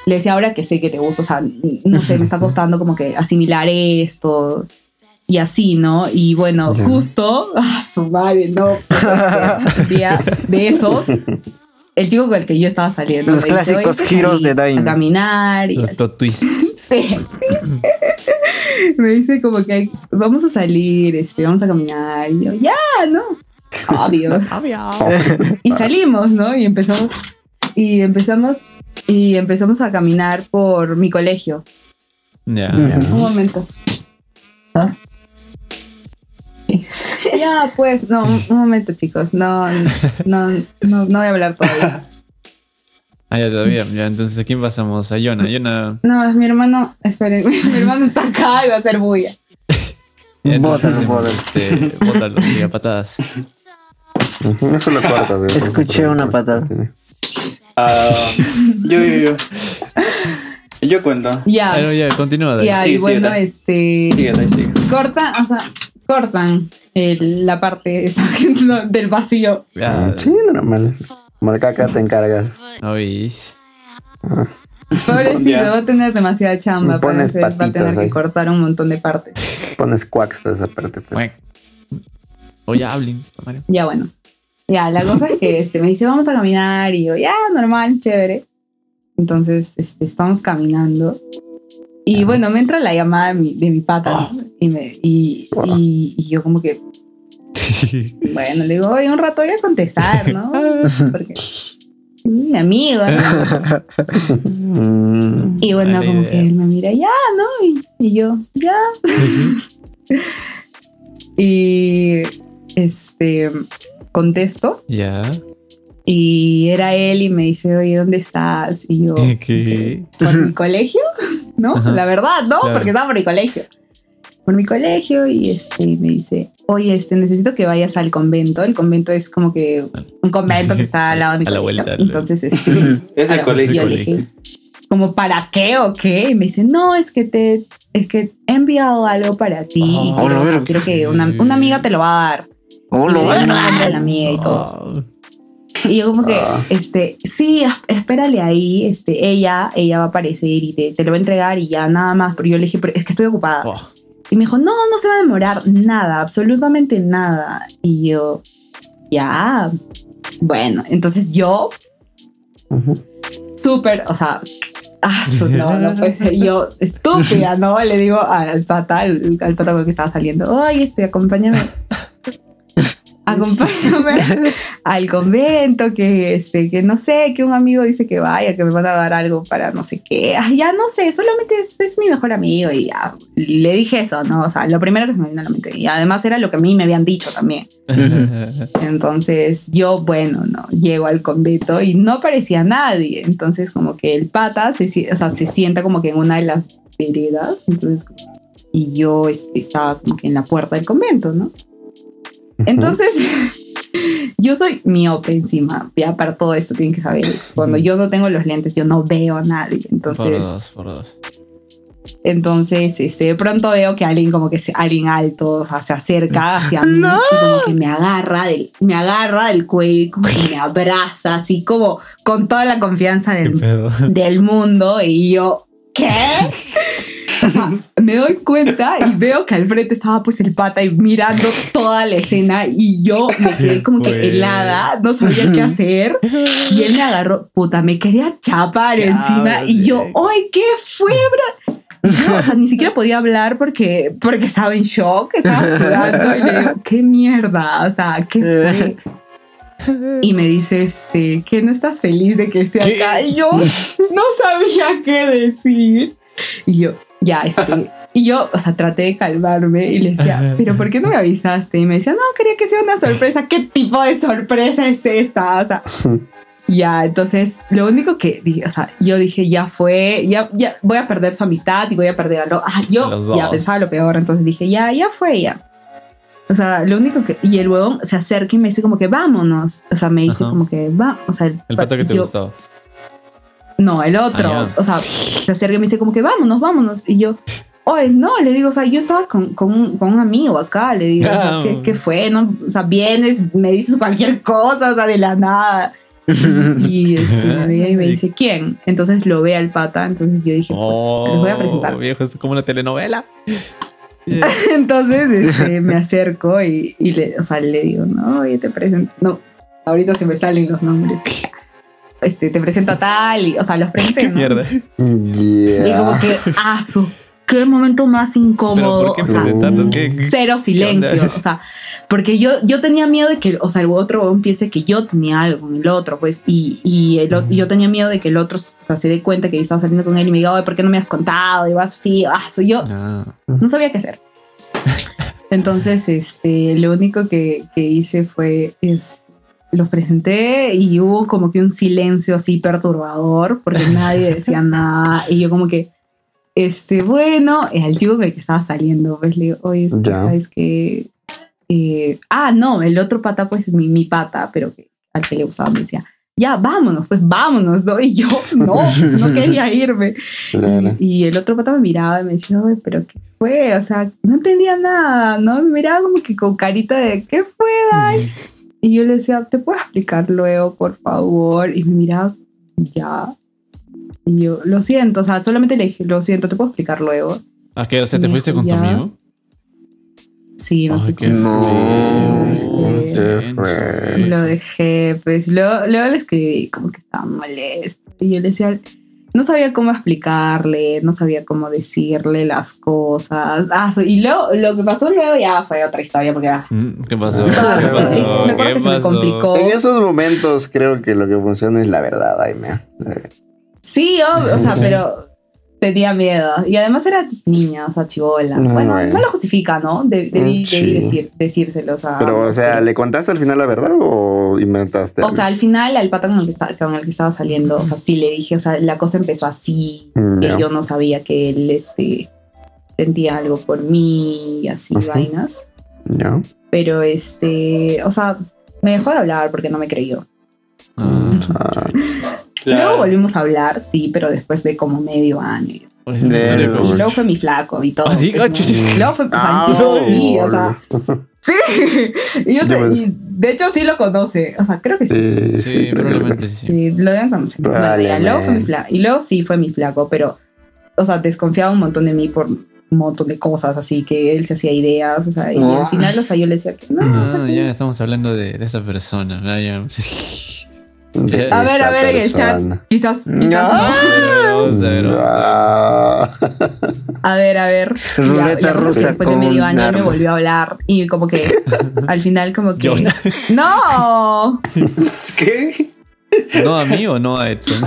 le decía ahora que sé que te gusta, o sea, no sé, me está *laughs* costando como que asimilar esto y así, ¿no? Y bueno, justo, *laughs* ah, su madre, no, un día de esos, el chico con el que yo estaba saliendo. Los me dice, "Oye, clásicos giros de Daim. A caminar y Los plot twists. Sí. *laughs* me dice como que vamos a salir, este, vamos a caminar. Y yo, ya, ¿no? Obvio. *laughs* *laughs* y salimos, ¿no? Y empezamos, y empezamos, y empezamos a caminar por mi colegio. Ya. Un momento. ¿Ah? Ya, pues, no, un, un momento, chicos. No, no, no, no voy a hablar todavía. Ah, ya todavía. *laughs* Ya, entonces, ¿a quién pasamos? A Yona. Yona. No, es mi hermano, esperen, *laughs* mi hermano está acá y va a hacer bulla. *laughs* Bótalo, bótalo. Este, bótalo, sí, a patadas. Eso lo cortas. eh, Escuché una patada. Ah, yo, yo, yo. Yo cuento. Ya, Pero ya, continúa. Ya, Sí, y bueno, dale. este. Sigue. cortan, o sea, cortan el- la parte esa del vacío. Ya. Sí, normal. Marcaca te encargas. ¿No veis? Pobrecito, va a tener demasiada chamba. Me para pones hacer, va a tener que cortar un montón de partes. Pones quacks de esa parte. pues. Cuac. O ya hablen. Mario. Ya, bueno. Ya, la cosa es que este, me dice, vamos a caminar. Y yo, ya, normal, chévere. Entonces, este, estamos caminando. Y bueno, me entra la llamada de mi, de mi pata. ¿no? Y, me, y, y, y yo como que, *laughs* bueno, le digo, oye, un rato voy a contestar, ¿no? *laughs* Porque mi amigo. ¿no? *laughs* Y bueno, como idea. que él me mira, ya, ¿no? Y, y yo, ya. y este contesto Ya. y era él y me dice, oye, ¿dónde estás? Y yo, ¿Qué? por mi colegio, ¿no? Ajá. La verdad, ¿no? Claro. Porque estaba por mi colegio. Por mi colegio y este me dice, oye, este necesito que vayas al convento. El convento es como que un convento que está al lado de mi *laughs* A la colegio. vuelta, Entonces, este, *laughs* Es a el colegio. yo le dije, como para qué o qué? Y me dice, no, es que te es que he enviado algo para ti. y Oh, quiero, verga. quiero que una, una amiga te lo va a dar. oh, Y la amiga y todo. Oh. Y yo como que, Ah. este, sí, es- espérale ahí, este, ella, ella va a aparecer y te, te lo va a entregar y ya nada más. Pero yo le dije, pero es que estoy ocupada. Oh. Y me dijo, no, no se va a demorar nada, absolutamente nada. Y yo, ya, bueno, entonces yo, Ujú. súper, o sea, ah, no, no. Yo, estúpida, ¿no? Le digo al pata, al, al pata con el que estaba saliendo, oye, este, acompáñame. Acompáñame *laughs* al convento, que este, que no sé, que un amigo dice que vaya, que me van a dar algo para no sé qué. Ay, ya no sé, solamente es, es mi mejor amigo y ya. Le dije eso, ¿no? O sea, lo primero que se me vino a la mente. Y además era lo que a mí me habían dicho también. Entonces yo, bueno, no, llego al convento y no aparecía nadie. Entonces como que el pata se, o sea, se sienta como que en una de las veredas. Entonces, y yo este, estaba como que en la puerta del convento, ¿no? Entonces, *laughs* yo soy miope encima. Ya para todo esto tienen que saber. Cuando yo no tengo los lentes, yo no veo a nadie. Por Entonces, dos, por dos. entonces, este, de pronto veo que alguien como que se, alguien alto, o sea, se acerca hacia *laughs* mí y como que me agarra del, me agarra del cuello y como que me abraza, así como con toda la confianza ¿Qué del, del mundo y yo, ¿qué? *laughs* O sea, me doy cuenta y veo que al frente estaba pues el pata y mirando toda la escena y yo me quedé como que helada, no sabía qué hacer y él me agarró, puta, me quería chapar encima y yo, ¡ay, qué fue, bro! Yo, o sea, ni siquiera podía hablar porque, porque estaba en shock, estaba sudando y le digo, ¿qué mierda? O sea, ¿qué fue? Y me dice, este, que no estás feliz de que esté ¿Qué? acá. Y yo no sabía qué decir. Y yo, ya, este. Y yo, o sea, traté de calmarme y le decía, pero ¿por qué no me avisaste? Y me decía, no, quería que sea una *laughs* sorpresa. ¿Qué tipo de sorpresa es esta? O sea, *laughs* ya, entonces, lo único que dije, o sea, yo dije, ya fue, ya, ya voy a perder su amistad y voy a perder a lo. Ah, yo ya pensaba lo peor, entonces dije, ya, ya fue, ya. O sea, lo único que. Y el huevón se acerca y me dice, como que vámonos. O sea, me dice, Ajá. como que va. O sea, El pata que te yo- gustaba. no, el otro. Ah, ya. o sea, se acerca y me dice como que vámonos, vámonos. Y yo, oye, no, le digo, o sea, yo estaba con, con, un, con un amigo acá, le digo, o sea, Ah. ¿qué, qué fue? No? O sea, vienes, me dices cualquier cosa, o sea, de la nada. Y *laughs* este, me ve y me dice, ¿quién? Entonces lo ve al pata, entonces yo dije, "Pucha, les voy a presentar. Oh, viejo, esto es como una telenovela. *laughs* Entonces *laughs* este, me acerco y, y le, o sea, le digo, no, oye, te presento, no, ahorita se me salen los nombres. Este, te presento a tal, y, o sea, los presenté, Qué ¿no? mierda. Y como que, ah, su, qué momento más incómodo. ¿por qué o sea, presentarlos? ¿Qué- qué- cero silencio. O sea, porque yo, yo tenía miedo de que, o sea, el otro huevón piense que yo tenía algo con el otro, pues, y, y el o- yo tenía miedo de que el otro, o sea, se dé cuenta que yo estaba saliendo con él y me diga, oye, ¿por qué no me has contado? Y vas así, ah, soy yo. Ah, No sabía qué hacer. *laughs* Entonces, este, lo único que, que hice fue, este, los presenté y hubo como que un silencio así perturbador porque nadie decía nada y yo como que, este, bueno, al chico con el que estaba saliendo, pues le digo, oye, sabes que, eh, ah, no, el otro pata, pues mi, mi pata, pero que al que le gustaba me decía, ya, vámonos, pues vámonos, ¿no? Y yo, *laughs* no, no quería irme. Claro. Y, y el otro pata me miraba y me decía, "Oye, pero ¿qué fue? O sea, no entendía nada, ¿no? Me miraba como que con carita de, ¿qué fue, Dai? Y yo le decía, ¿te puedo explicar luego, por favor? Y me miraba, ya. Y yo, lo siento, o sea, solamente le dije, lo siento, ¿te puedo explicar luego? ¿A qué? O sea, ¿te fuiste dijo, con tu ya. amigo? Sí, me Ay, fui qué con- feo. Qué. Lo dejé, pues luego, luego le escribí como que estaba molesto. Y yo le decía, no sabía cómo explicarle, no sabía cómo decirle las cosas. Ah, y luego, lo que pasó luego ya fue otra historia, porque ah, Mm, ¿Qué pasó? *laughs* ¿Qué pasó? sí, me acuerdo ¿Qué que se me complicó. En esos momentos creo que lo que funciona es la verdad, Aime. Sí, obvio, o sea, pero tenía miedo. Y además era niña, o sea, chivola. No, bueno, bueno. no lo justifica, ¿no? De- debí, sí. debí decir, decírselo, o sea. Pero, o sea, ¿le contaste al final la verdad o inventaste? O algo? sea, al final, al pata con el, que estaba, con el que estaba saliendo, o sea, sí le dije, o sea, la cosa empezó así, Mm, que yo no sabía que él, este, sentía algo por mí y así, vainas. Ya. Pero, este, o sea, me dejó de hablar porque no me creyó. Ah, Ah, Luego volvimos a hablar, sí, pero después de como medio año. y eso. pues, como- Y luego fue mi flaco y todo. ¿Ah, sí? pues, ¿no? luego fue, sea, Ah, sí, o sea, *laughs* sí. Y, yo sé- y de hecho sí lo conoce, o sea, creo que sí. Sí, Sí, sí, probablemente sí. Sí, lo deben conocer. Luego fue mi flaco. Y luego sí fue mi flaco, pero, o sea, desconfiaba un montón de mí por un montón de cosas, así que él se hacía ideas, o sea, y No. al final, o sea, yo le decía que no. Ah, ya estamos hablando de, de esa persona. Ya. *laughs* De A ver, a ver, en el chat. Quizás, quizás No. no. A ver, a ver. A ver, a ver. Ruleta rusa Después de medio año me arma. volvió a hablar y como que *laughs* al final como que... Yo. ¡No! *laughs* ¿Qué? ¿No a mí o no a Edson?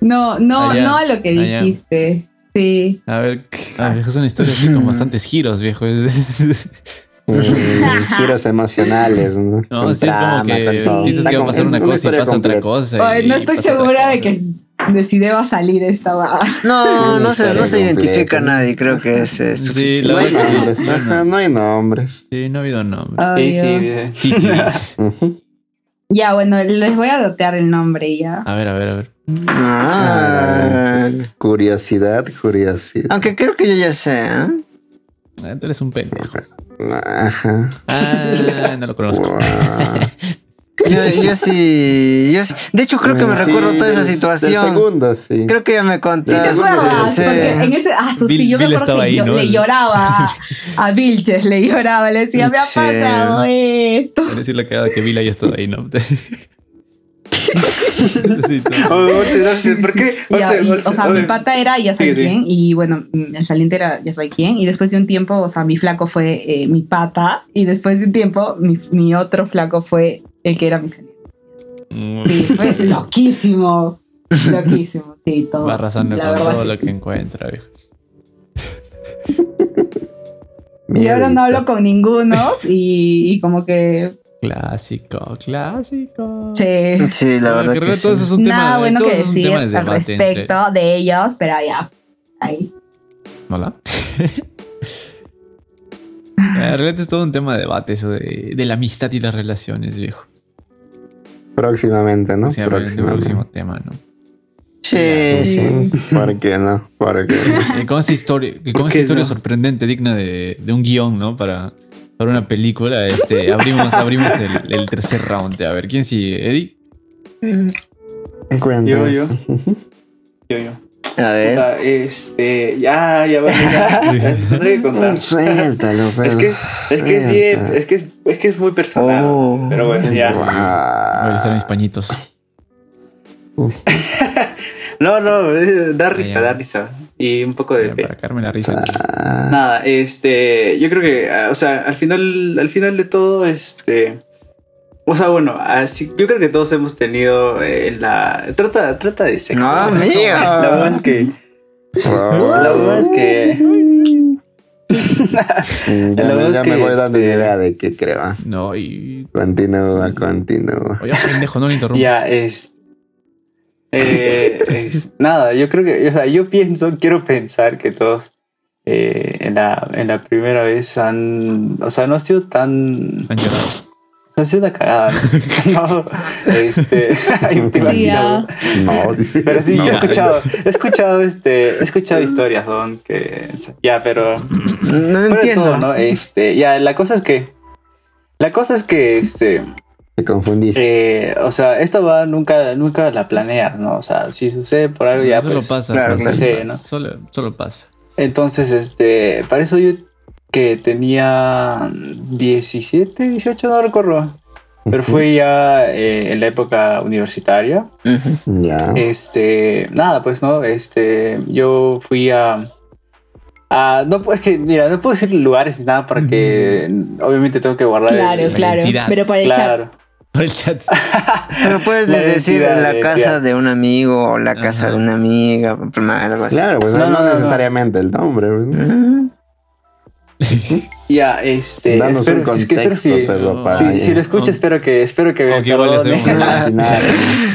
No, no, no a lo que dijiste. Sí. A ver, ah, viejo, es una historia así con bastantes giros, viejo. *laughs* Mm, *laughs* giros emocionales, ¿no? No, Con sí es como trama, que con todo. dices que va a pasar una cosa y pasa otra cosa. Ay, no estoy segura de que de si deba salir esta va. No, *laughs* no se, no se identifica a nadie, creo que es, es Sí, la No hay nombres. Ajá, no hay nombres. Sí, no ha habido nombre. Sí, sí. *laughs* Ya, bueno, les voy a dotear el nombre ya. A ver, a ver, a ver. Ah. Curiosidad, curiosidad. Aunque creo que yo ya sé, ¿eh? Ah, Tú eres un pendejo. Ajá. Ah, no lo conozco. *laughs* Yo, yo sí, yo sí- De hecho, creo que me Sí, recuerdo toda esa situación. sí. Creo que ya me ¿Sí contaste. te acuerdas? sí. Porque en ese, ah, su, Bill- sí, yo me Bill acuerdo que ahí, yo ¿no? le lloraba *laughs* a, Vilches, le lloraba, le decía, me ha Sí. pasado esto. Voy a decir la cagada que Vila ya estado ahí, ¿no? *laughs* *laughs* Sí. Oh, once, once, ¿Por qué? Y, Once, y, once, o sea, mi pata era ya sabe Sí, sí. quién, y bueno, el saliente era ya sabe quién, y después de un tiempo, o sea, mi flaco fue eh, mi pata, y después de un tiempo, mi, mi otro flaco fue el que era mi saliente. Mm, Sí, fue loquísimo, loquísimo, sí, todo. Va arrasando La con verdad todo lo sí. que encuentra, viejo. Y ahora no hablo con ninguno, y, y como que, Clásico, clásico. sí. Sí, la Ah, verdad que que todo es un Nada de- bueno que decir de al entre- respecto de ellos, pero ya, ahí. ¿Hola? *laughs* En realidad es todo un tema de debate eso de, de la amistad y las relaciones, viejo. Próximamente, ¿no? Próximamente, el próximo tema, ¿no? Sí, sí. ¿Por qué no? ¿Por qué no? *laughs* Y con esta historia, ¿Por esta historia no? sorprendente, digna de, de un guion, ¿no? Para, para una película, este, *laughs* abrimos, abrimos el, el tercer round. A ver, ¿quién sigue? ¿Eddie? Yo, yo. *laughs* Yo, yo. A ver. Puta, Este, ya, ya, ya. *laughs* Tendré que contar. Suéltalo, pero. Es que es, es que es bien, es que es, es que es muy personal. Oh. Pero bueno, ya. Voy a estar mis pañitos. No, no, eh, da risa, da risa. Y un poco de. Para sacarme la risa. Ah, Nada, este, yo creo que, ah, o sea, al final, al final de todo, este, o sea, bueno, así, yo creo que todos hemos tenido eh, la, trata, trata de sexo. No, *laughs* La amiga. verdad es que, la verdad es que, Ya, la me, verdad ya es me que, voy dando este- idea de qué creo. No, y. Continúa, continúa. Oye, pendejo, no lo interrumpa. ya, es, eh, es- nada, yo creo que, o sea, yo pienso, quiero pensar que todos eh, en, la, en la primera vez han, o sea, no ha sido tan... Han llorado. O sea, ha sido una cagada, ¿no? *laughs* no este. *laughs* te Sí, ya. No, dice. Pero sí, sí he No. escuchado, he escuchado, este, he escuchado historias, son que. Ya, pero. No entiendo. todo, ¿no? Este, ya, la cosa es que. La cosa es que, este. Te confundiste. eh, o sea, esto va nunca, nunca la planear, ¿no? O sea, si sucede por algo, ya. solo pues, pasa. claro, pasa, claro. pasa. Sí, ¿no? Solo, solo pasa. Entonces, este, para eso yo que tenía 17, 18, no recuerdo. pero fue ya eh, en la época universitaria. Ujú. Ya. Este, nada, pues no, este, yo fui a, a no, pues que, mira, no puedo decir lugares ni nada porque *laughs* obviamente tengo que guardar. el- Claro, el- claro. identidad. Pero por el chat. Por el chat. *laughs* Pero puedes La decir la casa de un amigo o la casa Ajá. de una amiga, algo así. Claro, pues No, no, no, no, no. necesariamente el nombre. pues. *laughs* Ya, este, Danos un espero, si, es que espero contexto, si, perro no. papaya. si, si lo escucho, espero que, espero que me perdone. hacemos. Ah, nada,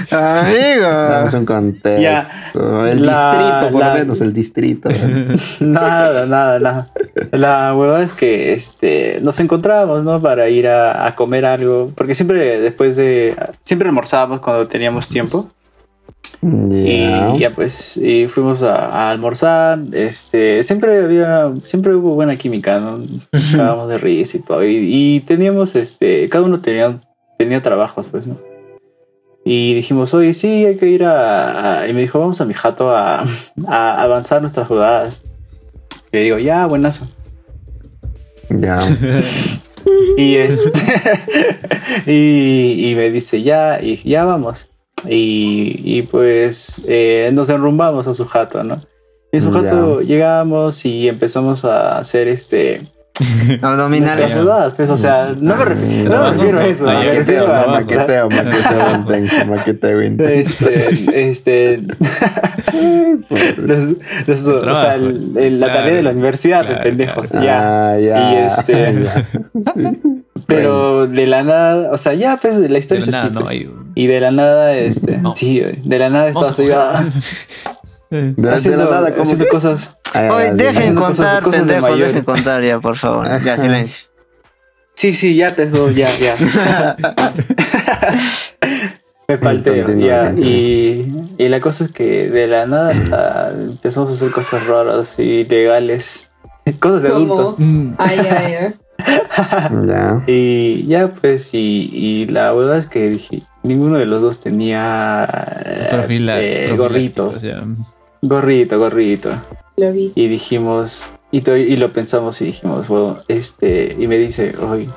Danos Amigo. un contexto. Ya. El La- distrito, por la- lo menos, el distrito. *laughs* Nada, nada, nada. La huevada es que este, nos encontrábamos, ¿no? Para ir a, a comer algo. Porque siempre después de. Siempre almorzábamos cuando teníamos tiempo. Y ya pues y fuimos a, a almorzar. Este, siempre había, siempre hubo buena química, ¿no? Acabamos de risa y todo. Y, y teníamos, este, cada uno tenía, tenía trabajos, pues, ¿no? Y dijimos, oye, sí, hay que ir a, a-". Y me dijo, vamos a mi jato a, a avanzar nuestras jugadas. Y le digo, ya, buenazo. Ya. *laughs* Y este *laughs* y, y me dice ya, y ya vamos. Y, y pues eh, nos enrumbamos a su jato, ¿no? Y en su Ya. jato llegamos y empezamos a hacer este *laughs* Abdominales. pues, o sea, no me, refiero, no me refiero a eso, Ah, me ya, refiero Maqueteo, no, maqueteo, maqueteo intenso, maqueteo *laughs* intenso. este, este, *laughs* los- los- o sea, el- el- la tarea de la universidad, claro, pendejos, claro. ya. Ah, ya. Y este- ya. Pero de la nada, o sea, ya pues la historia Pero es nada, así, no, pues. hay- Y de la nada, este, No. sí, de la nada estaba a así, jugar. ah, *laughs* De, de haciendo, la nada, como que. cosas. Oye, dejen cosas- contar, cosas de pendejos, mayor. dejen contar ya, por favor. Ya, silencio. Sí, sí, ya empezó, ya, ya. *laughs* Me palteo, Continúa, ya. Y, y la cosa es que de la nada hasta empezamos a hacer cosas raras y ilegales. *laughs* Cosas de ¿Cómo? adultos. Ay, ay, ay. *laughs* Ya. Y ya pues, y, y la verdad es que dije, ninguno de los dos tenía profila- eh, gorrito. o sea, Gorrito, gorrito. Lo vi. Y dijimos, y, y lo pensamos y dijimos, bueno, este, y me dice, oye,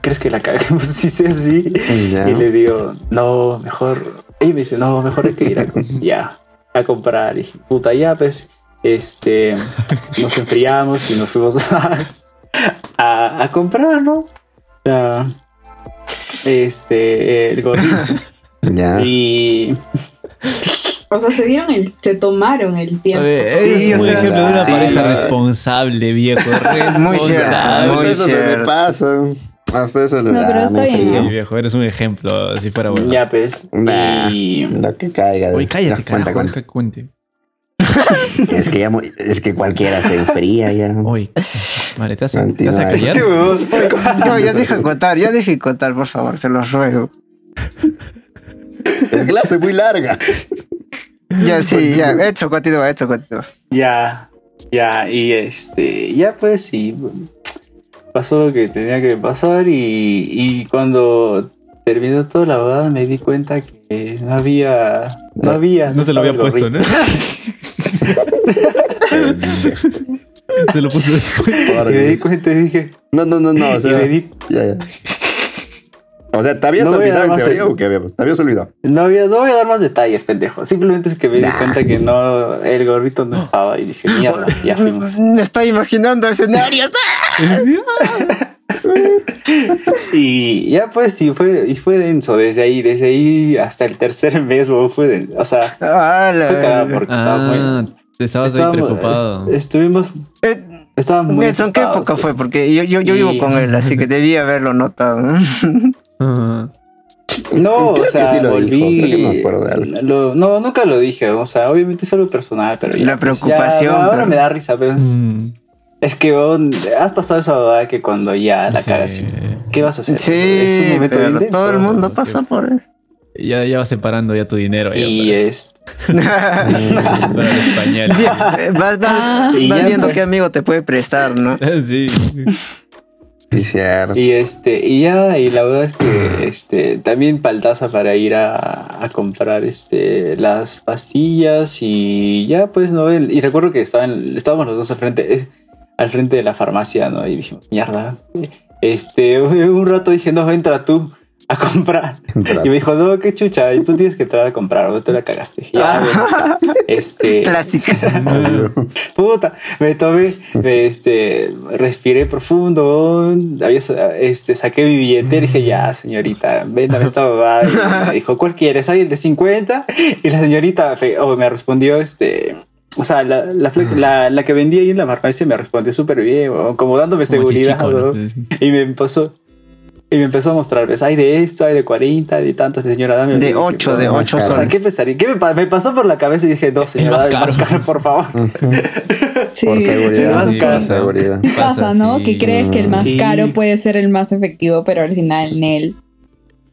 ¿crees que la caguemos si sea así? Ya. Y le digo, no, mejor. Y me dice, no, mejor hay que ir a, *laughs* ya, a comprar. Y dije, puta, ya, pues, este, nos enfriamos y nos fuimos *laughs* a, a, a comprar, ¿no? La- este, el gorrito. *laughs* Ya. Y O sea, se dieron el, se tomaron el tiempo. ver, Sí, es un ejemplo de una sí, pareja responsable, viejo. *laughs* Muy cierto, responsable. muy Hasta eso se me pasa. Hasta eso le No, pero está bien. Sí, viejo, eres un ejemplo, si fuera bueno. ya, pues. Nah, Y Lo que caiga. Oye, cállate, cuenta, carajo, cuenta. cuente. *laughs* Es que, ya, es que cualquiera se enfría ya. Oye, madre, ¿te vas a, te vas a callar? No, ya dejen contar, ya dejen contar, por favor, se los ruego. Es clase muy larga. Ya, sí, ya, hecho, continúa, hecho, continúa. Ya, ya, y este, ya pues, y pasó lo que tenía que pasar y, y cuando terminó toda la boda me di cuenta que no había, no había. No se lo había puesto, ¿no? *laughs* *laughs* se lo puso después. Y me di cuenta y dije, No, no, no, no. O y sea, me di, ya, ya. O sea, ¿te habías No olvidado en teoría el- o qué habíamos? ¿Te habías olvidado? no, había, no voy a dar más detalles, pendejo. Simplemente es que me di cuenta que no, el gorrito no estaba y dije, mierda, ya *laughs* fuimos. Me estoy imaginando escenarios. *laughs* Y ya pues sí fue, y fue denso desde ahí, desde ahí hasta el tercer mes, bro, fue denso. O sea, Ah, la- fue cagado porque estaba muy. Ah, te estabas ahí estábamos- preocupado. est- estuvimos, Eh, estábamos muy Nelson, ¿qué época pues. fue? Porque yo, yo, yo Y- vivo con él, así que debía haberlo notado. *laughs* No, Creo o que sea, sí lo volví. dijo, creo que me acuerdo de algo. lo- no, nunca lo dije, o sea, obviamente es algo personal, pero ya, La pues, preocupación, ya, ahora pero- me da risa, pero Mm, es que has pasado esa verdad que cuando ya la sí. cagas, ¿qué vas a hacer? es un Sí, momento pero todo el mundo pasa por eso. Ya, ya vas separando ya tu dinero. Ya, Y es. *laughs* para, pañales. Eh, vas vas- Ah. Vas viendo pues. qué amigo te puede prestar, ¿no? *laughs* sí. Sí, cierto. Y este, y ya, y la verdad es que este también paltaza para ir a, a comprar este las pastillas y ya pues no y recuerdo que estaban, estábamos los dos al frente, al frente de la farmacia, ¿no? Y dijimos, mierda. Este, *laughs* un rato dije, no, entra tú. a comprar. Y me dijo, no, qué chucha, y tú tienes que entrar a comprar, o tú la cagaste. Ya, bueno, este, *laughs* Clásica. *laughs* puta, me tomé, me, este, respiré profundo, este, saqué mi billete y dije, ya, señorita, véndame esta babada. Y me dijo, ¿cuál quieres? ¿Hay el de 50? Y la señorita fe- oh, me respondió, este, o sea, la, la, fle- la, la que vendía ahí en la farmacia me respondió súper bien, como dándome Como seguridad, chichico, ¿no? weón. Y me pasó. Y me empezó a mostrar, ¿ves? Hay de esto, hay de 40, de tantos, señora, dame. De Y dije, 8, de "No, 8 O sea. ¿qué pensaría? ¿Qué me, pa- me pasó por la cabeza y dije, no, señora, más dame más caro. por favor. *laughs* Sí, Por seguridad, sí, por seguridad. Pasa, ¿no? sí. Que crees que el más Sí. caro puede ser el más efectivo, pero al final en él.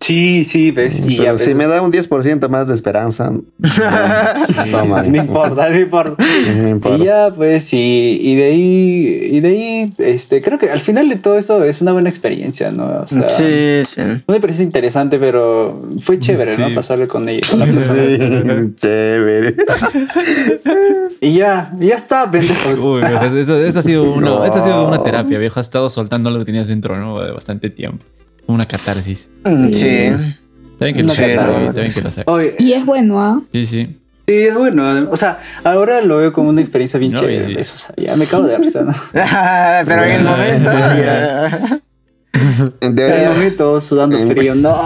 Sí, sí, ves. Y ya Pero ves. si me da un 10% más de esperanza. No *laughs* importa, no importa. No importa. Y ya, pues, y, y de ahí, y de ahí, este, creo que al final de todo eso es una buena experiencia, ¿no? O sea, Sí, sí. Una experiencia interesante, pero fue chévere, Sí. ¿no? Pasarle con ella, con la persona. Sí, chévere. Y ya, ya está, pendejo. Uy, viejo, eso, eso ha sido una, No. eso ha sido una terapia, viejo. Has estado soltando lo que tenías dentro, ¿no? De bastante tiempo. Una catarsis. Sí. Está bien que lo saques, Y es bueno, ¿ah? Sí, sí. sí, es bueno. O sea, ahora lo veo como una experiencia bien No, chévere. sí. ¿ves? O sea, ya me cago de risa, ¿no? *laughs* Pero en el momento. *laughs* En el momento sudando frío, no.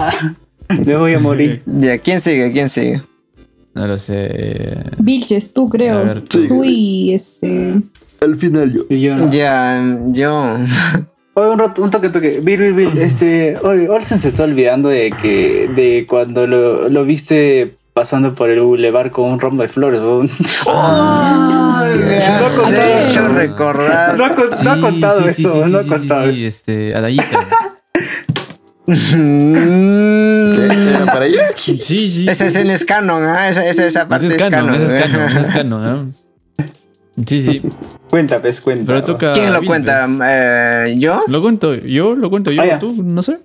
*laughs* Me voy a morir. Ya, ¿quién sigue? ¿Quién sigue? No lo sé. Vilches, tú creo. Ver. Tú y este. al final yo. Y yo no. Ya, yo. Oye, un, rato, un toque, toque. Vir, vir, vir, este. Oye, Olsen se está olvidando de que. de cuando lo, lo viste pasando por el bulevar con un ramo de flores. *laughs* Ay, me No contaba. hecho recordar. No ha, con- no ha Sí, contado sí, sí, eso, sí, no ha sí, contado sí, eso. sí, este, Adayita. Mm. *laughs* ¿Qué? ¿Era para allá? Sí, sí. Esa escena es canon, ¿ah? Esa, esa, esa parte es canon. es ¿eh? canon, ese es canon, *laughs* ¿no? Sí, sí. *laughs* Cuenta, pues, cuenta. Pero toca. ¿Quién lo Bill, cuenta? pues. Eh, ¿Yo? Lo cuento yo, lo cuento yo, Ah, tú, no sé.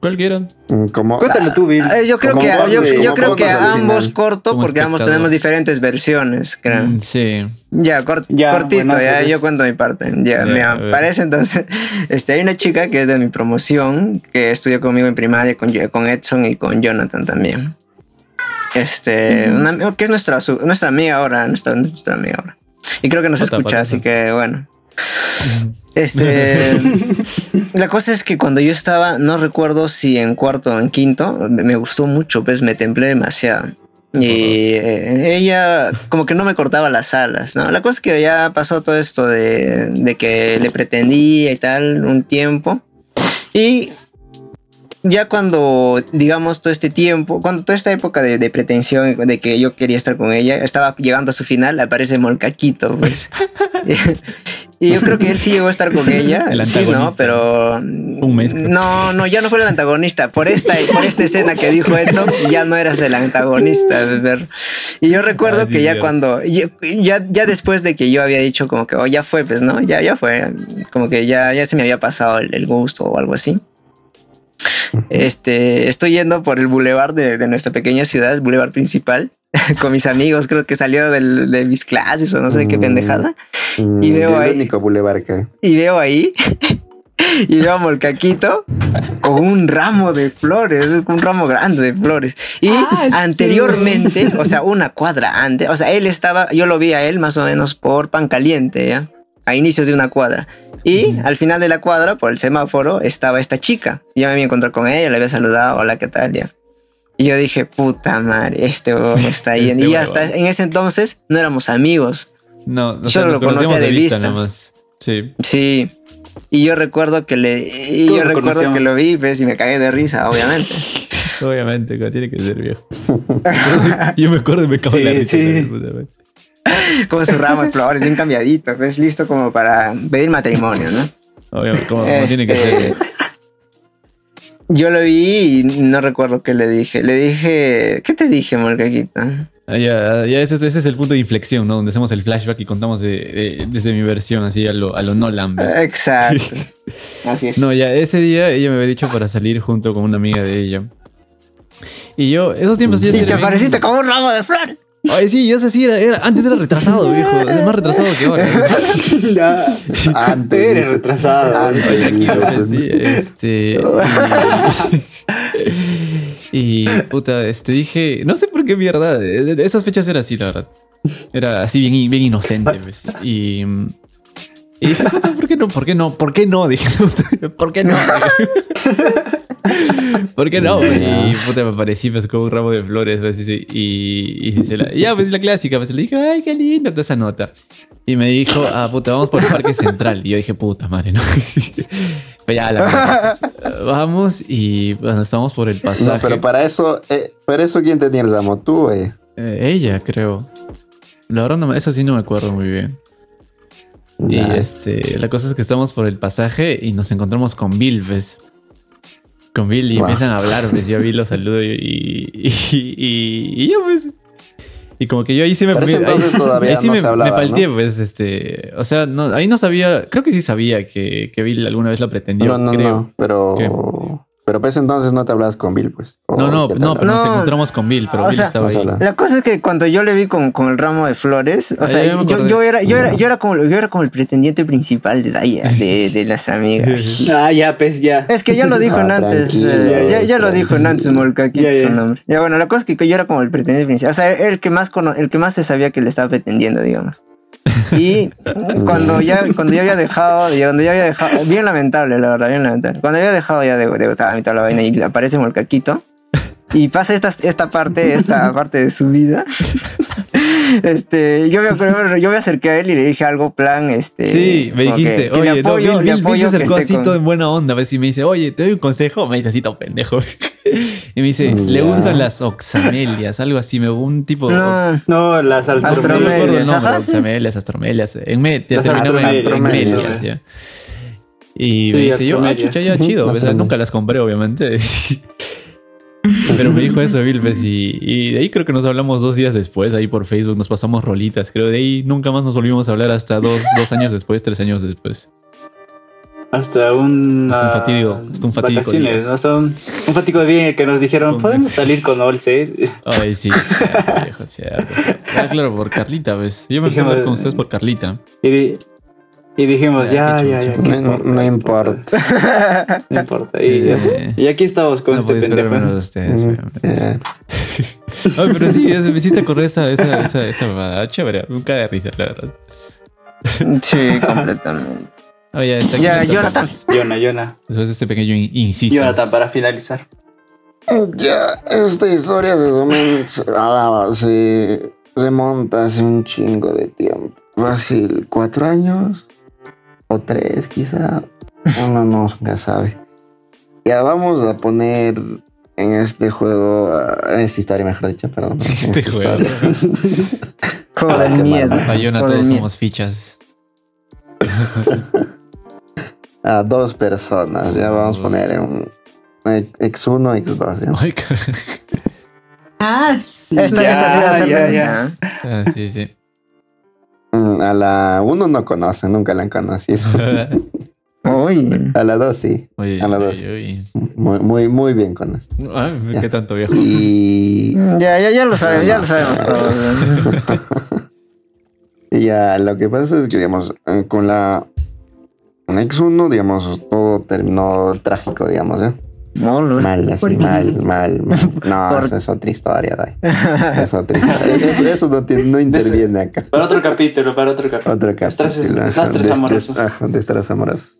Cualquiera. Mm, Como. Cuéntalo tú, Vir. Eh, yo creo Como que, yo, creo que ambos corto Como porque ambos tenemos diferentes versiones, creo. Mm, Sí. Ya, cort- Ya, cortito, ya, yo cuento mi parte. Ya, Ya, mira, parece entonces, *laughs* este, hay una chica que es de mi promoción, que estudió conmigo en primaria, con, con Edson y con Jonathan también. Este, una- que es nuestra, su- nuestra amiga ahora, nuestra, nuestra amiga ahora. Y creo que nos escucha, pata. así que bueno. Este, la cosa es que cuando yo estaba, no recuerdo si en cuarto o en quinto, me me gustó mucho, pues me templé demasiado. Y eh, ella como que no me cortaba las alas, ¿no? La cosa es que ya pasó todo esto de, de que le pretendía y tal un tiempo. Y ya cuando, digamos, todo este tiempo, cuando toda esta época de, de pretensión, de que yo quería estar con ella, estaba llegando a su final, aparece Molcaquito, pues. *laughs* y yo creo que él sí llegó a estar con *laughs* ella, El sí, ¿no? Pero... Un mes, creo. No, no, ya no fue el antagonista. Por esta, por esta escena que dijo Edson, ya no eras el antagonista. Y yo recuerdo Ah, sí, que ya cierto. cuando, ya, ya después de que yo había dicho como que, oh, ya fue, pues, ¿no? Ya, ya fue. Como que ya, ya se me había pasado el, el gusto o algo así. Este, estoy yendo por el bulevar de, de nuestra pequeña ciudad, el bulevar principal, *laughs* con mis amigos, creo que salió del- de mis clases o no sé qué Mm. pendejada. Mm, Y veo el ahí- único bulevar que. Y veo ahí, *laughs* y veo a Molcaquito con un ramo de flores, un ramo grande de flores. Y Ah, sí. anteriormente, o sea, una cuadra antes, o sea, él estaba, yo lo vi a él más o menos por pan caliente, ¿ya? A inicios de una cuadra. Y al final de la cuadra, por el semáforo, estaba esta chica. Yo me había encontrado con ella, le había saludado, hola, ¿qué tal? Ya. Y yo dije, puta madre, este huevón *laughs* está ahí. Este y ya huevón. hasta en ese entonces no éramos amigos. No, o Yo sea, lo conocía de vista. nada más. Sí. Sí. Y yo recuerdo que le. Y yo lo recuerdo conocíamos. que lo vi, pues, y me cagué de risa, obviamente. *laughs* Obviamente, que tiene que ser viejo. *laughs* Yo me acuerdo y me cago en la Sí, risa. sí. *laughs* Con su ramo de flores, bien cambiadito, pues listo como para pedir matrimonio, ¿no? Obviamente, como, como tiene que ser. Este, Yo lo vi y no recuerdo qué le dije. Le dije. ¿Qué te dije, Molcaquito? Ah, ya, ya ese, ese es el punto de inflexión, ¿no? Donde hacemos el flashback y contamos de, de- desde mi versión, así a lo, a lo Nolan. ¿ves? Exacto. *laughs* Así es. No, ya ese día ella me había dicho para salir junto con una amiga de ella. Y yo, esos tiempos y te bien- pareciste como un ramo de flores. Ay, sí, yo sé, sí, era, era- antes era retrasado, viejo. Es más retrasado que ahora. *laughs* Ya. Antes. Eres dice. retrasado. Antes. Dice. sí, este. *laughs* Y puta, este dije, no sé por qué mierda, eh, esas fechas era así, la verdad. Era así bien, bien inocente, pues. Y, y dije, puta, ¿por qué no? ¿Por qué no? ¿Por qué no? Dije, *laughs* ¿por qué no? *laughs* ¿Por qué no? Y puta, me aparecí pues con un ramo de flores, pues, y, y, y se la- y ya, pues la clásica, pues le dije, ay, qué lindo toda esa nota. Y me dijo, ah, puta, vamos por el Parque Central. Y yo dije, puta madre, ¿no? *laughs* Pero ya, la pues, vamos y bueno, estamos por el pasaje. No, pero para eso, eh, para eso, ¿quién tenía el ramo? Tú, eh. Eh, ella, creo. La verdad, no, me- eso sí no me acuerdo muy bien. Y este, la cosa es que estamos por el pasaje y nos encontramos con Bill, ¿ves? Con Bill y empiezan a hablar, pues yo a Bill lo saludo y, y, y, y ya pues. Y como que yo ahí sí me... Ahí- ahí sí no me, hablaba, me palteé, ¿no? pues, este... O sea, no, ahí no sabía... Creo que sí sabía que, que Bill alguna vez lo pretendió, No, no, creo. no, pero... Pero ese entonces no te hablabas con Bill, pues. ¿O No, no, no, pero nos No. encontramos con Bill, pero O Bill sea, estaba ahí. La cosa es que cuando yo le vi con, con el ramo de flores, o sea, yo, era, yo, era, yo, era, yo, era como, yo era como el pretendiente principal de Daya, de, de nuestra amiga. *laughs* Ah, ya, pues ya. Es que ya lo dijo en Ah, antes, eh, ya, ya lo dijo en antes ya. su nombre. Ya bueno, la cosa es que yo era como el pretendiente principal, o sea, el que más cono- el que más se sabía que le estaba pretendiendo, digamos. Y cuando ya, cuando ya había dejado, cuando ya había dejado, bien lamentable, la verdad, bien lamentable. Cuando había dejado ya de, de mí toda la vaina y aparece Molcaquito. Y pasa esta, esta parte, esta parte de su vida. Este, yo me, yo me acerqué a él y le dije algo plan, este. Sí, me que- dijiste, que oye, le no, apoyo, Bill, le Bill- Bill apoyo se que acercó así con- todo en buena onda. Y me dice, oye, te doy un consejo. Me dice así todo pendejo. *laughs* y me dice, le Ya. gustan las oxamelias, algo así, me un tipo... No, No, las no me acuerdo el Astromelias, nombre, ajá, sí. oxamelias, astromelias. En me, ya en ya. Y Sí, me dice, yo, ah, chucha, ya chido. o sea, astromelias. nunca las compré, obviamente. *laughs* *laughs* Pero me dijo eso, Bill, pues, y, y de ahí creo que nos hablamos dos días después, ahí por Facebook, nos pasamos rolitas. Creo de ahí nunca más nos volvimos a hablar hasta dos, *laughs* dos años después, tres años después. Hasta un. Hasta un ah, fatídico, hasta un fatídico vacaciones, día. Hasta un, un fatídico día que nos dijeron, podemos salir con Olse. *laughs* Ay, sí. cierto, viejo, cierto. Ah, claro, por Carlita, ¿ves? Yo me empecé a hablar con ustedes por Carlita. Y, y dijimos, Ya, ya, ya, ya. chucha. ¿qué No, importa. No *laughs* importa. Y, ya- y aquí estamos con no este esperar pendejo. menos de ustedes, Mm, ya. *laughs* Ay, pero sí, es- me hiciste correr esa, esa, esa, esa babada. Chévere, nunca de risa, la verdad. *laughs* sí, completamente. Oye, está aquí Ya, está- Jonathan. Yona, Yona. Después de este pequeño in- inciso. Jonathan, para finalizar. Ya, esta historia se, se remonta hace un chingo de tiempo. Fácil, cuatro años o tres, quizá. Uno nunca sabe. Ya vamos a poner en este juego, ah, en esta historia, mejor dicho, perdón. *laughs* Este esta juego. *laughs* Ah, del qué miedo. Bayona, todos miedo. somos fichas. *laughs* A dos personas, ya vamos a poner en un X1, X2. ¿ya? Ay, car- Ah, Esta, esta sí va a Ya, ser ya, densa, ¿eh? Ah, sí, sí. Mm, A la uno no conoce, nunca la han conocido. *laughs* Uy. A la dos sí, Oye, A la dos. oye, oye. muy, muy, muy bien conocido. Ay, Ya. ¿Qué tanto viejo? Y, Ya, ya, ya lo sabemos, ya lo sabemos todos. *laughs* y ya lo que pasa es que, digamos, eh, con la X1, digamos, todo terminó trágico, digamos, ¿eh? No, no. Mal, así, mal, mal, mal. *laughs* No, Por- eso es otra historia, Dai. *laughs* Es otra historia. Eso, eso no, tiene- no interviene acá. Para otro capítulo, para otro capítulo. Otro Desastres- capítulo. desastres des- des- amorosos. desastres amorosos.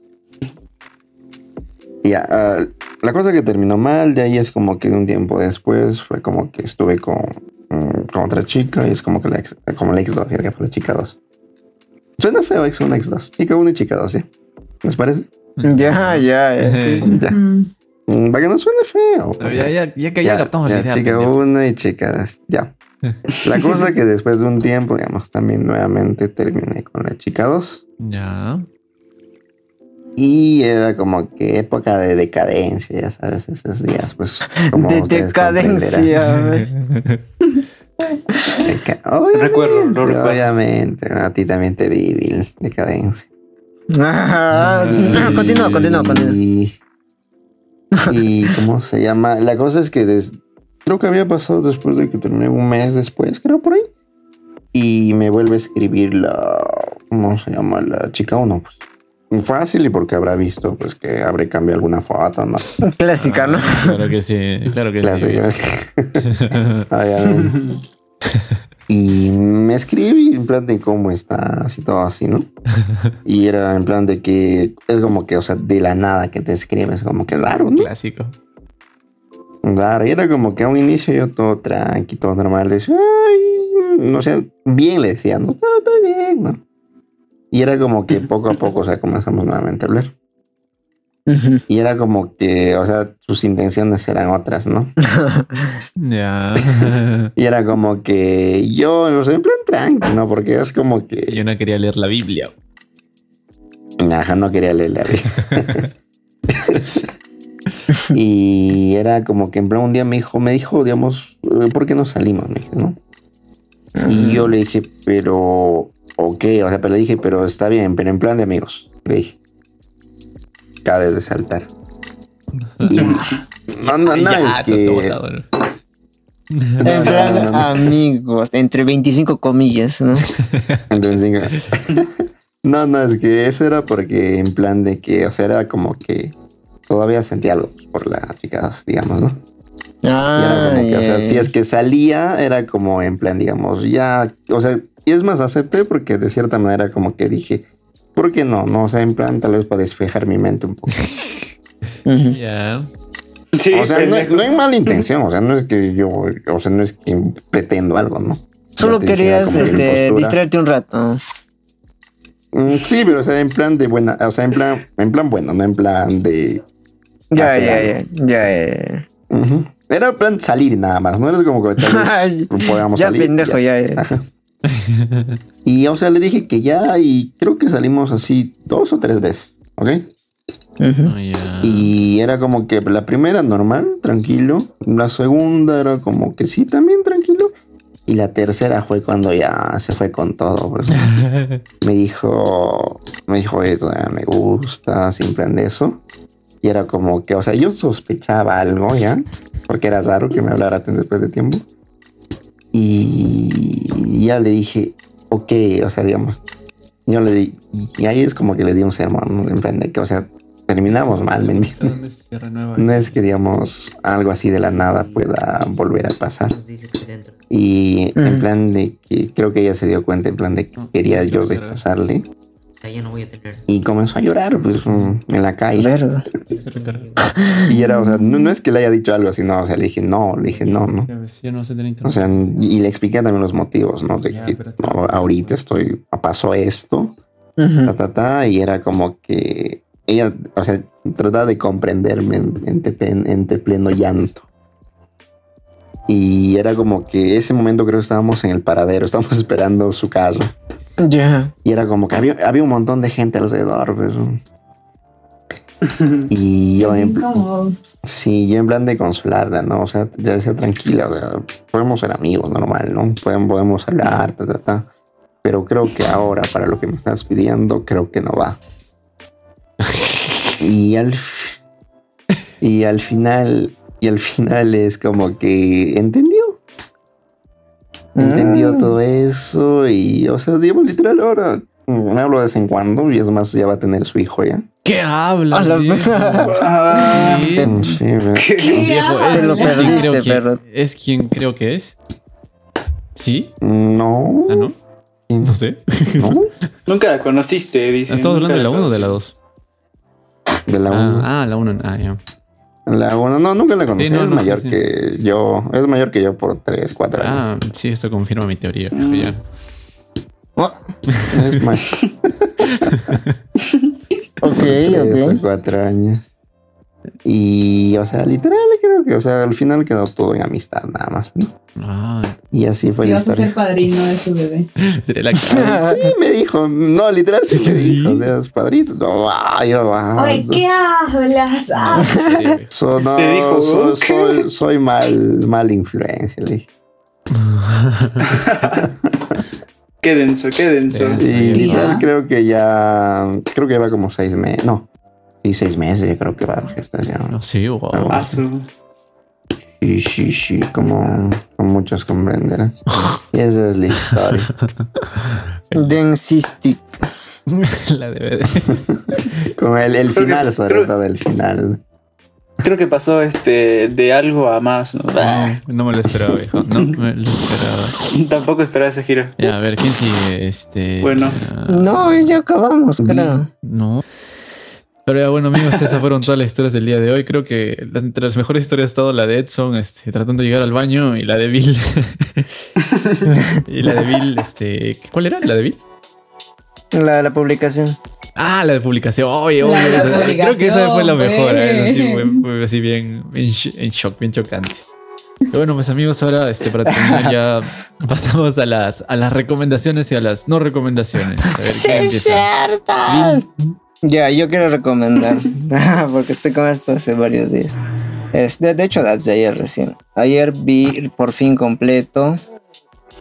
Ya, ah, la cosa que terminó mal, de ahí es como que un tiempo después fue como que estuve con, mm, con otra chica y es como que la ex, como la X2, ya que fue la chica 2. Suena feo X1, X2. Chica 1 y chica 2, ¿sí? ¿Les parece? Ya, ya, ya. Ya. Mm. Para que no suene feo. Ya, ya, ya que ya, captamos la ya, idea. Chica pendejo. 1 y chica 2, ya. La cosa que después de un tiempo, digamos, también nuevamente terminé con la chica 2. Ya. Y era como que época de decadencia, ya sabes, esos días, pues. Como De decadencia. Obviamente, Recuerdo, lo recuerdo. Obviamente, a ti también te vi, Bill, decadencia. Ajá. No, Continúa, continúa, continúa. Y, y ¿cómo se llama? La cosa es que des- creo que había pasado después de que terminé un mes después, creo por ahí. Y me vuelve a escribir la. ¿Cómo se llama? La chica uno, pues. fácil y porque habrá visto pues que habré cambiado alguna foto, ¿no? Clásica, ¿no? Claro que sí, claro que Clásica. sí. Ah, no. Y me escribí en plan de cómo estás y todo así, ¿no? *laughs* Y era en plan de que es como que, o sea, de la nada que te escribes, como que raro, ¿no? Clásico. Claro, y era como que a un inicio yo todo tranqui, todo normal, decía, ay, no sé, bien le decía, no, todo, todo bien, ¿no? Y era como que poco a poco, o sea, comenzamos nuevamente a hablar. Y era como que, o sea, sus intenciones eran otras, ¿no? *laughs* Ya. *laughs* Y era como que yo, o sea, en plan tranqui, ¿no? Porque es como que... Yo no quería leer la Biblia. Ajá, no quería leerle a mí. y era como que en plan un día me dijo, me dijo, digamos, "Eh, ¿por qué no salimos? Me dijo, ¿no? Y yo le dije, pero, ok, o sea, pero le dije, pero está bien, pero en plan de amigos. Le dije, cabes de saltar. Y, *laughs* no, no, no. En plan, amigos, entre 25 comillas, ¿no? *laughs* No, no, es que eso era porque en plan de que, o sea, era como que todavía sentía algo por las chicas, digamos, ¿no? Y era Ah, como que, o sea, si es que salía, era como en plan, digamos, ya, o sea, y es más, acepté porque de cierta manera como que dije, ¿por qué no? No, o sea, en plan, tal vez para despejar mi mente un poco. *laughs* Ya. Sí, o sea, no, hay mala intención, o sea, no es que yo, o sea, no es que pretendo algo, ¿no? Solo Ya querías este, distraerte un rato. Mm, Sí, pero o sea, en plan de buena, o sea, en plan, en plan bueno, no en plan de Ya, ya, ya, ya, ya. Ujú. Era plan salir nada más, no era como que tal vez *laughs* podamos ya, salir. pendejo, ya, ya. Ajá. *laughs* Y o sea, le dije que ya y creo que salimos así dos o tres veces, ¿ok? Oh. Y era como que la primera normal, tranquilo. La segunda era como que sí, también tranquilo. Y la tercera fue cuando ya se fue con todo. pues. *laughs* me dijo, me dijo, oye, todavía me gusta, sin plan de eso. Y era como que, o sea, yo sospechaba algo ya, porque era raro que me hablara tan después de tiempo. Y ya le dije, ok, o sea, digamos, yo le di, y ahí es como que le di un sermón, ¿no? en plan de que, o sea, terminamos mal, ¿me entiendes? No es que, digamos, algo así de la nada pueda volver a pasar. Y en plan de que creo que ella se dio cuenta, en plan de que quería yo rechazarle. Ya no voy a tener. Y comenzó a llorar, pues, mm, en la calle. Verga. *laughs* Y era, o sea, no, no es que le haya dicho algo así, no, o sea, le dije no, le dije no, no. Ya no sé tener O sea, y le expliqué también los motivos, ¿no? De Ya, que pero- no, ahorita estoy, pasó esto, ta, ta, ta, y era como que ella, o sea, trataba de comprenderme en- entre, pen- entre pleno llanto. Y era como que ese momento creo que estábamos en el paradero, *laughs* estábamos esperando su caso. Ya. Y era como que había, había un montón de gente alrededor, pues. *laughs* Y yo en, sí, yo en plan de consolarla, ¿no? O sea, ya decía tranquila, o sea, podemos ser amigos, normal, ¿no? Podemos, podemos hablar, ta, ta, ta. Pero creo que ahora, para lo que me estás pidiendo, creo que no va. *laughs* Y al, y al final, y al final es como que entendió. Entendió Mm. todo eso y, o sea, digamos, literal, ahora me hablo de vez en cuando y es más, ya va a tener su hijo ya. ¿Qué hablas? A la-? *laughs* Ah, ¿Qué? Sí, ¿verdad? ¿qué? Viejo, Te es- lo perdiste, creo que- perro. Es quien creo que es. ¿Sí? No. ¿Ah, no? No sé. *laughs* ¿No? Nunca la conociste, dice. ¿Estamos hablando de la 1 o de la 2? De la 1. Ah, ah, la 1. Ah, ya. La 1, no, nunca la conocí. Sí, no, es no, mayor sí, sí. que yo. Es mayor que yo por 3, 4 años. Ah, sí, esto confirma mi teoría. viejo, ya. Oh, Es mayor. *laughs* *laughs* ok, ok. 4 años. Y, o sea, literal, creo que, o sea, al final quedó todo en amistad, nada más. ¿no? Ah, Y así fue Y la vas a ser padrino de su bebé. *laughs* sería la cara. Sí, me dijo, no, literal, sí me Sí. dijo, o sea, es padrito. No, yo, ah, Oye, ¿qué hablas? Ah. No, en serio, viejo. so- no, Te dijo, soy, ¿qué? soy, soy mal, mal influencia, le dije. *laughs* Qué denso, qué denso. Y Sí, literal creo que ya, creo que va como seis meses, no, sí, seis meses, yo creo que va la gestación. No, sí, wow. Ah, su- Sí, sí, sí, como, como muchos comprenderán. *laughs* Y esa es la historia. *laughs* Densistic. *laughs* la DVD. Con el, el Creo que- final, sobre creo- todo el final. Creo que pasó este de algo a más, ¿no? No, me lo esperaba, viejo. No me lo esperaba. Tampoco esperaba ese giro. Ya, a ver, ¿quién sigue? Este. Bueno. No, ya acabamos, creo. No. Pero ya, bueno, amigos, esas fueron todas las historias del día de hoy. Creo que las- entre las mejores historias ha estado la de Edson, este, tratando de llegar al baño, y la de Bill. *laughs* y la de Bill, este. ¿Cuál era? ¿La de Bill? La, la publicación. Ah, la de publicación. Oye, La oye, de la esa- creo que esa fue la publicación, mejor. ¿eh? Así, fue, fue así bien, en shock, bien chocante. Y bueno, pues amigos, ahora este, para terminar ya *laughs* pasamos a las, a las recomendaciones y a las no recomendaciones. A ver, ¿quién empieza? Bill. Ya, yo quiero recomendar, *laughs* *laughs* porque estoy con esto hace varios días. Es, de, de hecho, desde ayer recién. Ayer vi por fin completo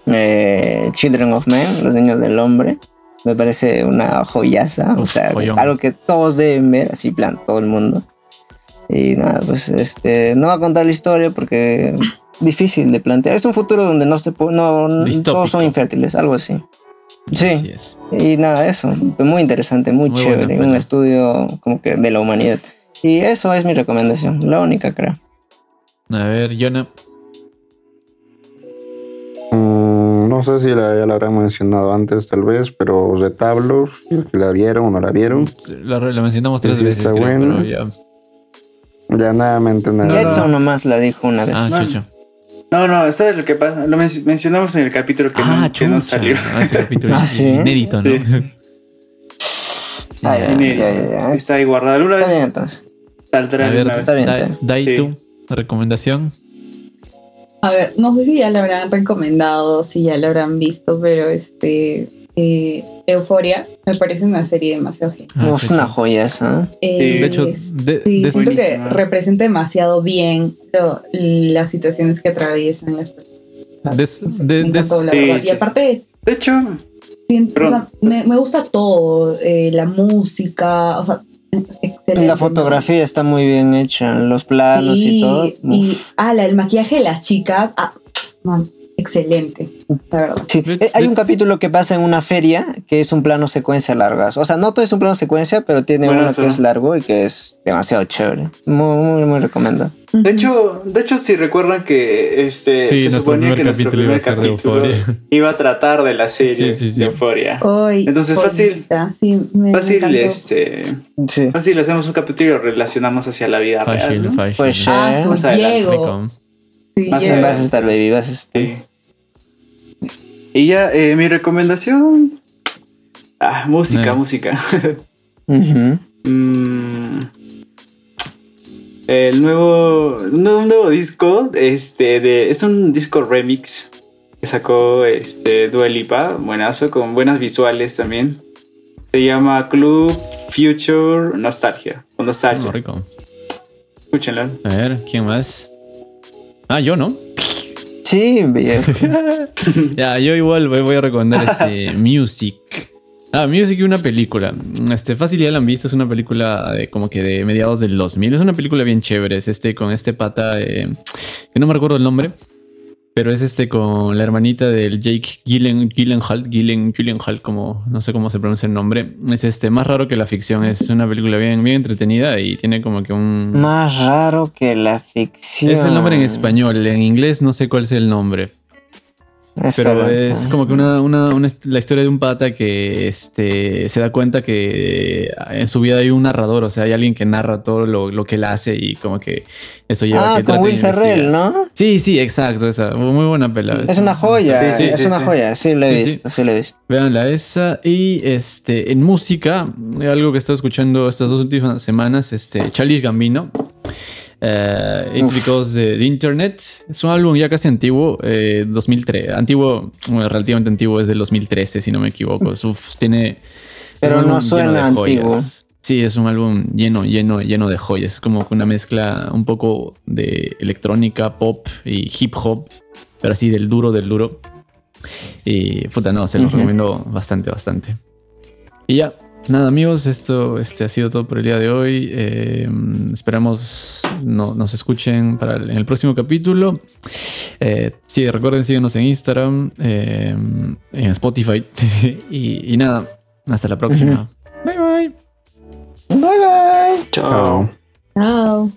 eh, Children of Men, Los Niños del Hombre. Me parece una joyaza, o Uf, sea, joyón. algo que todos deben ver, así plan, todo el mundo. Y nada, pues este, no va a contar la historia porque difícil de plantear. Es un futuro donde no se no- Distópico. todos son infértiles, algo así. Sí. Así es. Y nada, eso, muy interesante, muy, chévere, un estudio como que de la humanidad. Y eso es mi recomendación, la única creo. A ver, Jonah. Mm, no sé si la, ya la habrán mencionado antes, tal vez, pero Retablos, que la vieron o no la vieron. La, la mencionamos tres Sí, veces, está creo, pero ya. Ya nada me. Jetson nomás la dijo una vez. Ah, chucho. No, no, ¿sabes lo que pasa? Lo men- mencionamos en el capítulo que, Ah, no, que no salió. Ah, ese capítulo *laughs* Ah, ¿sí? inédito, ¿no? Ah, ya. Está ahí guardado. Alguna Está bien vez entonces. saldrá A ver, vez. Está bien, Da- está bien. Dai Sí. tú, recomendación. A ver, no sé si ya lo habrán recomendado, si ya lo habrán visto, pero este eh, Euforia me parece una serie demasiado genial. Ah, es una joya esa. ¿eh? Sí. De hecho, de, sí, de- siento que representa demasiado bien lo- las situaciones que atraviesan las personas. de- encantó, la y aparte, De hecho, o sea, me, me gusta todo, eh, la música, o sea, excelente. La fotografía está muy bien hecha, los planos y todo. y, Uf. ah, la, el maquillaje de las chicas, ah, man, excelente, la verdad. Sí, eh, hay un capítulo que pasa en una feria que es un plano secuencia largas. O sea, no todo es un plano secuencia, pero tiene uno que es largo y que es demasiado chévere. Muy, muy, muy recomendado. de hecho, de hecho, si recuerdan que este Sí, se suponía que nuestro primer capítulo iba a tratar de la serie Sí, sí, sí. de Euforia. Hoy, Entonces, fácil- Sí, me, me Fácil, este, Sí. fácil hacemos un capítulo y lo relacionamos hacia la vida real. ¿no? fácil. Pues, Ah, su Más adelante, Diego. Rico. Sí, Más Diego. Vas a estar, baby, vas a estar. Sí. Y ya, eh, mi recomendación. Ah, música, Eh. música. *laughs* Mm, el nuevo, un nuevo, un nuevo disco, este, de, es un disco remix que sacó este Dua Lipa, buenazo, con buenas visuales también. Se llama Club Future Nostalgia, o Nostalgia. Oh, rico. Escúchenlo. A ver, ¿quién más? Ah, yo, ¿no? Sí, viejo. *laughs* Ya, yo igual voy voy a recomendar este *laughs* Music. Ah, Music y una película. Este, fácil ya la han visto, es una película de como que de mediados del 2000. Es una película bien chévere, es este con este pata eh, que no me recuerdo el nombre, pero es este con la hermanita del Jake Gyllen, Gyllenhaal, Gyllen, Gyllenhaal, como no sé cómo se pronuncia el nombre. Es este más raro que la ficción, es una película bien bien entretenida y tiene como que un Más raro que la ficción. es el nombre en español, en inglés no sé cuál es el nombre. Pero es como que una, una- una la historia de un pata que este, se da cuenta que en su vida hay un narrador, o sea, hay alguien que narra todo lo, lo que él hace y como que eso lleva a Ah, que con Will Ferrell. ¿no? Sí, sí, exacto, esa. Muy buena pela. Es una joya, Sí, sí, es sí, una sí. joya, sí lo he visto, sí lo he visto. Veanla esa. Y este, en música, algo que he estado escuchando estas dos últimas semanas, este, Charlie Gambino. Eh, It's Uf. Because the, the Internet. Es un álbum ya casi antiguo, eh, 2003. Antiguo, bueno, relativamente antiguo, es del 2013, si no me equivoco. Uf, tiene. Pero no suena antiguo. Sí, es un álbum lleno, lleno, lleno de joyas. Es como una mezcla un poco de electrónica, pop y hip hop, pero así del duro, del duro. Y puta, no, se los Ujú. recomiendo bastante, bastante. Y ya, nada, amigos, esto este, ha sido todo por el día de hoy. Eh, esperamos no, nos escuchen para el, en el próximo capítulo. Eh, sí, recuerden, síguenos en Instagram, eh, en Spotify. *laughs* y, y nada, Hasta la próxima. Bye bye. Bye bye. Chao. Chao.